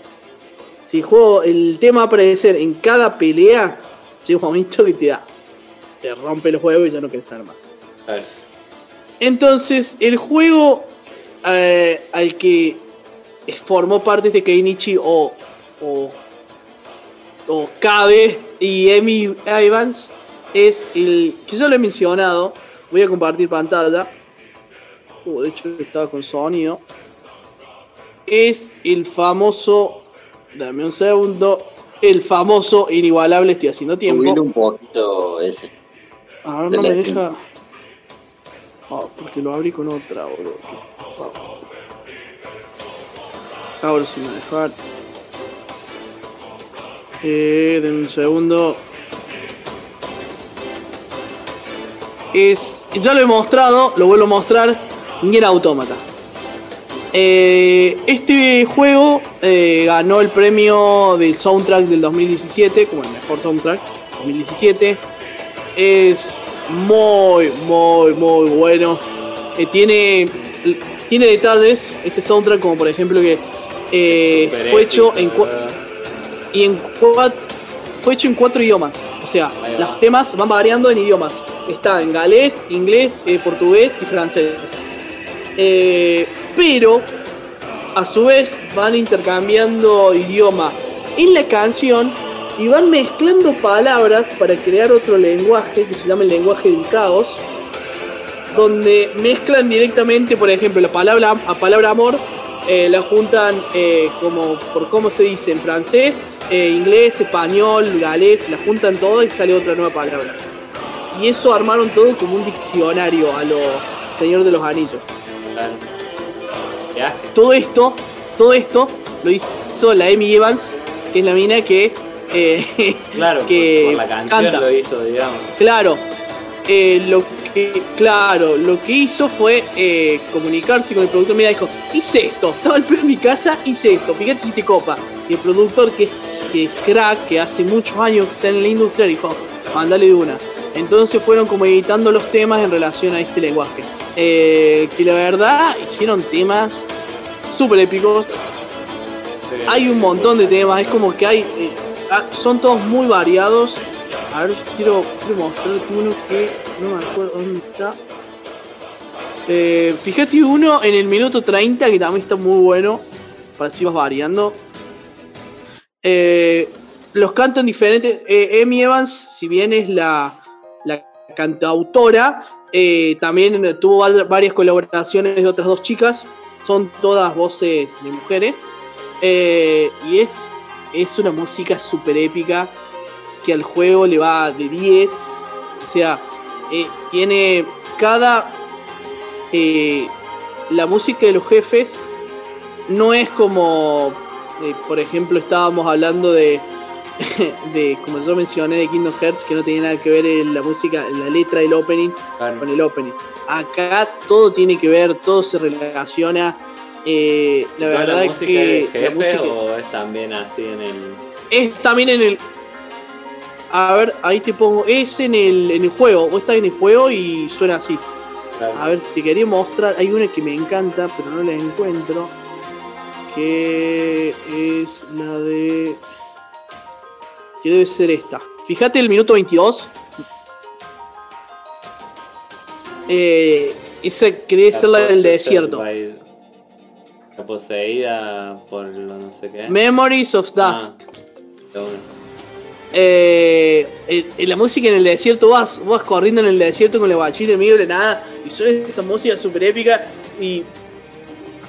si el juego, el tema va a aparecer en cada pelea, llega un momento que te da. Te rompe el juego y ya no quieres saber más. A ver. Entonces, el juego eh, al que formó parte de Keinichi o, o, o Kabe y Emi Evans es el que yo lo he mencionado. Voy a compartir pantalla. Uh, de hecho, estaba con sonido. Es el famoso. Dame un segundo. El famoso inigualable. Estoy haciendo tiempo. Subile un poquito ese. A ver, no me deja. Ah, porque lo abrí con otra, boludo. Ah. Ahora sí me va. Eh, denme un segundo. Es. Ya lo he mostrado, lo vuelvo a mostrar. Nier Automata. Eh, este juego eh, ganó el premio del soundtrack del 2017 como el mejor soundtrack 2017 es muy muy muy bueno Eh, tiene tiene detalles este soundtrack como por ejemplo que eh, fue hecho en y en fue hecho en cuatro idiomas. O sea, los temas van variando en idiomas. Está en galés, inglés, eh, portugués y francés. Pero a su vez van intercambiando idioma en la canción y van mezclando palabras para crear otro lenguaje que se llama el lenguaje del caos donde mezclan directamente, por ejemplo, la palabra, a palabra amor, eh, la juntan eh, como por cómo se dice en francés, eh, inglés, español, galés, la juntan todo y sale otra nueva palabra. Y eso armaron todo como un diccionario a los Señor de los Anillos. Todo esto, todo esto lo hizo la Amy Evans, que es la mina que, eh, Claro, que por, por la canción canta. lo hizo, digamos. Claro, eh, lo que, claro, lo que hizo fue eh, comunicarse con el productor. Mira, dijo, hice esto, estaba al pedo en mi casa, hice esto, fíjate si te copa. Y el productor, que, que es crack, que hace muchos años que está en la industria, dijo, mandale de una. Entonces fueron como editando los temas en relación a este lenguaje. Eh, que la verdad hicieron temas súper épicos, hay un montón de temas, es como que hay. Ah, son todos muy variados. A ver, quiero, quiero mostrarte uno que no me acuerdo dónde está. Eh, fíjate uno en el minuto 30 que también está muy bueno. Para si vas variando. Eh, los cantan diferentes. Eh, Evans, si bien es la, la cantautora, eh, también tuvo varias colaboraciones de otras dos chicas. Son todas voces de mujeres. Y es, es una música súper épica que al juego le va de 10. O sea, eh, tiene cada... eh, la música de los jefes no es como, eh, por ejemplo, estábamos hablando de, de, como yo mencioné, de Kingdom Hearts, que no tenía nada que ver en la música, en la letra del opening Claro. con el opening. Acá todo tiene que ver, todo se relaciona. Eh, la ¿Toda verdad la es que la jefe música o es también así en el. es también en el. A ver, ahí te pongo. Es en el, en el juego. Vos estás en el juego y suena así. claro? A ver, te quería mostrar. Hay una que me encanta, pero no la encuentro. Que es la de. Que debe ser esta. Fíjate el minuto 22. Eh, esa que debe ser la del desierto. by- La poseída por lo no sé qué. Memories of Dust. Ah. Eh, la música en el desierto, vas, vas corriendo en el desierto con la guachita en medio de nada y suena esa música súper épica y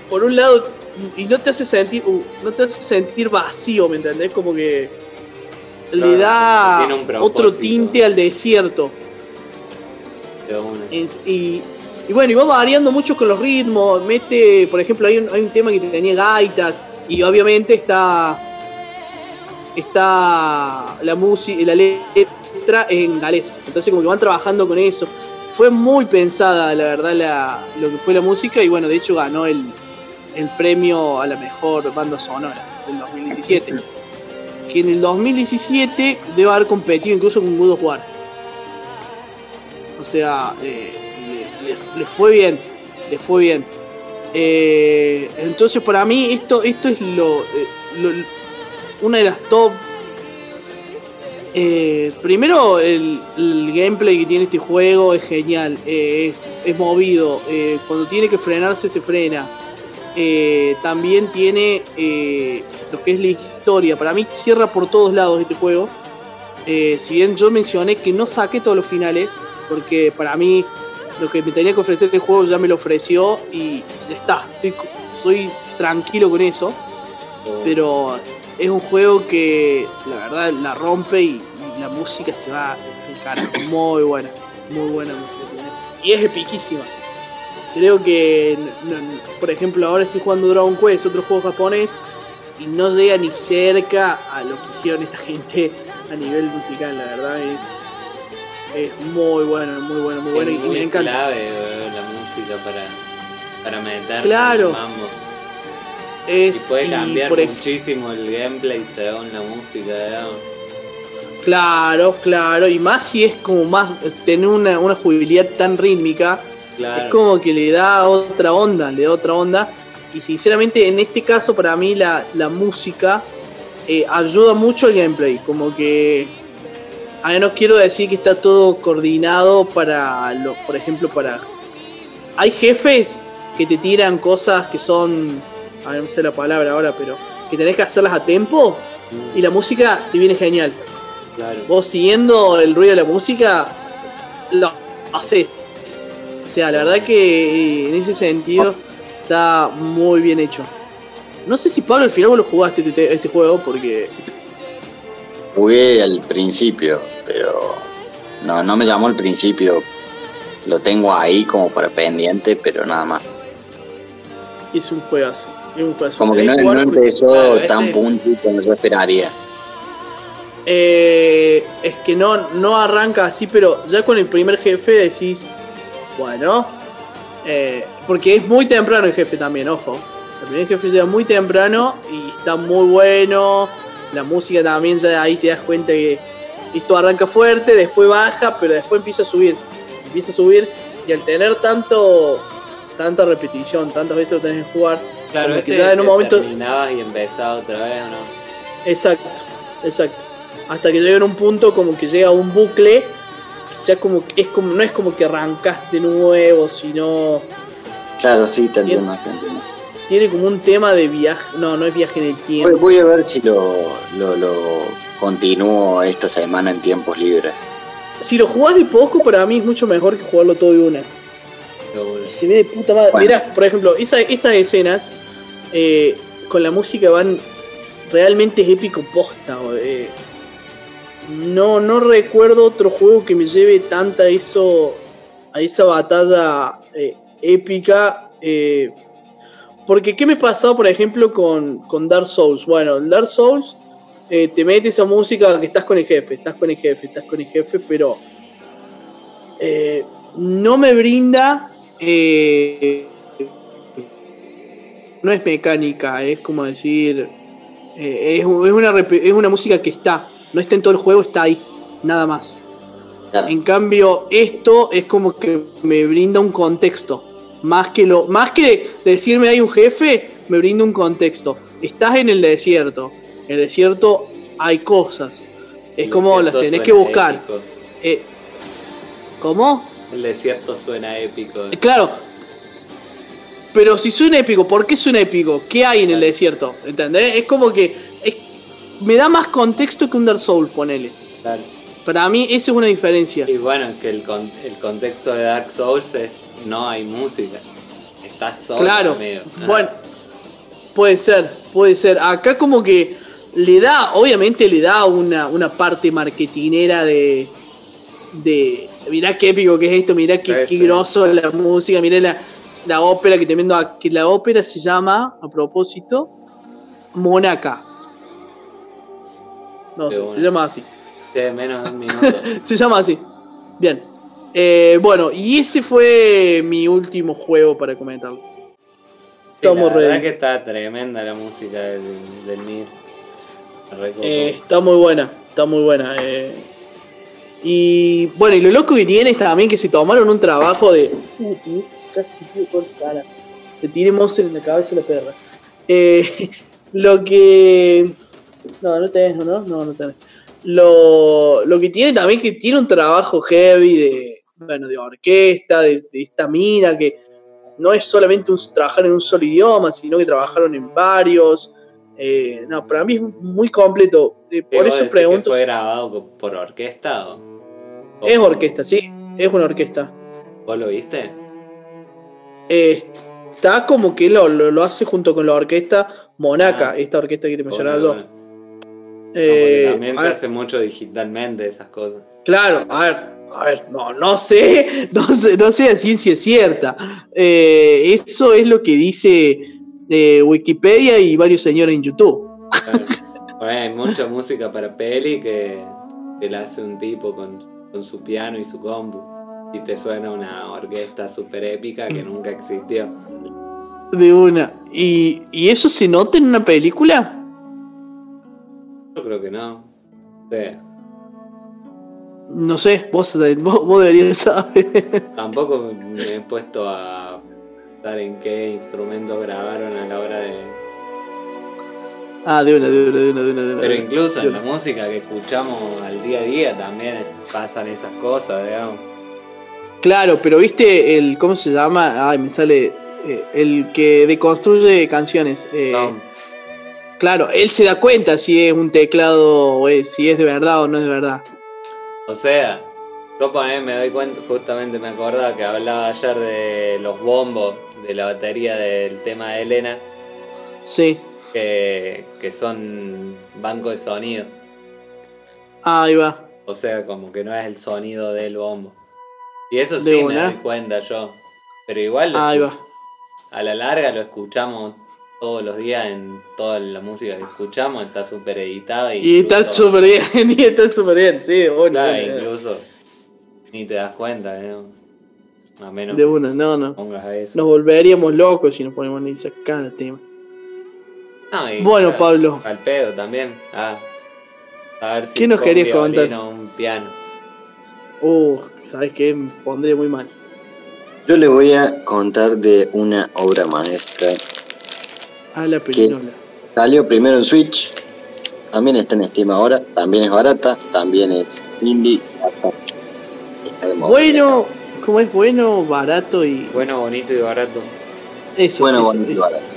por un lado y no te hace sentir uh, no te hace sentir vacío, ¿me entendés? Como que le da otro tinte al desierto. de y, y bueno, y va variando mucho con los ritmos. Mete, por ejemplo, hay un, hay un tema que tenía gaitas. Y obviamente está. Está la música, la letra en galés. Entonces, como que van trabajando con eso. Fue muy pensada, la verdad, lo que fue la música. Y bueno, de hecho, ganó el, el premio a la mejor banda sonora del 2017. Que en el 2017 debe haber competido incluso con God of War. O sea, eh, le, le- le fue bien, le fue bien. Eh, entonces para mí esto, esto es lo, eh, una de las top. Eh, primero, el, gameplay que tiene este juego es genial. es, es movido. cuando tiene que frenarse, se frena. También tiene lo que es la historia. Para mí, cierra por todos lados este juego. Si bien yo mencioné que no saqué todos los finales, porque para mí lo que me tenía que ofrecer el juego ya me lo ofreció y ya está. Estoy, soy tranquilo con eso. Pero es un juego que la verdad la rompe y, y la música se va al carajo. Muy buena, muy buena música tiene. Y es epiquísima. Creo que, no- no- por ejemplo, ahora estoy jugando Dragon Quest, otro juego japonés, y no llega ni cerca a lo que hicieron esta gente a nivel musical. La verdad es, es muy bueno, muy bueno, muy bueno. Y, es y muy me encanta. clave eh, la música para, para meter Claro. el mambo. Es, Y puede cambiar muchísimo el gameplay según la música, digamos. Claro, claro, y más si es como más, tener una, una jugabilidad tan rítmica, Claro. es como que le da otra onda, le da otra onda. Y sinceramente en este caso para mí la, la música eh, ayuda mucho al gameplay, como que... A no quiero decir que está todo coordinado para, lo, por ejemplo, para... Hay jefes que te tiran cosas que son... A ver, no sé la palabra ahora, pero... Que tenés que hacerlas a tiempo y la música te viene genial Claro. vos siguiendo el ruido de la música, lo haces. O sea, la verdad que eh, en ese sentido está muy bien hecho. No sé si Pablo al final vos lo jugaste este, este juego porque. Jugué al principio, pero no, no me llamó al principio. Lo tengo ahí como para pendiente, pero nada más. Es un juegazo. Es un juegazo. Como que no, no porque- empezó Claro, este- tan punto como yo esperaría. Eh, es que no, no arranca así, pero ya con el primer jefe decís, bueno, eh, porque es muy temprano el jefe también, ojo. El primer jefe llega muy temprano y está muy bueno. La música también, ya ahí te das cuenta que esto arranca fuerte, después baja, pero después empieza a subir. Empieza a subir y al tener tanto tanta repetición, tantas veces lo tenés que jugar, Claro, como este que ya en un que momento- terminabas y empezabas otra vez, ¿o no? Exacto, exacto. Hasta que llega en un punto como que llega a un bucle, que ya como que es como, no es como que arrancas de nuevo, sino Claro, sí, te entiendo, te entiendo. Tiene como un tema de viaje, no, no es viaje en el tiempo. voy a ver si lo, lo, lo continúo esta semana en tiempos libres. Si lo jugás de poco, para mí es mucho mejor que jugarlo todo de una. Se ve de puta madre. Bueno. Mirá, por ejemplo, esa, estas escenas eh, con la música van realmente épico posta. eh. No, no recuerdo otro juego que me lleve tanta eso a esa batalla eh, épica. eh, porque, ¿qué me pasaba, por ejemplo, con, con Dark Souls? Bueno, el Dark Souls eh, te mete esa música que estás con el jefe, estás con el jefe, estás con el jefe, pero eh, no me brinda. eh, no es mecánica, es como decir. es, un- es una, es una música que está, no está en todo el juego, está ahí, nada más. Claro. En cambio, esto es como que me brinda un contexto. Más que lo. Más que decirme hay un jefe, me brinda un contexto. Estás en el desierto. En el desierto hay cosas. Es El como las tenés que buscar. Eh, ¿Cómo? El desierto suena épico. Eh, Claro. Pero si suena épico, ¿por qué suena épico? ¿Qué hay en el desierto? ¿Entendés? Es como que. es- me da más contexto que un Dark Souls, ponele. Claro. Para mí, esa es una diferencia. Y bueno, que el, con- el contexto de Dark Souls es no hay música. Estás solo, Claro. amigo. Bueno, puede ser, puede ser. Acá como que le da, obviamente le da una, una parte marketinera de, de, mirá qué épico que es esto, mirá qué, Sí, qué sí. la música, mirá la, la ópera que te vendo, a- que la ópera se llama, a propósito, Monaca. No, se- llama así. Sí, menos de un minuto. Se llama así. Bien. Eh, bueno, y ese fue mi último juego para comentarlo. Estamos la verdad que está tremenda la música del, del. Eh, está muy buena, está muy buena. eh. Y bueno, y lo loco que tiene es también que se tomaron un trabajo de. Uh, uh, casi tío con cara. Le tiré monster en la cabeza a la perra. Eh, lo que. No, no tenés, ¿no? No, no tenés. Lo, lo que tiene también es que tiene un trabajo heavy de, bueno, de orquesta, de, de esta mina, que no es solamente un, trabajar en un solo idioma, sino que trabajaron en varios. Eh, no, para mí es muy completo. Eh, por ¿Vos eso pregunto. ¿Fue grabado por orquesta o.? o- Es orquesta, sí, es una orquesta. ¿Vos lo viste? Eh, está como que lo, lo, lo hace junto con la orquesta Monaca, Ah. esta orquesta que te mencionaba yo. No, también se hace mucho digitalmente esas cosas. Claro, a ver, a ver, no, no sé, no sé, no sé a ciencia cierta. Eh, eso es lo que dice eh, Wikipedia y varios señores en YouTube. Claro. Hay mucha música para peli que, que la hace un tipo con, con su piano y su compu. Y te suena una orquesta súper épica que nunca existió. De una. ¿Y, y eso se nota en una película? Yo creo que no. O sea, No sé, vos, vos, vos deberías saber. tampoco me he puesto a pensar en qué instrumentos grabaron a la hora de. Ah, de una, de una, de una, de una. De una. Pero incluso en la música que escuchamos al día a día también pasan esas cosas, digamos. Claro, pero viste el. ¿Cómo se llama? Ay, me sale. eh, el que deconstruye canciones. eh, Claro, él se da cuenta si es un teclado o es, si es de verdad o no es de verdad. O sea, yo poné, me doy cuenta, justamente me acordaba que hablaba ayer de los bombos, de la batería del tema de Elena, Sí. que, que son banco de sonido. Ahí va. O sea, como que no es el sonido del bombo. Y eso De sí me doy cuenta yo. Pero igual Ahí va. a la larga lo escuchamos todos los días en toda la música que escuchamos, está súper editada. Y está incluso- súper bien, y está súper bien, sí, de una. Claro, incluso ni te das cuenta, ¿no? A menos De una, no, no. pongas a eso. Nos volveríamos locos si nos ponemos a analizar cada tema. No, y Bueno, Pablo. Al pedo también. Ah, a ver si ¿Qué nos querías contar? un piano. Uh, ¿sabes qué? Me pondría muy mal. Yo le voy a contar de una obra maestra. A la película. Salió primero en Switch, también está en Steam ahora, también es barata, también es indie. Bueno, como es bueno, barato y. Bueno, bonito y barato. Eso, Bueno, eso, bonito y barato.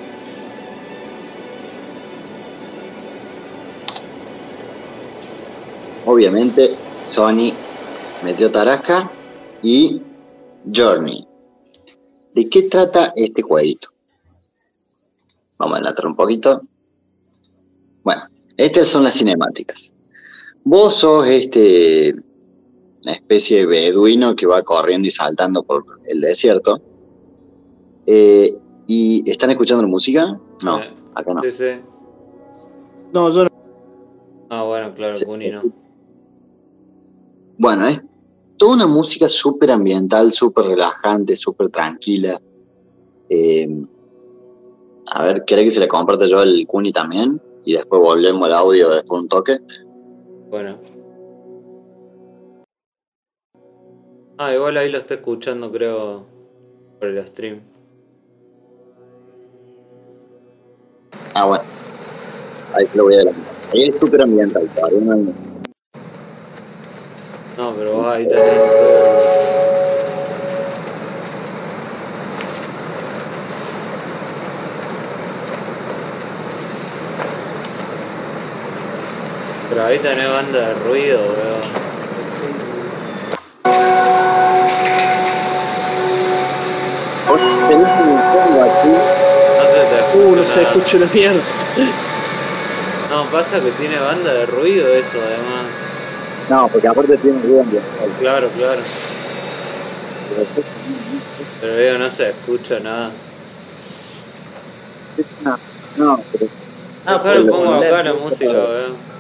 Obviamente, Sony metió Tarasca y Journey. ¿De qué trata este jueguito? Vamos a adelantar un poquito. Bueno, estas son las cinemáticas. Vos sos este una especie de beduino que va corriendo y saltando por el desierto. Eh, ¿Y están escuchando la música? No, Eh, acá no. Sí, sí. No, yo no. Ah, bueno, claro, sí. no. Bueno, es toda una música súper ambiental, súper relajante, súper tranquila. Eh, a ver, ¿querés que se le comparte yo el Kuni también? Y después volvemos al audio después de un toque. Bueno. Ah, igual ahí lo está escuchando, creo, por el stream. Ah, bueno. Ahí te lo voy a adelantar. Ahí es súper ambiental, todavía no hay- No, pero vos ahí tenés. Ahí tenés banda de ruido, weón. Tenés un fondo aquí. No se te escucha Uh, no se escucha una mierda. No, pasa que tiene banda de ruido eso, además. No, porque aparte tiene ruido ambiental. Claro, claro. Pero digo, no se escucha nada. No, no, pero Ah, claro, pongo acá la música, weón.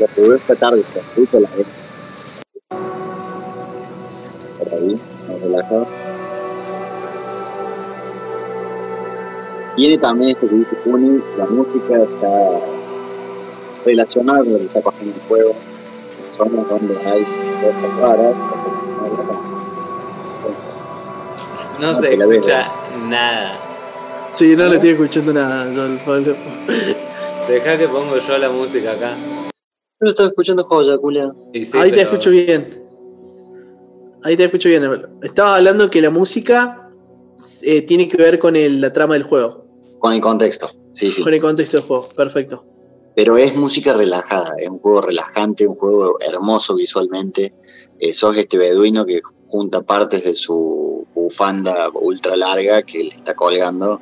Lo que veo esta tarde se escucha la vez. Por ahí, más relajado. Tiene también esto que dice Kuni, la música está relacionada con lo que está pasando en el juego. Zonas donde hay cosas raras. No No se escucha nada. Sí, no le estoy escuchando nada, Pablo. Deja que pongo yo la música acá. Yo estaba escuchando joya, culia. Y sí, Ahí te escucho bien. Ahí te escucho bien. Estabas hablando que la música eh, tiene que ver con el- la trama del juego, Con el contexto, sí, sí. con el contexto del juego. Perfecto. Pero es música relajada, es un juego relajante, un juego hermoso visualmente. Eh, sos este beduino que junta partes de su bufanda ultra larga que le está colgando,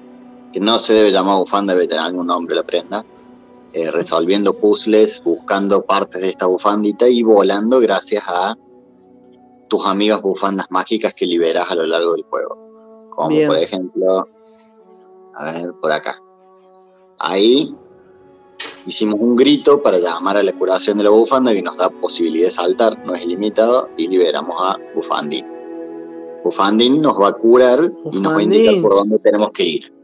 que no se debe llamar bufanda, debe tener algún nombre la prenda, eh, resolviendo puzzles, buscando partes de esta bufandita y volando gracias a tus amigas bufandas mágicas que liberas a lo largo del juego. Como Bien. por ejemplo, a ver, por acá. Ahí hicimos un grito para llamar a la curación de la bufanda que nos da posibilidad de saltar, no es ilimitado, y liberamos a Bufandin. Bufandin nos va a curar y nos va a indicar Bufandín. por dónde tenemos que ir.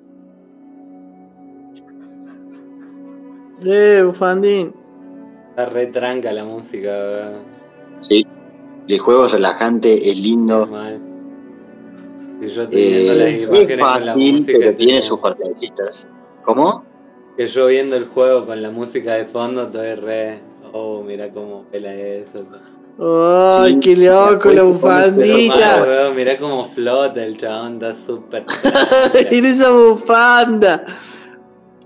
Eh, Bufandín. Está re tranca la música, weón. ¿sí? El juego es relajante, es lindo, Mal. Y yo las eh, imágenes es con la fácil, música, pero tiene sus partecitas. ¿Cómo? Que yo viendo el juego con la música de fondo, estoy re. Oh, mira cómo pela eso. Ay, Sí, qué loco la bufandita. Mirá cómo flota el chabón, está súper. Quiero esa bufanda.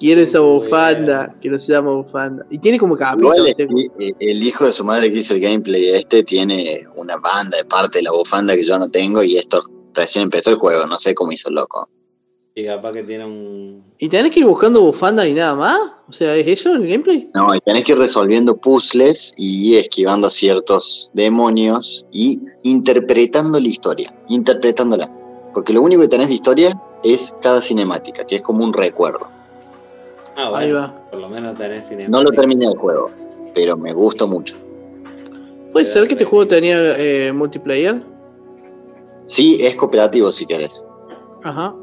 Quiero esa bufanda. Que no se llama bufanda. Y tiene como capítulos. Igual ¿sí? el, el hijo de su madre que hizo el gameplay este tiene una banda de parte de la bufanda que yo no tengo y esto recién empezó el juego, no sé cómo hizo el loco. Y capaz que tiene un. ¿Y tenés que ir buscando bufandas y nada más? O sea, ¿es eso el gameplay? No, y tenés que ir resolviendo puzzles y esquivando a ciertos demonios y interpretando la historia, interpretándola. Porque lo único que tenés de historia es cada cinemática, que es como un recuerdo. Ah, bueno. Ahí va. Por lo menos tenés cinemática. No lo terminé el juego, pero me gustó mucho. ¿Puede ser que este juego tenía eh, multiplayer? Sí, es cooperativo si querés, Ajá.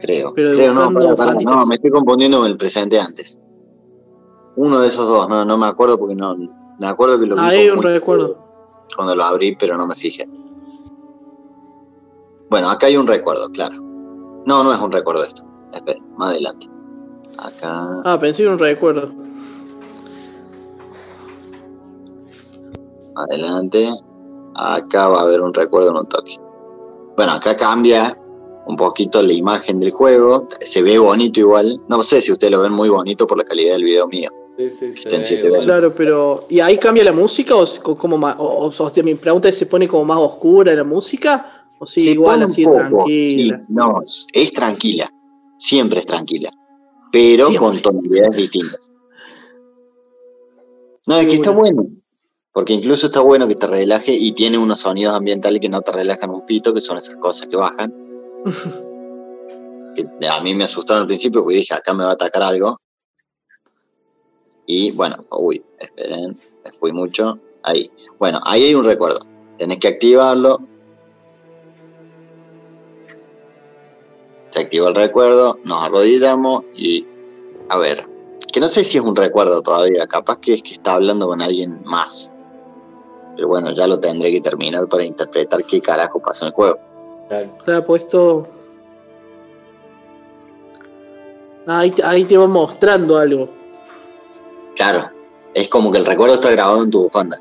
creo. Pero creo, no, pará, bufanditas. no, me estoy confundiendo con el presente antes. Uno de esos dos, no, no me acuerdo porque no. Me acuerdo que lo vi Ah, como un recuerdo. cuando lo abrí, pero no me fijé. Bueno, acá hay un recuerdo, claro. No, no es un recuerdo esto. Espera, más adelante. Acá. Ah, pensé que era un recuerdo. adelante. Acá va a haber un recuerdo en un toque. Bueno, acá cambia un poquito la imagen del juego. Se ve bonito igual. No sé si ustedes lo ven muy bonito por la calidad del video mío. Sí, sí, se Está en ve 720. igual. Claro, pero. ¿Y ahí cambia la música o, como más, o, o- o sea, mi pregunta es: ¿se pone como más oscura la música? ¿O sí, Se igual pone un así poco, tranquila? sí, no, es tranquila. Siempre es tranquila. Pero Siempre. con tonalidades distintas. No, es que está bueno. Porque incluso está bueno que te relaje y tiene unos sonidos ambientales que no te relajan un pito, que son esas cosas que bajan. que a mí me asustaron al principio porque dije, acá me va a atacar algo. Y bueno, uy, esperen, me fui mucho. Ahí. Bueno, ahí hay un recuerdo. Tenés que activarlo. Se activa el recuerdo, nos arrodillamos y a ver, que no sé si es un recuerdo todavía, capaz que es que está hablando con alguien más. Pero bueno, ya lo tendré que terminar para interpretar qué carajo pasó en el juego. Claro. Claro, pues esto. Ah, Ahí, te- ahí te va mostrando algo. Claro, es como que el recuerdo está grabado en tu bufanda.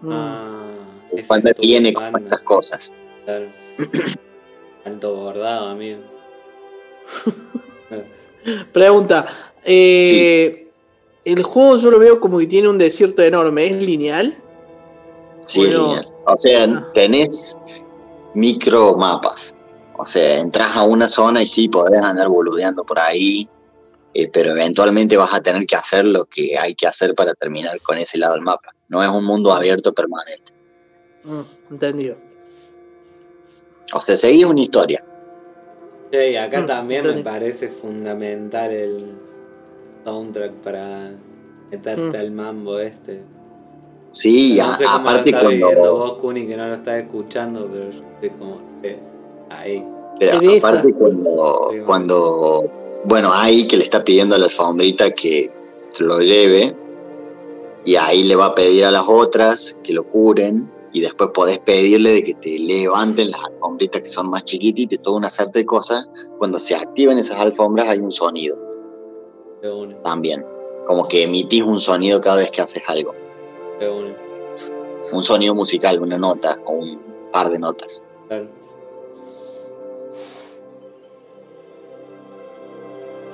Mm. Ah, Tu bufanda tiene estas cosas. claro. Tanto bordado, amigo. Pregunta: eh, El juego yo lo veo como que tiene un desierto enorme. ¿Es lineal? Sí, es lineal. O sea, Ah. tenés micro mapas. O sea, entras a una zona y sí podés andar boludeando por ahí, eh, pero eventualmente vas a tener que hacer lo que hay que hacer para terminar con ese lado del mapa. No es un mundo abierto permanente. Mm, entendido. O sea, seguís una historia. Che, y acá Mm, también me parece fundamental el soundtrack para meterte Mm. al mambo este. Sí, no a- sé cómo aparte lo estás cuando, vos, Kuni, que no lo estás escuchando, pero yo estoy como eh, ahí. pero aparte cuando, Sí, bueno. cuando, bueno, ahí que le está pidiendo a la alfombrita que lo lleve, y ahí le va a pedir a las otras que lo curen, y después podés pedirle de que te levanten las alfombritas que son más chiquititas y toda una serie de cosas. Cuando se activan esas alfombras hay un sonido. También. Como que emitís un sonido cada vez que haces algo. Un sonido musical, una nota o un par de notas. Claro.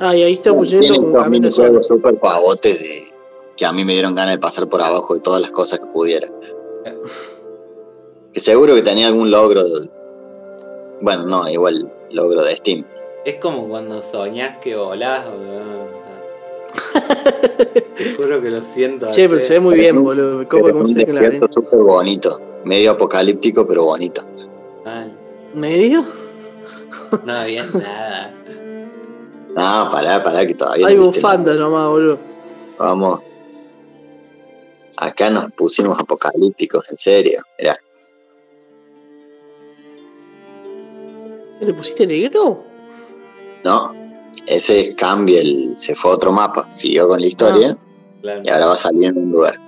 Ah, y ahí está Bueno, huyendo Tiene como solo. minijuegos súper pavotes de que a mí me dieron ganas de pasar por abajo de todas las cosas que pudiera. Que seguro que tenía algún logro. de- Bueno, no, igual logro de Steam. Es como cuando soñás que volás, weón. Te juro que lo siento. Che, pero se ve muy bien, boludo. Me copa un se ve súper bonito. Medio apocalíptico, pero bonito. Mal. ¿Medio? No había nada. No, pará, pará, que todavía Hay no bufandas nomás, boludo. Vamos. Acá nos pusimos apocalípticos, en serio. Mirá. ¿Se te pusiste negro? No, ese es cambia el. Se fue a otro mapa. Siguió con la historia Claro. y ahora va a salir en un lugar.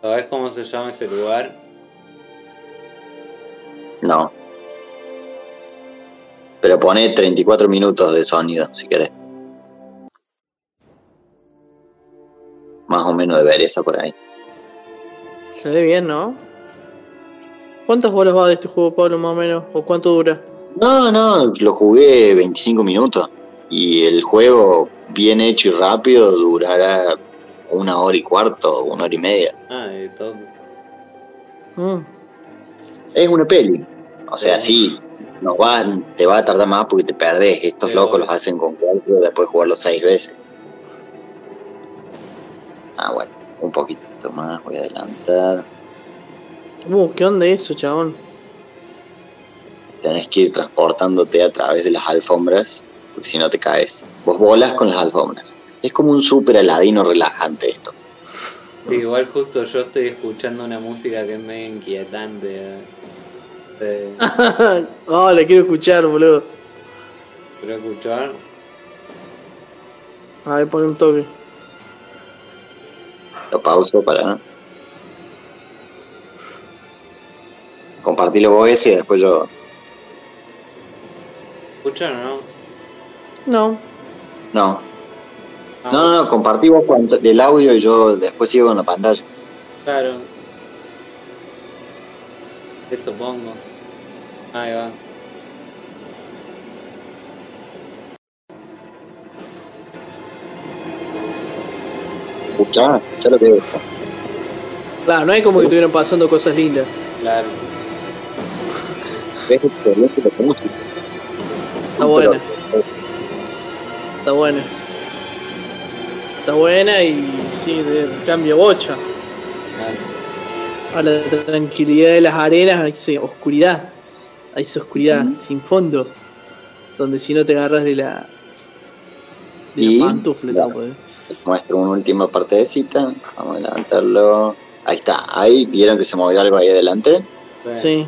¿Sabés cómo se llama ese lugar? No. Pero pone 34 minutos de sonido, si querés. Más o menos debería estar por ahí. Se ve bien, ¿no? ¿Cuántas horas va de este juego, Pablo, más o menos? ¿O cuánto dura? No, no, lo jugué 25 minutos. Y el juego, bien hecho y rápido, durará una hora y cuarto, una hora y media. Ah, de todo. Mm. Es una peli. O sea, Sí. sí, no va, te va a tardar más porque te perdés. Estos locos obvio. los hacen con cuatro después de jugarlo seis veces. Ah, bueno, un poquito más, voy a adelantar. Uh, ¿qué onda eso, chabón? Tenés que ir transportándote a través de las alfombras, porque si no te caes. Vos volas con las alfombras. Es como un súper aladino relajante esto. Sí, igual justo yo estoy escuchando una música que es medio inquietante. eh. Eh, oh, la quiero escuchar, boludo. ¿Quiero escuchar? A ver, pon un toque. Lo pauso para. Compartirlo vos ese y después yo. ¿Escuchan o no? No. No, Ah, no, no, no, compartí vos del audio y yo después sigo con la pantalla. Claro. Eso pongo. Ahí va. Escuchá, escuchá lo que es. Claro, no es como que estuvieran pasando cosas lindas. Claro. Es excelente música. Está buena, está buena. Está buena y sí, de cambio bocha. A la tranquilidad de las arenas, hay esa oscuridad. Hay esa oscuridad sin fondo. Donde si no te agarras de la. de Y- la pantufla, claro. te muestro una última partecita. Vamos a adelantarlo. Ahí está, ahí vieron que se movió algo ahí adelante. Sí.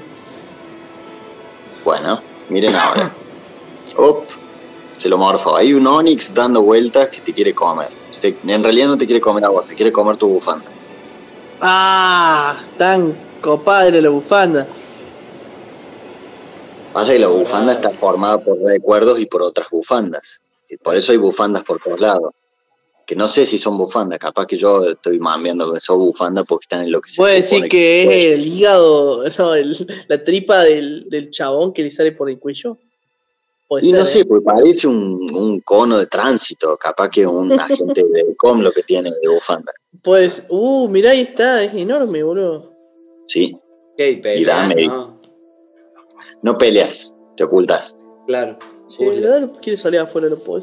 Bueno, miren ahora. Up, se lo morfo. Hay un Onix dando vueltas que te quiere comer. Se- en realidad no te quiere comer a vos, se quiere comer tu bufanda. ¡Ah! Tan copada era la bufanda. Pasa que la bufanda está formada por recuerdos y por otras bufandas. Por eso hay bufandas por todos lados. Que no sé si son bufandas, capaz que yo estoy mameando con eso bufanda porque están en lo que se Puede decir que es el hígado, no, el- la tripa del, del chabón que le sale por el cuello. Y ser, no sé, ¿eh? pues parece un, un cono de tránsito, capaz que un agente de com lo que tiene de bufanda. Pues, uh, mirá, ahí está, es enorme, boludo. Sí, ¿Qué hay peleas, dame. no? no peleas, te ocultas. Claro. Che, Puzzle. la verdad, quiere salir afuera, lo puedo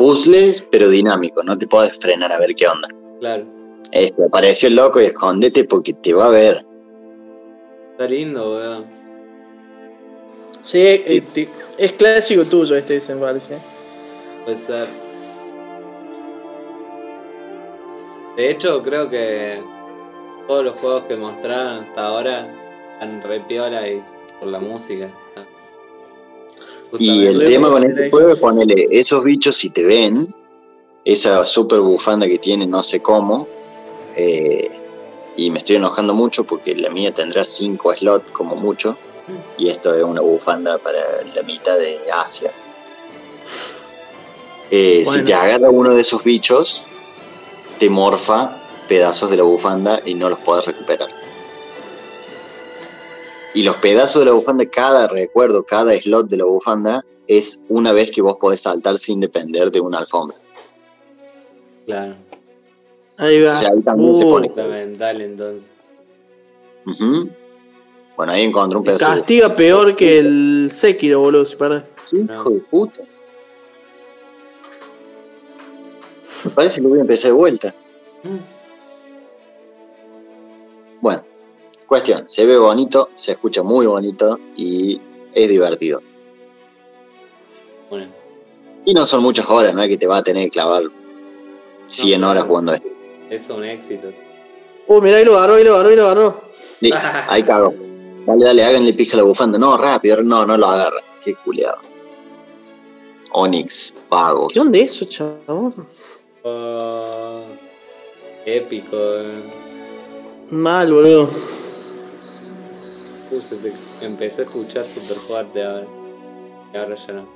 Puzzles, pero dinámico, no te puedes frenar a ver qué onda. Claro. Este, apareció el loco y escondete porque te va a ver. Está lindo, weón. Sí, este, es clásico tuyo este, se me parece. Puede ser. De hecho, creo que todos los juegos que mostraron hasta ahora están re piola y por la música. Y el tema con este juego es ponerle esos bichos si te ven, esa super bufanda que tiene no sé cómo, eh, y me estoy enojando mucho porque la mía tendrá 5 slots como mucho, Y esto es una bufanda para la mitad de Asia. Eh, Bueno. Si te agarra uno de esos bichos, te morfa pedazos de la bufanda y no los podés recuperar. Y los pedazos de la bufanda, cada recuerdo, cada slot de la bufanda, es una vez que vos podés saltar sin depender de una alfombra. Claro. Ahí va. O sea, ahí también se Uh, pone. Fundamental entonces. Ujú. Bueno, ahí encontré un pedazo de Castiga peor que el Sekiro, boludo, si perdés. Hijo de puta. Me parece que voy a empezar de vuelta. Bueno, cuestión, se ve bonito, se escucha muy bonito y es divertido. Bueno, Y no son muchas horas, no es que te va a tener que clavar 100 No, horas jugando esto. es un éxito. Uh, mirá, ahí lo agarró, ahí lo agarró, ahí lo agarró. Listo, ahí cago. Dale, dale, háganle pija a la bufanda. No, rápido, no, no lo agarra. Qué culiado. Onyx, Vargos. ¿Qué onda eso, chabón? Oh, épico. eh. Mal, boludo. Se te empecé a escuchar súper fuerte ahora. Y ahora ya no.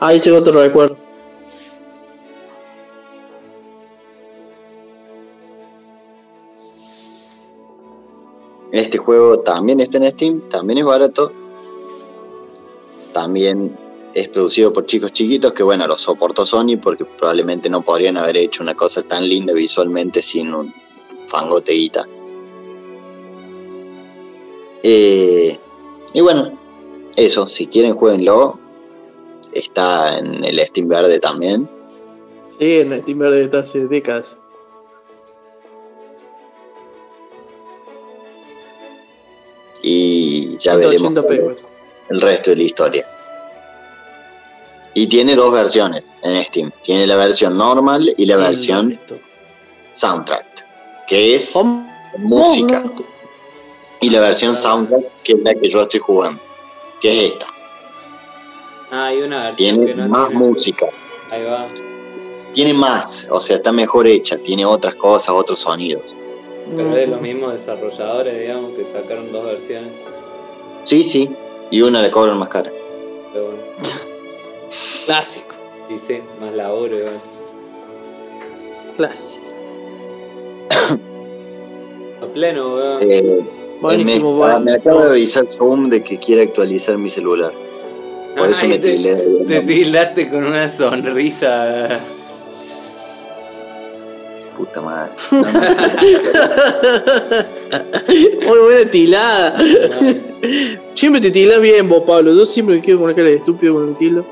Ahí llegó otro recuerdo. Este juego también está en Steam, también es barato. También es producido por chicos chiquitos que, bueno, lo soportó Sony porque probablemente no podrían haber hecho una cosa tan linda visualmente sin un fangote guita. Y bueno, eso, si quieren jueguenlo. Está en el Steam verde también. Sí, en Steam Verde está hace décadas. Y ya veremos 180 cuál pesos. es el resto de la historia. Y tiene dos versiones en Steam. Tiene la versión normal y la versión soundtrack, que es ¿Cómo? música. Y la versión soundtrack, que es la que yo estoy jugando, que es esta. Ah, hay una versión Tiene que no más tiene- música, Ahí va. tiene más, o sea, está mejor hecha, tiene otras cosas, otros sonidos. Pero es los mismos desarrolladores, digamos, que sacaron dos versiones. Sí, sí, y una le cobran más cara. Pero bueno. Clásico. Y sí, más laburo, igual. Clásico. A pleno, weón. Eh, Buenísimo, me, bueno. me acaba de avisar Zoom de que quiere actualizar mi celular. Por eso Ay, me te- tildé Te tildaste con una sonrisa. Puta madre. Muy buena tilada. Siempre te tilas bien vos, Pablo. Yo siempre me quedo con una cara de estúpido con el tilo.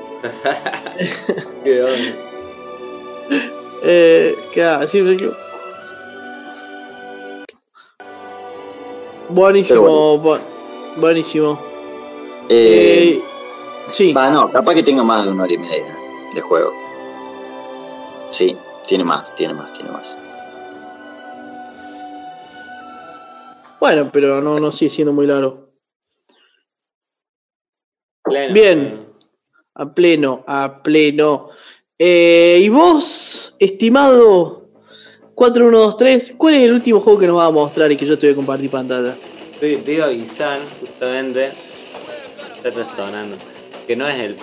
Qué onda. Eh, claro, siempre que. Buenísimo, bu- buenísimo. Eh, Eh, sí, Va, no, capaz que tenga más de una hora y media de juego. Sí, tiene más, tiene más, tiene más. bueno, pero no, no sigue siendo muy largo. Pleno, Bien. A pleno, a pleno. Eh, y vos, estimado 4123, ¿cuál es el último juego que nos va a mostrar y que yo te voy a compartir pantalla? Te, te iba a avisar, justamente. Está sonando. Que no es el,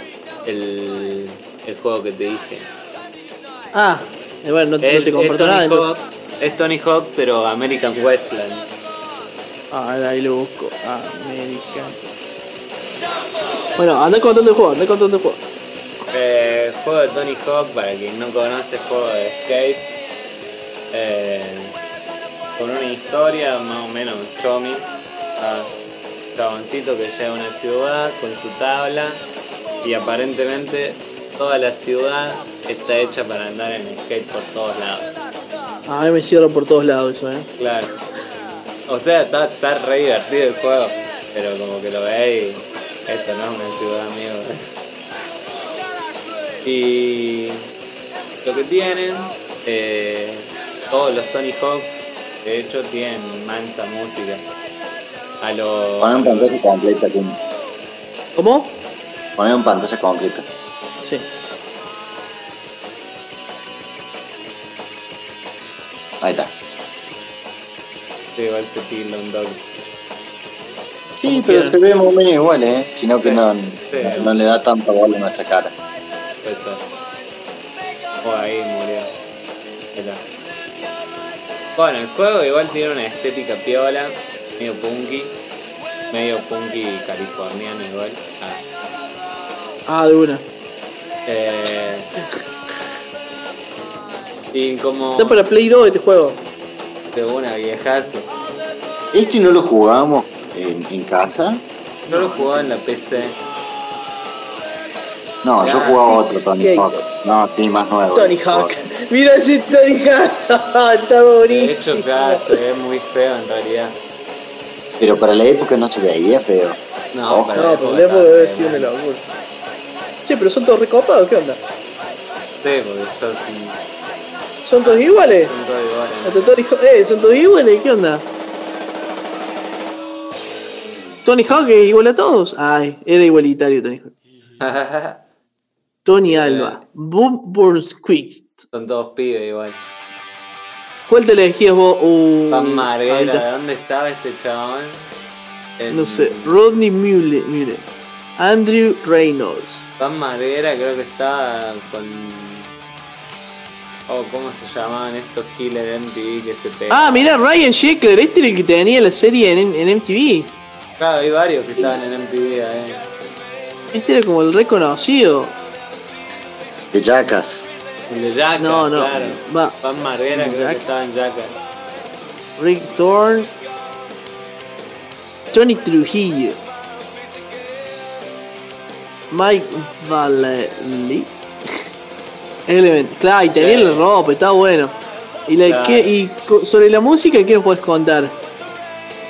el, el juego que te dije. Ah, eh, bueno, no, no Es- te comparto nada. Hawk, es Tony Hawk, pero American Westland. Ah, ahí lo busco. American. Bueno, anda contando el juego, anda contando el juego. Eh, juego de Tony Hawk, para quien no conoce, juego de skate. Eh, con una historia más o menos chomi. Ah, chaboncito que llega a una ciudad con su tabla y aparentemente toda la ciudad está hecha para andar en skate por todos lados. Ah, a mí me cierro por todos lados eso, eh. Claro. O sea, está, está re divertido el juego, pero como que lo veis, esto no es una ciudad, amigo. Y lo que tienen, eh, todos los Tony Hawk, de hecho, tienen mansa música. A lo. Poner en pantalla completa. ¿Cómo? Poner en pantalla completa. Sí. Ahí está. Sí, igual se tilda un toque. Sí, pero se ve o menos igual, ¿eh? Sino que Sí. no, Sí. no le da tanta bola a nuestra cara. Ser. Oh, ahí murió. Ahí está. Bueno, el juego igual tiene una estética piola, medio punky, medio punky californiano igual. Ah. Ah, de una. Eh, y como Está para Play 2 este juego. de una viejazo. Este no lo jugábamos en, en casa. No lo jugaba en la PC. No, yo Ah, jugaba sí, otro Tony. Hawk. No, sí, más nuevo. Tony Hawk. Mira ese Tony Hawk. Está De buenísimo. hecho, acá se ve muy feo en realidad. Pero para la época no se veía feo. No, Ojo. para No, la pero época le puedo estaba decir una locura. Che, pero son todos recopados, ¿qué onda? Sí, porque son, ¿Son todos iguales? son todos iguales. Hasta Tony Hawk. Eh, son todos iguales, ¿qué onda? Tony Hawk es igual a todos. Ay, era igualitario Tony Hawk. Tony Alba. Boom Burns Quicks. Son todos pibes igual. ¿Cuál te elegías vos? Uh, Pan Marguera. ¿de dónde estaba este chabón? En- No sé, Rodney Mule, mire. Andrew Reynolds. Pan Marguera creo que estaba con. Oh, ¿cómo se llamaban estos giles de MTV que se pegan? Ah, mira, Ryan Sheckler, este era el que tenía la serie en, en MTV. Claro, hay varios que estaban en MTV ahí. Este era como el reconocido. De Jackass. El de Jackass, No, no, claro. va. Pan Marguera ¿El creo que estaba en Jackass. Rick Thorne. Tony Trujillo. Mike Vallely. Element. Claro, y tenía la ropa, está bueno. Y, la, Claro. ¿qué- y co- sobre la música, ¿qué nos puedes contar?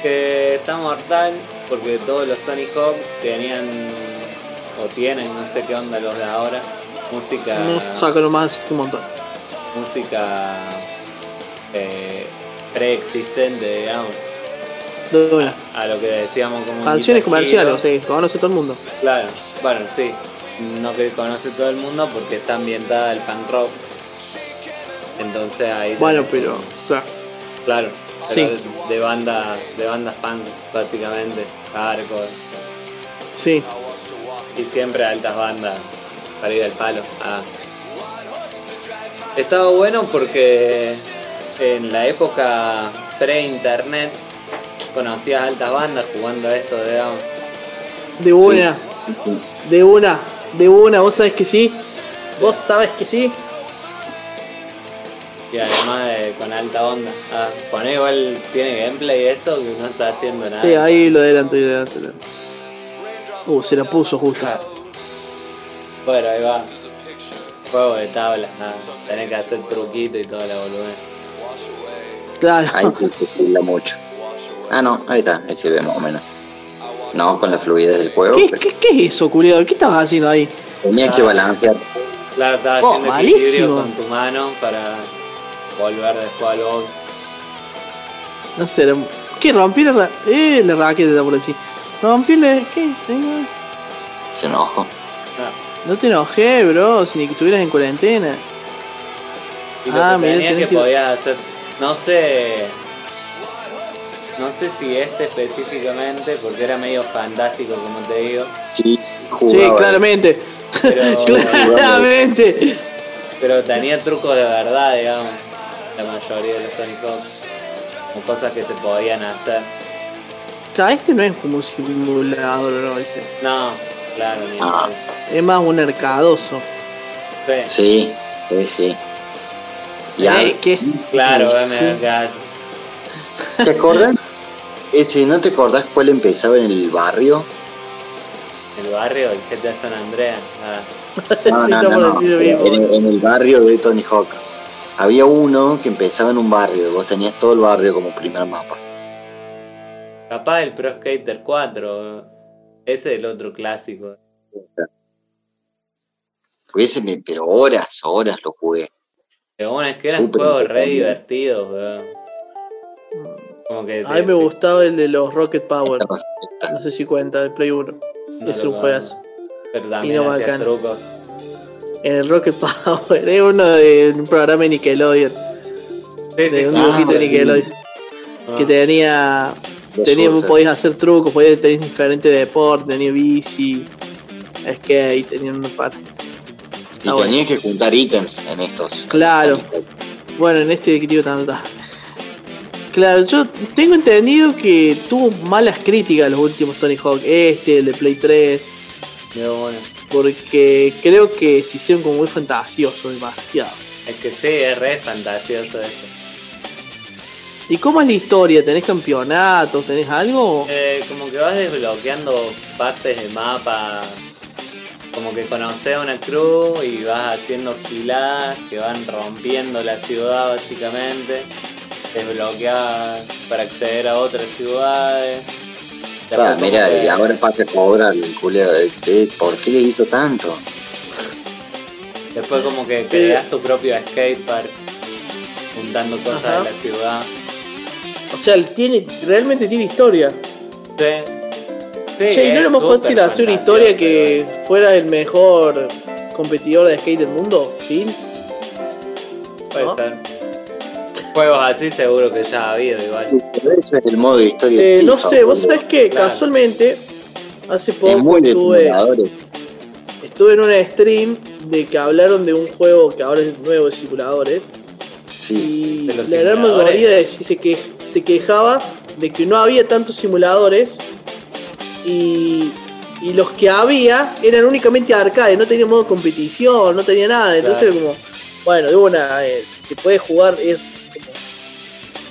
Que está mortal porque todos los Tony Hawk tenían o tienen, no sé qué onda los de ahora, música No saco nomás un montón. música eh, preexistente, digamos, De una. a lo que decíamos como Canciones comerciales, sí, conoce todo el mundo. Claro, bueno, sí, no que conoce todo el mundo porque está ambientada el punk rock. Entonces ahí Bueno, pero. Claro. Claro, Sí. de, de banda, de bandas punk, básicamente, hardcore, Sí. y siempre altas bandas para ir al palo. Ah. Estaba bueno porque en la época pre-internet conocías altas bandas jugando a esto, digamos. De una, de una, de una, vos sabés que sí. Vos sabés que sí. Y además de- con alta onda. Ah, poné igual, tiene gameplay esto que no está haciendo nada. Sí, ahí lo adelanto, ahí lo adelanto. lo adelanto. Uh, se la puso justo. Bueno, ahí va. Juego de tablas, nada. Tenés que hacer truquito y toda la volumen. Claro. Ahí se circula mucho. Ah, no, ahí está, ahí se ve más o menos. No, con la fluidez del juego. ¿Qué, pero qué, qué es eso, culiado? ¿Qué estabas haciendo ahí? Tenía que Ah. balancear. Claro, estaba Oh, haciendo equilibrio con tu mano para volver después al gol. No sé, era- ¿qué? Rompí la, eh, la raqueta, por decir. Rompí la... ¿Qué? Tengo- Se enojó. No te enojé, bro, si ni que estuvieras en cuarentena. Y lo Ah, que mirá, tenías tenés que, que- podías hacer. No sé. No sé si este específicamente, porque era medio fantástico, como te digo. Sí, sí, Sí, jugaba. claramente. Pero, claramente. pero tenía trucos de verdad, digamos. La mayoría de los Tony Hawk. Como cosas que se podían hacer. Claro, este no es como un simulador, ¿no? Ese. No, claro, Ah. Es más un arcadoso. Sí, Sí, sí. Ya, Eh, ¿Qué? claro. ¿te acordás? Ese, ¿no te acordás cuál empezaba en el barrio? El barrio, el GTA San Andreas. Ah, No, no, no, en el barrio de Tony Hawk. Había uno que empezaba en un barrio, vos tenías todo el barrio como primer mapa. capaz el Pro Skater 4. Ese es el otro clásico. Ese me- pero horas, horas lo jugué. Pero bueno, es que eran Súper juegos re divertidos, weón. Como que A mí me gustaba el de los Rocket Power. No sé si cuenta, de Play 1. no es un juegazo. Pero Y también no hacías bacán. trucos. En el Rocket Power. Es uno de un programa de Nickelodion. Sí, De un Ah, dibujito de bueno. Nickelodion. Ah, Que tenía. Tenías, podías hacer trucos, podías tener diferentes deportes, tenía bici, skate, tenían una parte. Y Ah, bueno. tenías que juntar ítems en estos. Claro. Bueno, en este directivo también está. Claro, yo tengo entendido que tuvo malas críticas los últimos Tony Hawk, este, el de Play 3, Digo, bueno, porque creo que se hicieron como muy fantasioso, demasiado. es que sí, es re fantasioso eso. ¿Y cómo es la historia? ¿Tenés campeonatos? ¿Tenés algo? Eh, como que vas desbloqueando partes del mapa. Como que conoces a una crew y vas haciendo giladas que van rompiendo la ciudad básicamente. Desbloqueas para acceder a otras ciudades. Ah, mira, que- y ahora pasa a cobrar el de- ¿Por qué le hizo tanto? Después como que creas tu propio skatepark juntando cosas Ajá. de la ciudad. O sea, tiene, realmente tiene historia. Sí. Sí, che, ¿y no es era más fácil hacer una historia que fuera el mejor competidor de skate del mundo? ¿Fin? Puede ¿no? ser. Juegos así seguro que ya ha habido igual. Pero Eso es el modo de historia. Eh, no sé, vos sabés que Claro. casualmente hace Es poco estuve, estuve en una stream de que hablaron de un juego que ahora es nuevo de simuladores Sí. y De los la gran mayoría de sí se, que, se quejaba de que no había tantos simuladores y, y los que había eran únicamente arcade, no tenía modo competición, no tenía nada, entonces Claro. como, bueno, de una, eh, se puede jugar, es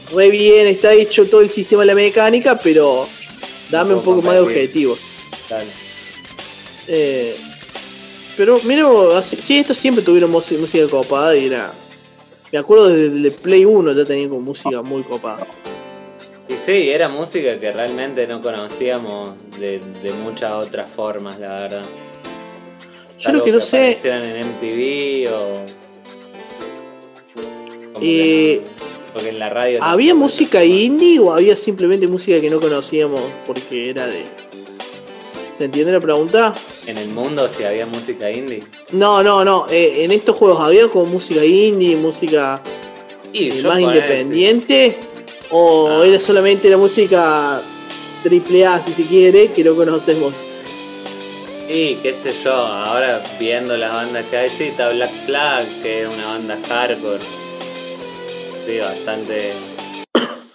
como re bien, está hecho todo el sistema de la mecánica, pero dame Un poco más de objetivos. Eh, pero mira, sí, estos siempre tuvieron música, música copada y era. Me acuerdo desde el Play 1 ya tenían como música muy copada. Y sí, era música que realmente no conocíamos de, de muchas otras formas, la verdad. Yo lo que no sé. aparecieran en MTV o. Eh, que porque en la radio. ¿Había música indie o había simplemente música que no conocíamos porque era de. ¿Se entiende la pregunta? En el mundo si había música indie. No, no, no. eh, en estos juegos había como música indie, música Y eh, más independiente. O Ah. era solamente la música triple A, si se quiere, que no conocemos. Y qué sé yo, ahora viendo las bandas que hay, sí, está Black Flag, que es una banda hardcore. Sí, bastante.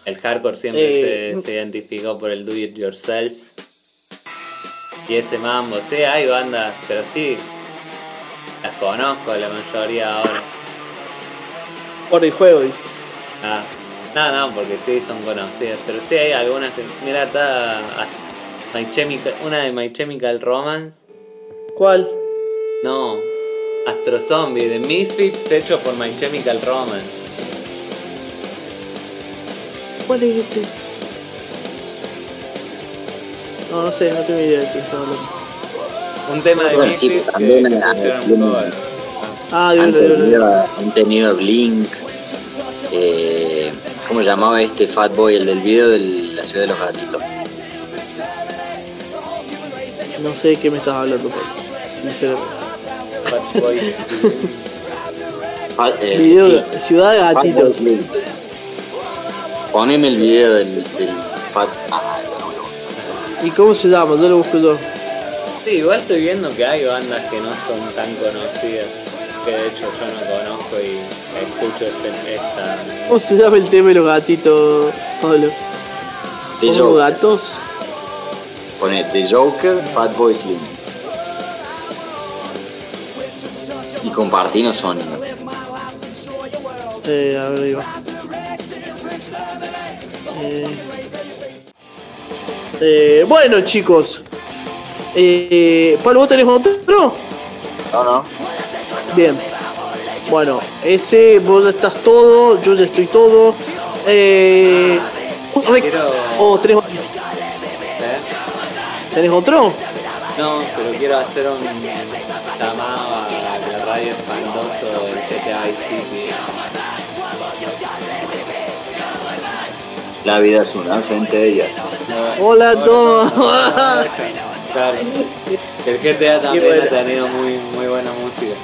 El hardcore siempre Eh, se, se identificó por el do it yourself. Y ese mambo, sí, hay bandas, pero sí, las conozco la mayoría ahora. Por el juego, dice. Ah, no, no, porque sí son conocidas, pero sí hay algunas que. Mira, está ah, My Chemical, una de My Chemical Romance. ¿Cuál? No, Astro Zombie de Misfits hecho por My Chemical Romance. ¿Cuál es ese? No, no sé, no tengo idea de qué está hablando. Un tema de Bueno, sí, Misfits que, también que cover. Ah, Han dímelo. tenido, han tenido Blink. Eh, ¿Cómo llamaba este Fatboy, el del video de la ciudad de los gatitos? No sé de qué me estás hablando, Pablo. Sinceramente. Fat Boy. Fa- eh, Video sí, de Ciudad de Gatitos. Poneme el video del, del Fat. Ah, de nuevo. ¿Y cómo se llama? Yo lo busco yo. Sí, igual estoy viendo que hay bandas que no son tan conocidas. Que de hecho yo no conozco y escucho este, esta. ¿Cómo se llama el tema de los gatitos, Pablo? The ¿Cómo Joker. gatos? Pone The Joker, Fatboy Slim. Y compartinos Sony. Eh, a ver, ahí va. Eh, eh, bueno, chicos. Eh, Pablo, ¿vos tenés otro? No, no. Bien. Bueno, ese, vos ya estás todo, yo ya estoy todo. Eh, Quiero- oh, ¿tenés, ¿eh? ¿tenés otro? No, pero quiero hacer un llamado a la radio espantoso del GTA City. La vida es una centella. No, Hola a no, todos. El GTA también bueno. ha tenido muy, muy buena música.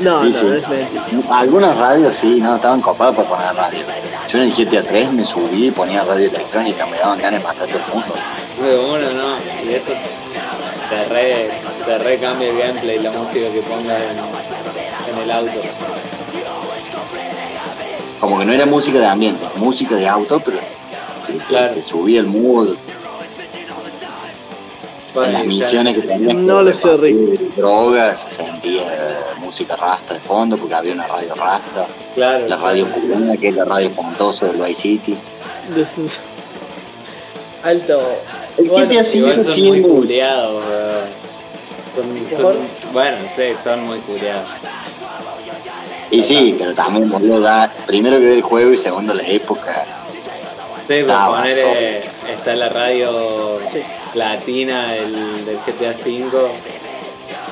No, Sí, no, sí. es mentira. Algunas radios sí, no, estaban copadas para poner radio. Yo en el GTA 3 me subí y ponía radio electrónica, me daban ganas de matar todo el mundo. De uno no, y eso te re, te re cambia el gameplay, la música que pongas en, en el auto. Como que no era música de ambiente, música de auto, pero te, te- Claro. te subía el mood. En las misiones que tenías No lo sé, repartir drogas, se sentía música rasta de fondo, porque había una radio rasta. Claro. La radio cubana, que es la radio pontosa del Vice City. Alto. El Bueno, GTA V son muy tiene... culiados, weón. Son, son, bueno, sí, son muy culiados. Y sí, pero también boludo, da, primero que del juego y segundo la época. Sí, Ah, poner, eh, está la radio Sí. Latina del, del GTA V,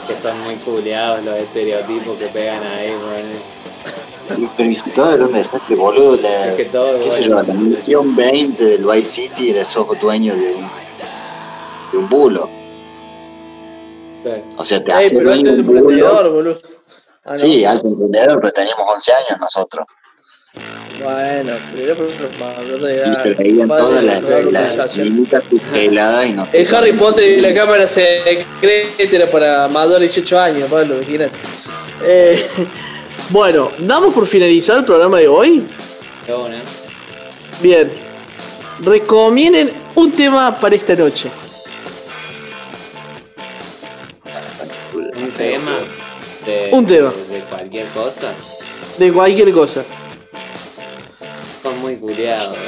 que son muy culiados los estereotipos que pegan ahí, weón. Pero si todo era un desastre, boludo. La, Es que todo qué sé igual. yo, la misión 20 del Vice City era sos dueño de un, de un bulo. Sí. O sea, te Ey, pero dueño de es un bulo. emprendedor, boludo. Ah, ¿no? Sí, alto emprendedor, pero teníamos 11 años nosotros. Bueno, pero era por mayor de Y edad. se veían todas las, las pixeladas y no. El Harry Potter y la cámara secreta era para mayores de 18 años, Pablo, imagínate. Eh, bueno, ¿damos por finalizar el programa de hoy? Qué bueno. Bien. Recomienden un tema para esta noche. Un tema de, Un tema. de cualquier cosa. De cualquier cosa. Son muy culiados.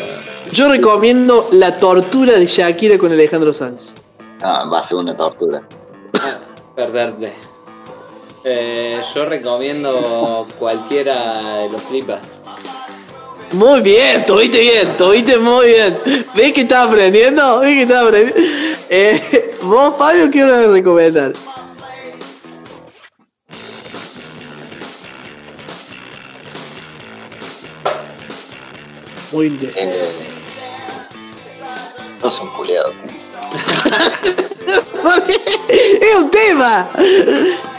Yo recomiendo La tortura de Shakira con Alejandro Sanz. No, va a ser una tortura. Ah, perderte. Eh, yo recomiendo cualquiera de los flipas. Muy bien, tuviste bien, tuviste muy bien. ¿Ves que estás aprendiendo? ¿Ves que estás aprendiendo? Eh, vos, Fabio, ¿qué vas a recomendar? Muy interesante. Eh, todos son culiados. ¡Es un tema!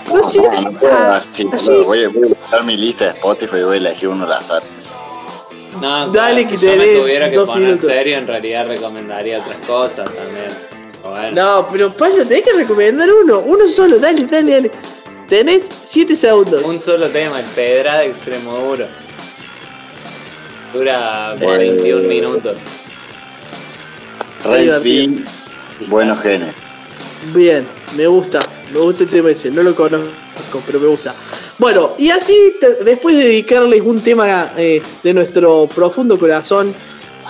No sé. No, no puedo, así, voy, a- voy a buscar mi lista de Spotify y voy a elegir uno al azar. No, Dale, si que yo me tenés tuviera que poner minutos. serio, en realidad recomendaría otras cosas también. Bueno, No, pero Pablo, tenés que recomendar uno. Uno solo, dale, dale, dale. Tenés 7 segundos. un solo tema, el Pedra de Extremo Duro. Dura Eh, 21 minutos. Rails B, buenos genes. Bien, me gusta, me gusta el tema ese, no lo conozco, pero me gusta. Bueno, y así, te- después de dedicarles un tema eh, de nuestro profundo corazón,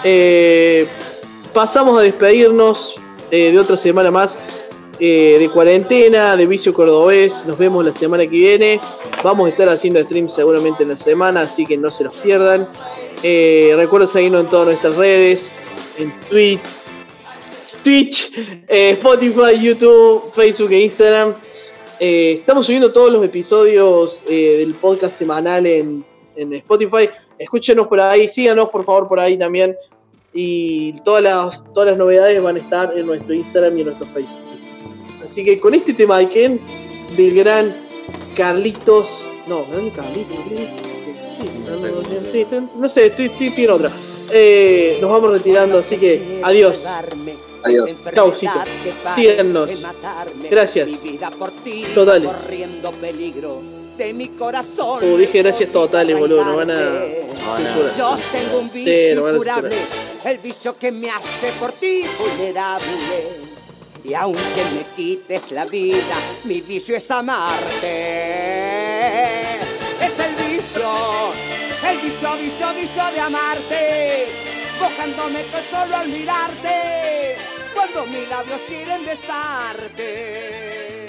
eh, pasamos a despedirnos eh, de otra semana más eh, de cuarentena, de vicio cordobés. Nos vemos la semana que viene. Vamos a estar haciendo stream seguramente en la semana, así que no se los pierdan. Eh, recuerden seguirnos en todas nuestras redes, en Twitch, Twitch, eh, Spotify, YouTube, Facebook e Instagram. Eh, estamos subiendo todos los episodios del podcast semanal en, en Spotify. Escúchenos por ahí, síganos por favor por ahí también. Y todas las, todas las novedades van a estar en nuestro Instagram y en nuestro Facebook. Así que con este tema de Ken, del gran Carlitos. No, gran Carlitos. Sí, no, sé, estoy, estoy, estoy en otra. Eh, nos vamos retirando, así que adiós. Adiós. Chaucito. Síguenos. Gracias. Totales. Corriendo peligro de mi corazón. Como dije, gracias totales, boludo. Nos van a no. censurar. Yo tengo un Sí, vicio lo van a incurable, censurar. el vicio que me hace por ti vulnerable. Y aunque me quites la vida, mi vicio es amarte. Es el vicio, el vicio, vicio, vicio de amarte. Mojándome con solo al mirarte, cuando mis labios quieren besarte.